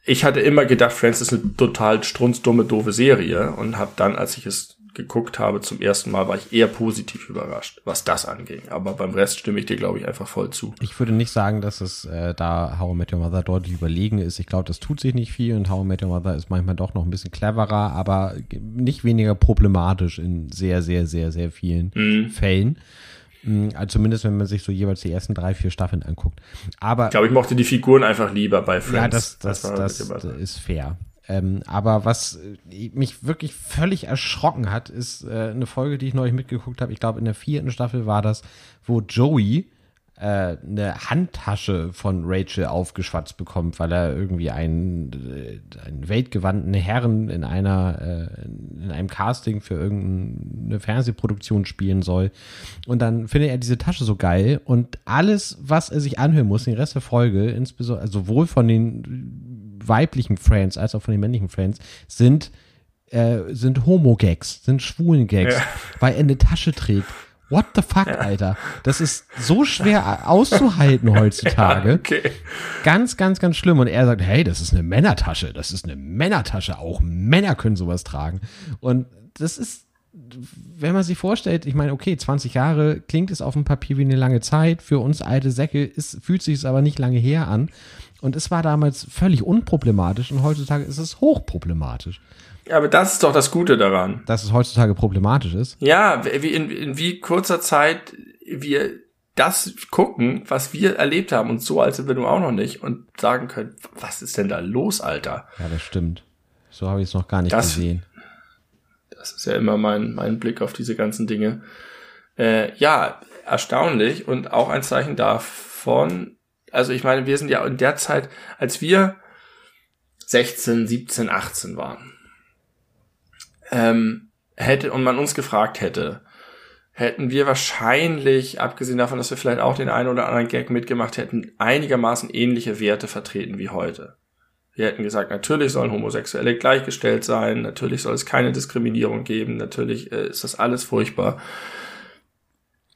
ich hatte immer gedacht, Friends ist eine total strunzdumme, doofe Serie und habe dann, als ich es geguckt habe zum ersten Mal, war ich eher positiv überrascht, was das anging. Aber beim Rest stimme ich dir, glaube ich, einfach voll zu. Ich würde nicht sagen, dass es äh, da How I Met Your Mother deutlich überlegen ist. Ich glaube, das tut sich nicht viel und How I Met Your Mother ist manchmal doch noch ein bisschen cleverer, aber nicht weniger problematisch in sehr, sehr, sehr, sehr vielen mhm. Fällen. Mm, also zumindest, wenn man sich so jeweils die ersten drei, vier Staffeln anguckt. Aber. Ich glaube, ich mochte die Figuren einfach lieber bei Friends. Ja, das, das, das, das ist fair. Ähm, aber was äh, mich wirklich völlig erschrocken hat, ist äh, eine Folge, die ich neulich mitgeguckt habe. Ich glaube, in der vierten Staffel war das, wo Joey äh, eine Handtasche von Rachel aufgeschwatzt bekommt, weil er irgendwie einen, äh, einen weltgewandten Herren in einer äh, in einem Casting für irgendeine Fernsehproduktion spielen soll. Und dann findet er diese Tasche so geil und alles, was er sich anhören muss, den Rest der Folge, insbesondere also sowohl von den weiblichen Friends als auch von den männlichen Friends, sind äh, sind Homo-Gags, sind schwulen Gags, ja. weil er eine Tasche trägt What the fuck, ja. Alter? Das ist so schwer auszuhalten heutzutage. Ja, okay. Ganz, ganz, ganz schlimm. Und er sagt, hey, das ist eine Männertasche. Das ist eine Männertasche. Auch Männer können sowas tragen. Und das ist, wenn man sich vorstellt, ich meine, okay, 20 Jahre klingt es auf dem Papier wie eine lange Zeit. Für uns alte Säcke ist, fühlt sich es aber nicht lange her an. Und es war damals völlig unproblematisch und heutzutage ist es hochproblematisch. Aber das ist doch das Gute daran. Dass es heutzutage problematisch ist. Ja, wie in, in wie kurzer Zeit wir das gucken, was wir erlebt haben und so alt sind wir nun auch noch nicht und sagen können, was ist denn da los, Alter? Ja, das stimmt. So habe ich es noch gar nicht das, gesehen. Das ist ja immer mein, mein Blick auf diese ganzen Dinge. Äh, ja, erstaunlich und auch ein Zeichen davon, also ich meine, wir sind ja in der Zeit, als wir 16, 17, 18 waren, ähm, hätte und man uns gefragt hätte, hätten wir wahrscheinlich, abgesehen davon, dass wir vielleicht auch den einen oder anderen Gag mitgemacht hätten, einigermaßen ähnliche Werte vertreten wie heute. Wir hätten gesagt, natürlich sollen Homosexuelle gleichgestellt sein, natürlich soll es keine Diskriminierung geben, natürlich äh, ist das alles furchtbar.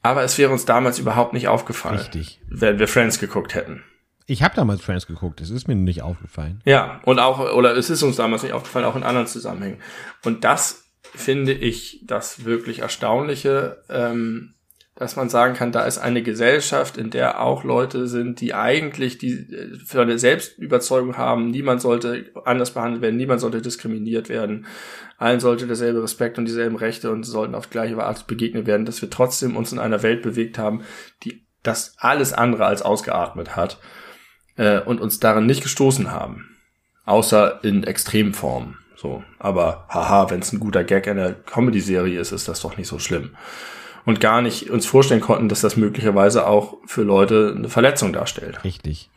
Aber es wäre uns damals überhaupt nicht aufgefallen, Richtig. wenn wir Friends geguckt hätten. Ich habe damals Friends geguckt, es ist mir nicht aufgefallen. Ja, und auch, oder es ist uns damals nicht aufgefallen, auch in anderen Zusammenhängen. Und das finde ich das wirklich Erstaunliche, ähm, dass man sagen kann, da ist eine Gesellschaft, in der auch Leute sind, die eigentlich die äh, für eine Selbstüberzeugung haben, niemand sollte anders behandelt werden, niemand sollte diskriminiert werden, allen sollte derselbe Respekt und dieselben Rechte und sollten auf gleiche Art begegnet werden, dass wir trotzdem uns in einer Welt bewegt haben, die das alles andere als ausgeatmet hat äh, und uns daran nicht gestoßen haben. Außer in Extremformen. So, aber haha, wenn es ein guter Gag in der Comedy-Serie ist, ist das doch nicht so schlimm. Und gar nicht uns vorstellen konnten, dass das möglicherweise auch für Leute eine Verletzung darstellt. Richtig.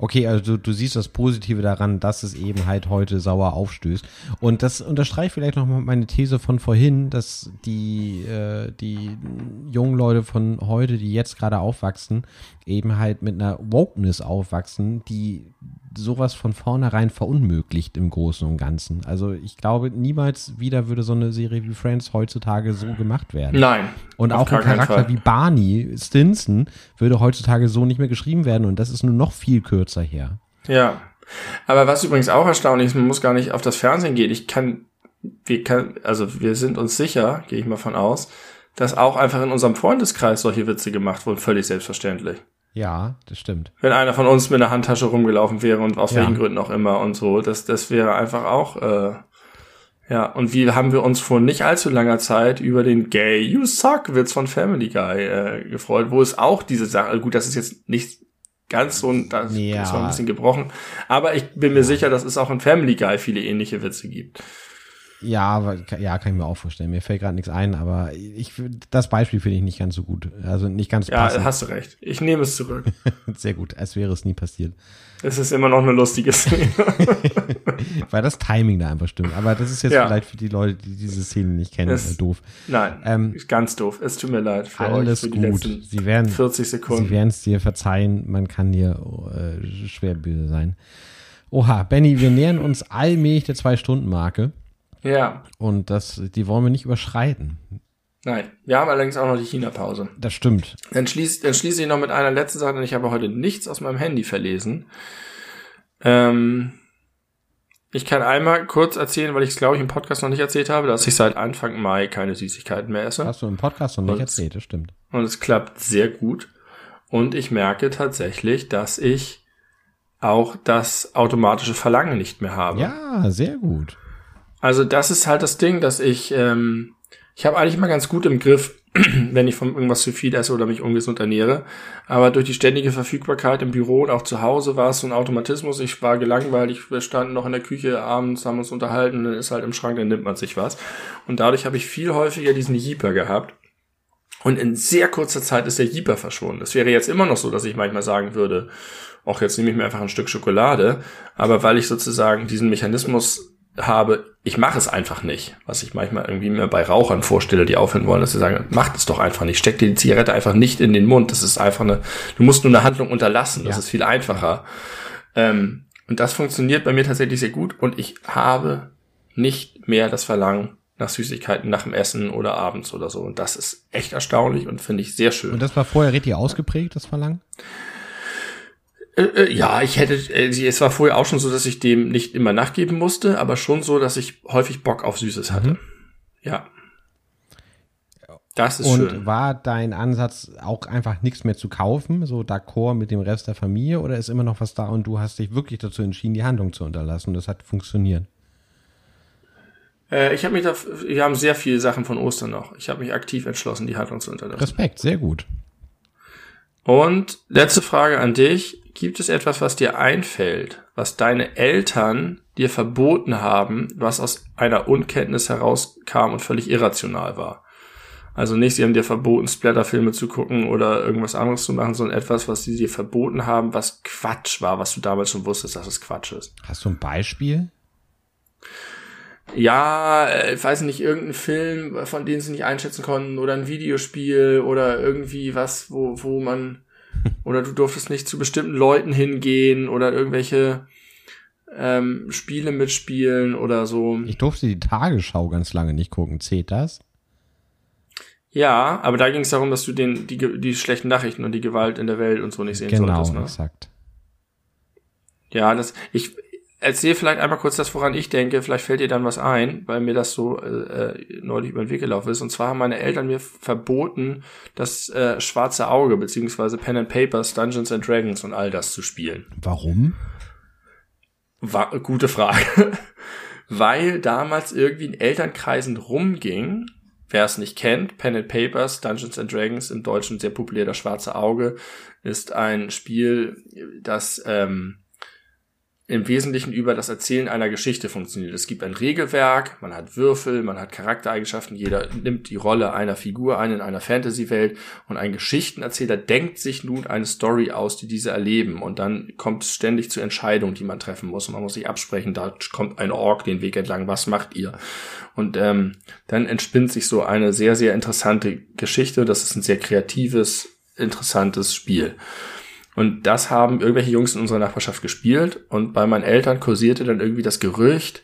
Okay, also du, du siehst das Positive daran, dass es eben halt heute sauer aufstößt. Und das unterstreicht vielleicht nochmal meine These von vorhin, dass die, äh, die jungen Leute von heute, die jetzt gerade aufwachsen, eben halt mit einer Wokeness aufwachsen, die sowas von vornherein verunmöglicht im Großen und Ganzen. Also ich glaube, niemals wieder würde so eine Serie wie Friends heutzutage so gemacht werden. Nein. Und auch ein Charakter wie Barney Stinson würde heutzutage so nicht mehr geschrieben werden und das ist nur noch viel kürzer her. Ja. Aber was übrigens auch erstaunlich ist, man muss gar nicht auf das Fernsehen gehen. Ich kann, wir kann, also wir sind uns sicher, gehe ich mal von aus, dass auch einfach in unserem Freundeskreis solche Witze gemacht wurden, völlig selbstverständlich. Ja, das stimmt. Wenn einer von uns mit einer Handtasche rumgelaufen wäre und aus Ja. welchen Gründen auch immer und so, das, das wäre einfach auch, äh, ja, und wie haben wir uns vor nicht allzu langer Zeit über den Gay You Suck Witz von Family Guy äh, gefreut, wo es auch diese Sache, gut, das ist jetzt nicht ganz so, ein- das Ja. ist ein bisschen gebrochen, aber ich bin mir sicher, dass es auch in Family Guy viele ähnliche Witze gibt. Ja, aber- ja, kann ich mir auch vorstellen. Mir fällt gerade nichts ein, aber ich das Beispiel finde ich nicht ganz so gut. Also nicht ganz Ja, passend. hast du recht. Ich nehme es zurück. Sehr gut, als wäre es nie passiert. es ist immer noch eine lustige Szene. Weil das Timing da einfach stimmt. Aber das ist jetzt Ja. vielleicht für die Leute, die diese Szene nicht kennen, Es- äh, doof. Nein, Ähm, ist ganz doof. Es tut mir leid für Alles euch für die gut. letzten Sie werden, 40 Sekunden. Sie werden es dir verzeihen. Man kann dir äh, schwer böse sein. Oha, Benny, wir nähern uns allmählich der Zwei-Stunden-Marke. Ja. Und das, die wollen wir nicht überschreiten. Nein, wir haben allerdings auch noch die China-Pause. Das stimmt. Dann, schließ, dann schließe ich noch mit einer letzten Sache, denn ich habe heute nichts aus meinem Handy verlesen. Ähm, ich kann einmal kurz erzählen, weil ich es, glaube ich, im Podcast noch nicht erzählt habe, dass ich seit Anfang Mai keine Süßigkeiten mehr esse. Hast du im Podcast noch nicht Und- erzählt, das stimmt. Und es klappt sehr gut. Und ich merke tatsächlich, dass ich auch das automatische Verlangen nicht mehr habe. Ja, sehr gut. Also das ist halt das Ding, dass ich, ähm, ich habe eigentlich mal ganz gut im Griff, wenn ich von irgendwas zu viel esse oder mich ungesund ernähre. Aber durch die ständige Verfügbarkeit im Büro und auch zu Hause war es so ein Automatismus. Ich war gelangweilt, wir standen noch in der Küche abends, haben uns unterhalten und dann ist halt im Schrank, dann nimmt man sich was. Und dadurch habe ich viel häufiger diesen Jeeper gehabt. Und in sehr kurzer Zeit ist der Jeeper verschwunden. Es wäre jetzt immer noch so, dass ich manchmal sagen würde, auch jetzt nehme ich mir einfach ein Stück Schokolade. Aber weil ich sozusagen diesen Mechanismus habe, ich mache es einfach nicht. Was ich manchmal irgendwie mir bei Rauchern vorstelle, die aufhören wollen, dass sie sagen, macht es doch einfach nicht. Steck dir die Zigarette einfach nicht in den Mund. Das ist einfach eine, du musst nur eine Handlung unterlassen. Das Ja. ist viel einfacher. Ähm, und das funktioniert bei mir tatsächlich sehr gut. Und ich habe nicht mehr das Verlangen nach Süßigkeiten nach dem Essen oder abends oder so. Und das ist echt erstaunlich und finde ich sehr schön. Und das war vorher richtig ausgeprägt, das Verlangen? Äh, äh, ja, ich hätte, äh, es war vorher auch schon so, dass ich dem nicht immer nachgeben musste, aber schon so, dass ich häufig Bock auf Süßes hatte. Mhm. Ja. Das ist Und schön. war dein Ansatz auch einfach nichts mehr zu kaufen, so d'accord mit dem Rest der Familie, oder ist immer noch was da und du hast dich wirklich dazu entschieden, die Handlung zu unterlassen und das hat funktioniert? Äh, ich habe mich da, wir haben sehr viele Sachen von Ostern noch. Ich habe mich aktiv entschlossen, die Handlung zu unterlassen. Respekt, sehr gut. Und letzte Frage an dich. Gibt es etwas, was dir einfällt, was deine Eltern dir verboten haben, was aus einer Unkenntnis herauskam und völlig irrational war? Also nicht, sie haben dir verboten, Splatterfilme zu gucken oder irgendwas anderes zu machen, sondern etwas, was sie dir verboten haben, was Quatsch war, was du damals schon wusstest, dass es Quatsch ist. Hast du ein Beispiel? Ja, äh, ich weiß nicht, irgendein Film, von dem sie nicht einschätzen konnten, oder ein Videospiel oder irgendwie was, wo, wo man, oder du durftest nicht zu bestimmten Leuten hingehen oder irgendwelche, ähm, Spiele mitspielen oder so. Ich durfte die Tagesschau ganz lange nicht gucken. Zählt das? Ja, aber da ging es darum, dass du den, die, die schlechten Nachrichten und die Gewalt in der Welt und so nicht sehen genau, solltest. Genau, exakt. Ja, das, ich erzähle vielleicht einmal kurz das, woran ich denke. Vielleicht fällt dir dann was ein, weil mir das so äh, neulich über den Weg gelaufen ist. Und zwar haben meine Eltern mir verboten, das äh, schwarze Auge beziehungsweise Pen and Papers, Dungeons and Dragons und all das zu spielen. Warum? War, gute Frage. weil damals irgendwie in Elternkreisen rumging, wer es nicht kennt, Pen and Papers, Dungeons and Dragons, im Deutschen sehr populär, das schwarze Auge, ist ein Spiel, das ähm, im Wesentlichen über das Erzählen einer Geschichte funktioniert. Es gibt ein Regelwerk, man hat Würfel, man hat Charaktereigenschaften, jeder nimmt die Rolle einer Figur ein in einer Fantasy-Welt und ein Geschichtenerzähler denkt sich nun eine Story aus, die diese erleben und dann kommt es ständig zu Entscheidungen, die man treffen muss und man muss sich absprechen, da kommt ein Ork den Weg entlang, was macht ihr? Und ähm, dann entspinnt sich so eine sehr, sehr interessante Geschichte, das ist ein sehr kreatives, interessantes Spiel. Und das haben irgendwelche Jungs in unserer Nachbarschaft gespielt. Und bei meinen Eltern kursierte dann irgendwie das Gerücht,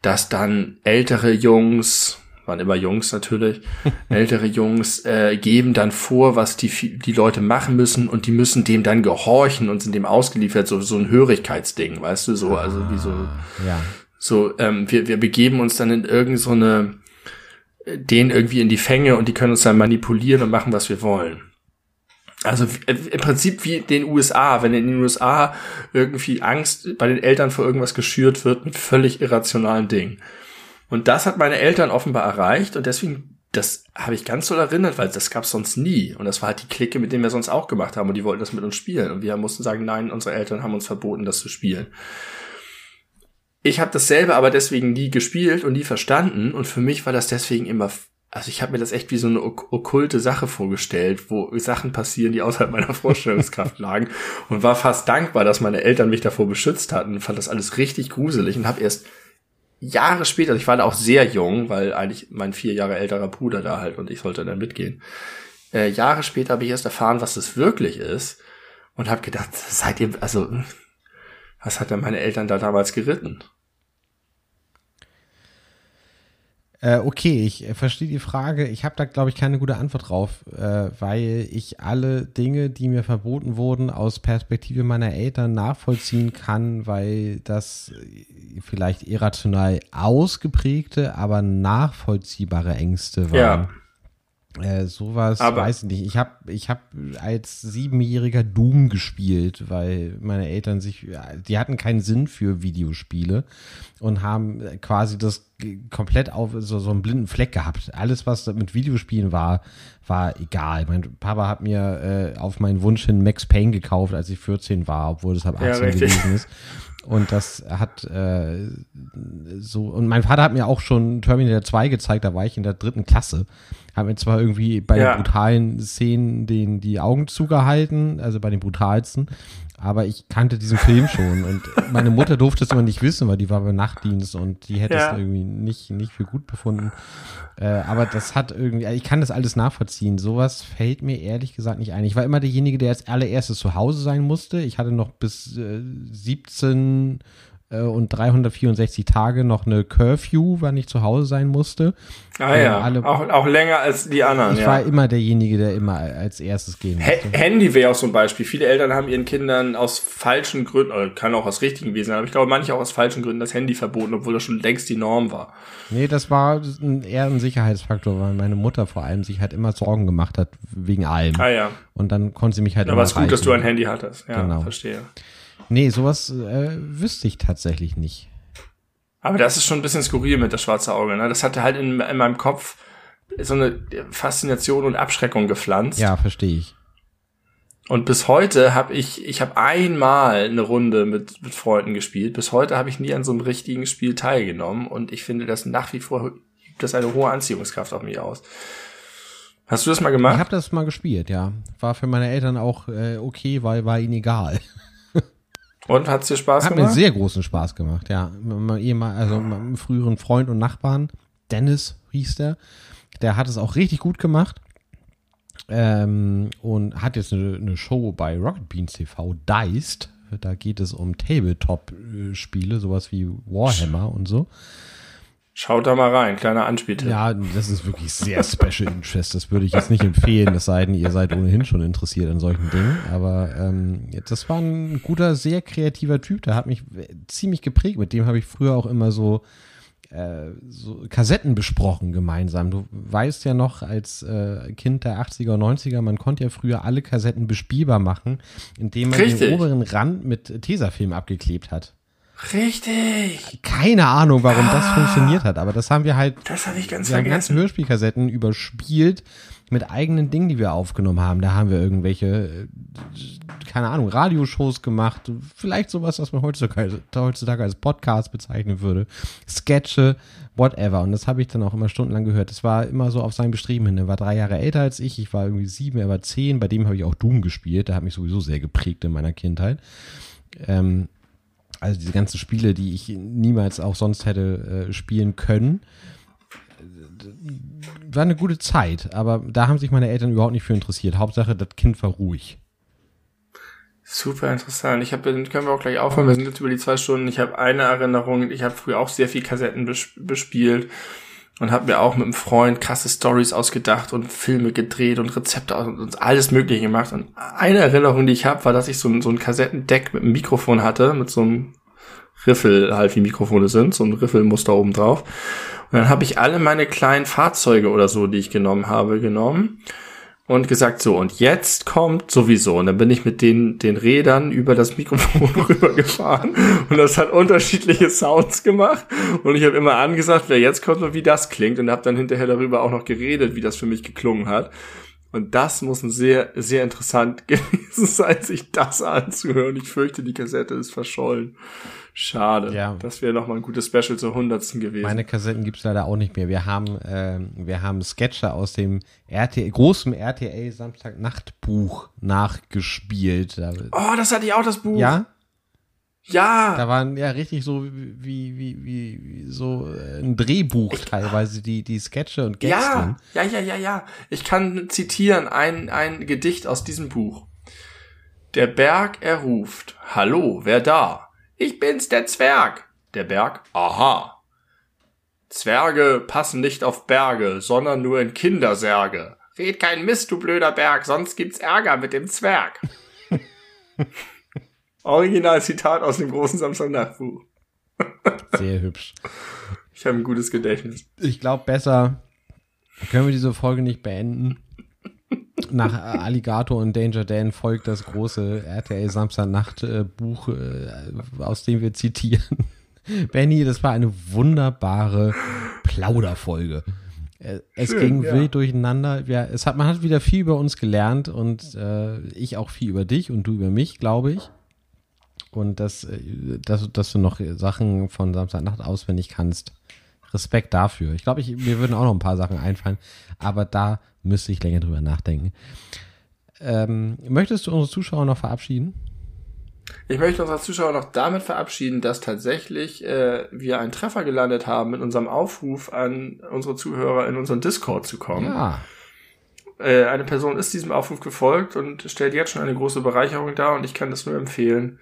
dass dann ältere Jungs, waren immer Jungs natürlich, ältere Jungs äh, geben dann vor, was die, die Leute machen müssen und die müssen dem dann gehorchen und sind dem ausgeliefert, so, so ein Hörigkeitsding, weißt du, so, also wie so, ja. so, ähm, wir, wir begeben uns dann in irgend so eine, den irgendwie in die Fänge und die können uns dann manipulieren und machen, was wir wollen. Also äh, im Prinzip wie den USA, wenn in den USA irgendwie Angst bei den Eltern vor irgendwas geschürt wird mit völlig irrationalen Dingen. Und das hat meine Eltern offenbar erreicht und deswegen, das habe ich ganz so erinnert, weil das gab es sonst nie. Und das war halt die Clique, mit denen wir sonst auch gemacht haben und die wollten das mit uns spielen. Und wir mussten sagen, nein, unsere Eltern haben uns verboten, das zu spielen. Ich habe dasselbe aber deswegen nie gespielt und nie verstanden und für mich war das deswegen immer also ich habe mir das echt wie so eine ok okkulte Sache vorgestellt, wo Sachen passieren, die außerhalb meiner Vorstellungskraft lagen und war fast dankbar, dass meine Eltern mich davor beschützt hatten fand das alles richtig gruselig und habe erst Jahre später, ich war da auch sehr jung, weil eigentlich mein vier Jahre älterer Bruder da halt und ich sollte dann mitgehen. Äh, Jahre später habe ich erst erfahren, was das wirklich ist und habe gedacht, seid ihr, also was hat denn meine Eltern da damals geritten? Äh, okay, ich äh, verstehe die Frage. Ich habe da, glaube ich, keine gute Antwort drauf, äh, weil ich alle Dinge, die mir verboten wurden, aus Perspektive meiner Eltern nachvollziehen kann, weil das äh, vielleicht irrational ausgeprägte, aber nachvollziehbare Ängste waren. Ja. Äh, sowas Aber weiß ich nicht. Ich habe ich hab als Siebenjähriger Doom gespielt, weil meine Eltern sich, die hatten keinen Sinn für Videospiele und haben quasi das komplett auf so, so einen blinden Fleck gehabt. Alles, was mit Videospielen war, war egal. Mein Papa hat mir äh, auf meinen Wunsch hin Max Payne gekauft, als ich 14 war, obwohl es ab 18 ja, gewesen ist. Und das hat äh, so, und mein Vater hat mir auch schon Terminator 2 gezeigt, da war ich in der dritten Klasse. Hat mir zwar irgendwie bei ja. den brutalen Szenen den, die Augen zugehalten, also bei den brutalsten, aber ich kannte diesen Film schon und meine Mutter durfte es immer nicht wissen, weil die war beim Nachtdienst und die hätte ja. es irgendwie nicht, nicht für gut befunden. Äh, aber das hat irgendwie, ich kann das alles nachvollziehen. Sowas fällt mir ehrlich gesagt nicht ein. Ich war immer derjenige, der als allererstes zu Hause sein musste. Ich hatte noch bis äh, 17 äh, und 364 Tage noch eine Curfew, wann ich zu Hause sein musste. Ah äh, ja, alle, auch, auch länger als die anderen. Ich ja. war immer derjenige, der immer als erstes gehen musste. Ha Handy wäre auch so ein Beispiel. Viele Eltern haben ihren Kindern aus falschen Gründen, oder kann auch aus richtigen Wesen sein, aber ich glaube manche auch aus falschen Gründen das Handy verboten, obwohl das schon längst die Norm war. Nee, das war eher ein Sicherheitsfaktor, weil meine Mutter vor allem sich halt immer Sorgen gemacht hat wegen allem. Ah ja. Und dann konnte sie mich halt aber es ist gut, dass du ein Handy hattest. Ja, genau. verstehe. Nee, sowas äh, wüsste ich tatsächlich nicht. Aber das ist schon ein bisschen skurril mit das schwarze Auge. Ne? Das hatte halt in, in meinem Kopf so eine Faszination und Abschreckung gepflanzt. Ja, verstehe ich. Und bis heute habe ich, ich habe einmal eine Runde mit, mit Freunden gespielt. Bis heute habe ich nie an so einem richtigen Spiel teilgenommen. Und ich finde, das nach wie vor übt das eine hohe Anziehungskraft auf mich aus. Hast du das mal gemacht? Ich habe das mal gespielt, ja. War für meine Eltern auch äh, okay, weil war ihnen egal. Und hat's dir Spaß Hat gemacht? Hat mir sehr großen Spaß gemacht, ja. Also meinem früheren Freund und Nachbarn, Dennis hieß der, der hat es auch richtig gut gemacht. Ähm, und hat jetzt eine, eine, Show bei Rocket Beans TV, Deist, Da geht es um Tabletop-Spiele, sowas wie Warhammer und so. Schaut da mal rein, kleiner Anspieltipp. Ja, das ist wirklich sehr Special Interest. Das würde ich jetzt nicht empfehlen, es sei denn, ihr seid ohnehin schon interessiert an solchen Dingen. Aber ähm, das war ein guter, sehr kreativer Typ. Der hat mich ziemlich geprägt. Mit dem habe ich früher auch immer so, äh, so Kassetten besprochen gemeinsam. Du weißt ja noch, als äh, Kind der 80er und 90er, man konnte ja früher alle Kassetten bespielbar machen, indem man Richtig. den oberen Rand mit Tesafilm abgeklebt hat. Richtig. Keine Ahnung, warum das Ah. funktioniert hat, aber das haben wir halt Das habe ich ganz wir haben ganze vergessen. Hörspielkassetten überspielt mit eigenen Dingen, die wir aufgenommen haben. Da haben wir irgendwelche, äh, keine Ahnung, Radioshows gemacht. Vielleicht sowas, was man heutzutage, heutzutage als Podcast bezeichnen würde. Sketche, whatever. Und das habe ich dann auch immer stundenlang gehört. Das war immer so auf sein Bestreben hin. Er war drei Jahre älter als ich. Ich war irgendwie sieben, er war zehn. Bei dem habe ich auch Doom gespielt. Der hat mich sowieso sehr geprägt in meiner Kindheit. Ähm, also diese ganzen Spiele, die ich niemals auch sonst hätte äh, spielen können. War eine gute Zeit, aber da haben sich meine Eltern überhaupt nicht für interessiert. Hauptsache, das Kind war ruhig. Super interessant. Ich habe, können wir auch gleich aufhören. Wir sind jetzt über die zwei Stunden. Ich habe eine Erinnerung. Ich habe früher auch sehr viel Kassetten bes bespielt und habe mir auch mit einem Freund krasse Stories ausgedacht und Filme gedreht und Rezepte und alles Mögliche gemacht. Und eine Erinnerung, die ich habe, war, dass ich so ein, so ein Kassettendeck mit einem Mikrofon hatte, mit so einem Riffel halt wie Mikrofone sind, so ein Riffelmuster oben drauf. Und dann habe ich alle meine kleinen Fahrzeuge oder so, die ich genommen habe, genommen und gesagt, so, und jetzt kommt sowieso. Und dann bin ich mit den, den Rädern über das Mikrofon rübergefahren und das hat unterschiedliche Sounds gemacht. Und ich habe immer angesagt, wer jetzt kommt und wie das klingt und habe dann hinterher darüber auch noch geredet, wie das für mich geklungen hat. Und das muss ein sehr, sehr interessant gewesen sein, sich das anzuhören. Ich fürchte, die Kassette ist verschollen. Schade. Ja. Das wäre nochmal ein gutes Special zur hundertsten gewesen. Meine Kassetten gibt's leider auch nicht mehr. Wir haben, ähm, wir haben Sketche aus dem RTL, großen RTL Samstagnachtbuch nachgespielt. Oh, das hatte ich auch, das Buch. ja, Ja. da waren ja richtig so wie, wie, wie, wie so äh, ein Drehbuch teilweise, die, die Sketche und Gags Ja, ja, ja, ja, ja. Ich kann zitieren ein, ein Gedicht aus diesem Buch. Der Berg erruft. Hallo, wer da? Ich bin's, der Zwerg. Der Berg. Aha. Zwerge passen nicht auf Berge, sondern nur in Kindersärge. Red kein Mist, du blöder Berg, sonst gibt's Ärger mit dem Zwerg. Original Zitat aus dem großen Samstagnachtbuch. Sehr hübsch. Ich habe ein gutes Gedächtnis. Ich glaube, besser können wir diese Folge nicht beenden. Nach Alligator und Danger Dan folgt das große RTL Samstagnacht-Buch, äh, aus dem wir zitieren. Benny, das war eine wunderbare Plauderfolge. Äh, Es Schön, ging ja. wild durcheinander. Ja, es hat, man hat wieder viel über uns gelernt und äh, ich auch viel über dich und du über mich, glaube ich. Und dass, äh, dass, dass du noch Sachen von Samstagnacht auswendig kannst. Respekt dafür. Ich glaube, ich, mir würden auch noch ein paar Sachen einfallen, aber da müsste ich länger drüber nachdenken. Ähm, möchtest du unsere Zuschauer noch verabschieden? Ich möchte unsere Zuschauer noch damit verabschieden, dass tatsächlich äh, wir einen Treffer gelandet haben mit unserem Aufruf an unsere Zuhörer in unseren Discord zu kommen. Ja, Äh, eine Person ist diesem Aufruf gefolgt und stellt jetzt schon eine große Bereicherung dar und ich kann das nur empfehlen,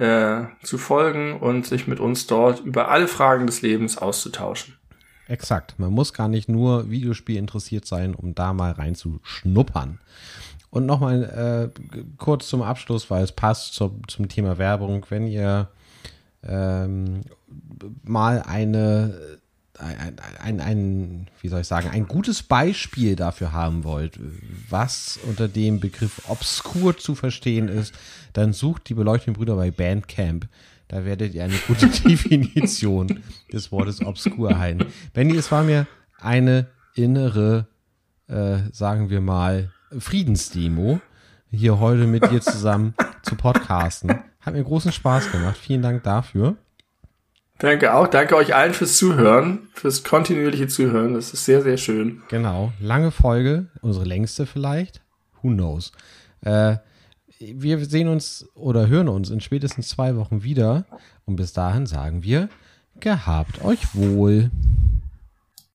äh, zu folgen und sich mit uns dort über alle Fragen des Lebens auszutauschen. exakt. Man muss gar nicht nur Videospiel interessiert sein, um da mal reinzuschnuppern. Und nochmal äh, kurz zum Abschluss, weil es passt zum, zum Thema Werbung. Wenn ihr ähm, mal eine ein, ein, ein, wie soll ich sagen, ein gutes Beispiel dafür haben wollt, was unter dem Begriff obskur zu verstehen ist, dann sucht die beleuchteten Brüder bei Bandcamp. Da werdet ihr eine gute Definition des Wortes obskur heilen. Benny, es war mir eine innere, äh, sagen wir mal, Friedensdemo, hier heute mit dir zusammen zu podcasten. Hat mir großen Spaß gemacht. Vielen Dank dafür. Danke auch. Danke euch allen fürs Zuhören, fürs kontinuierliche Zuhören. Das ist sehr, sehr schön. Genau, lange Folge, unsere längste vielleicht. Who knows? Äh, wir sehen uns oder hören uns in spätestens zwei Wochen wieder. Und bis dahin sagen wir, gehabt euch wohl.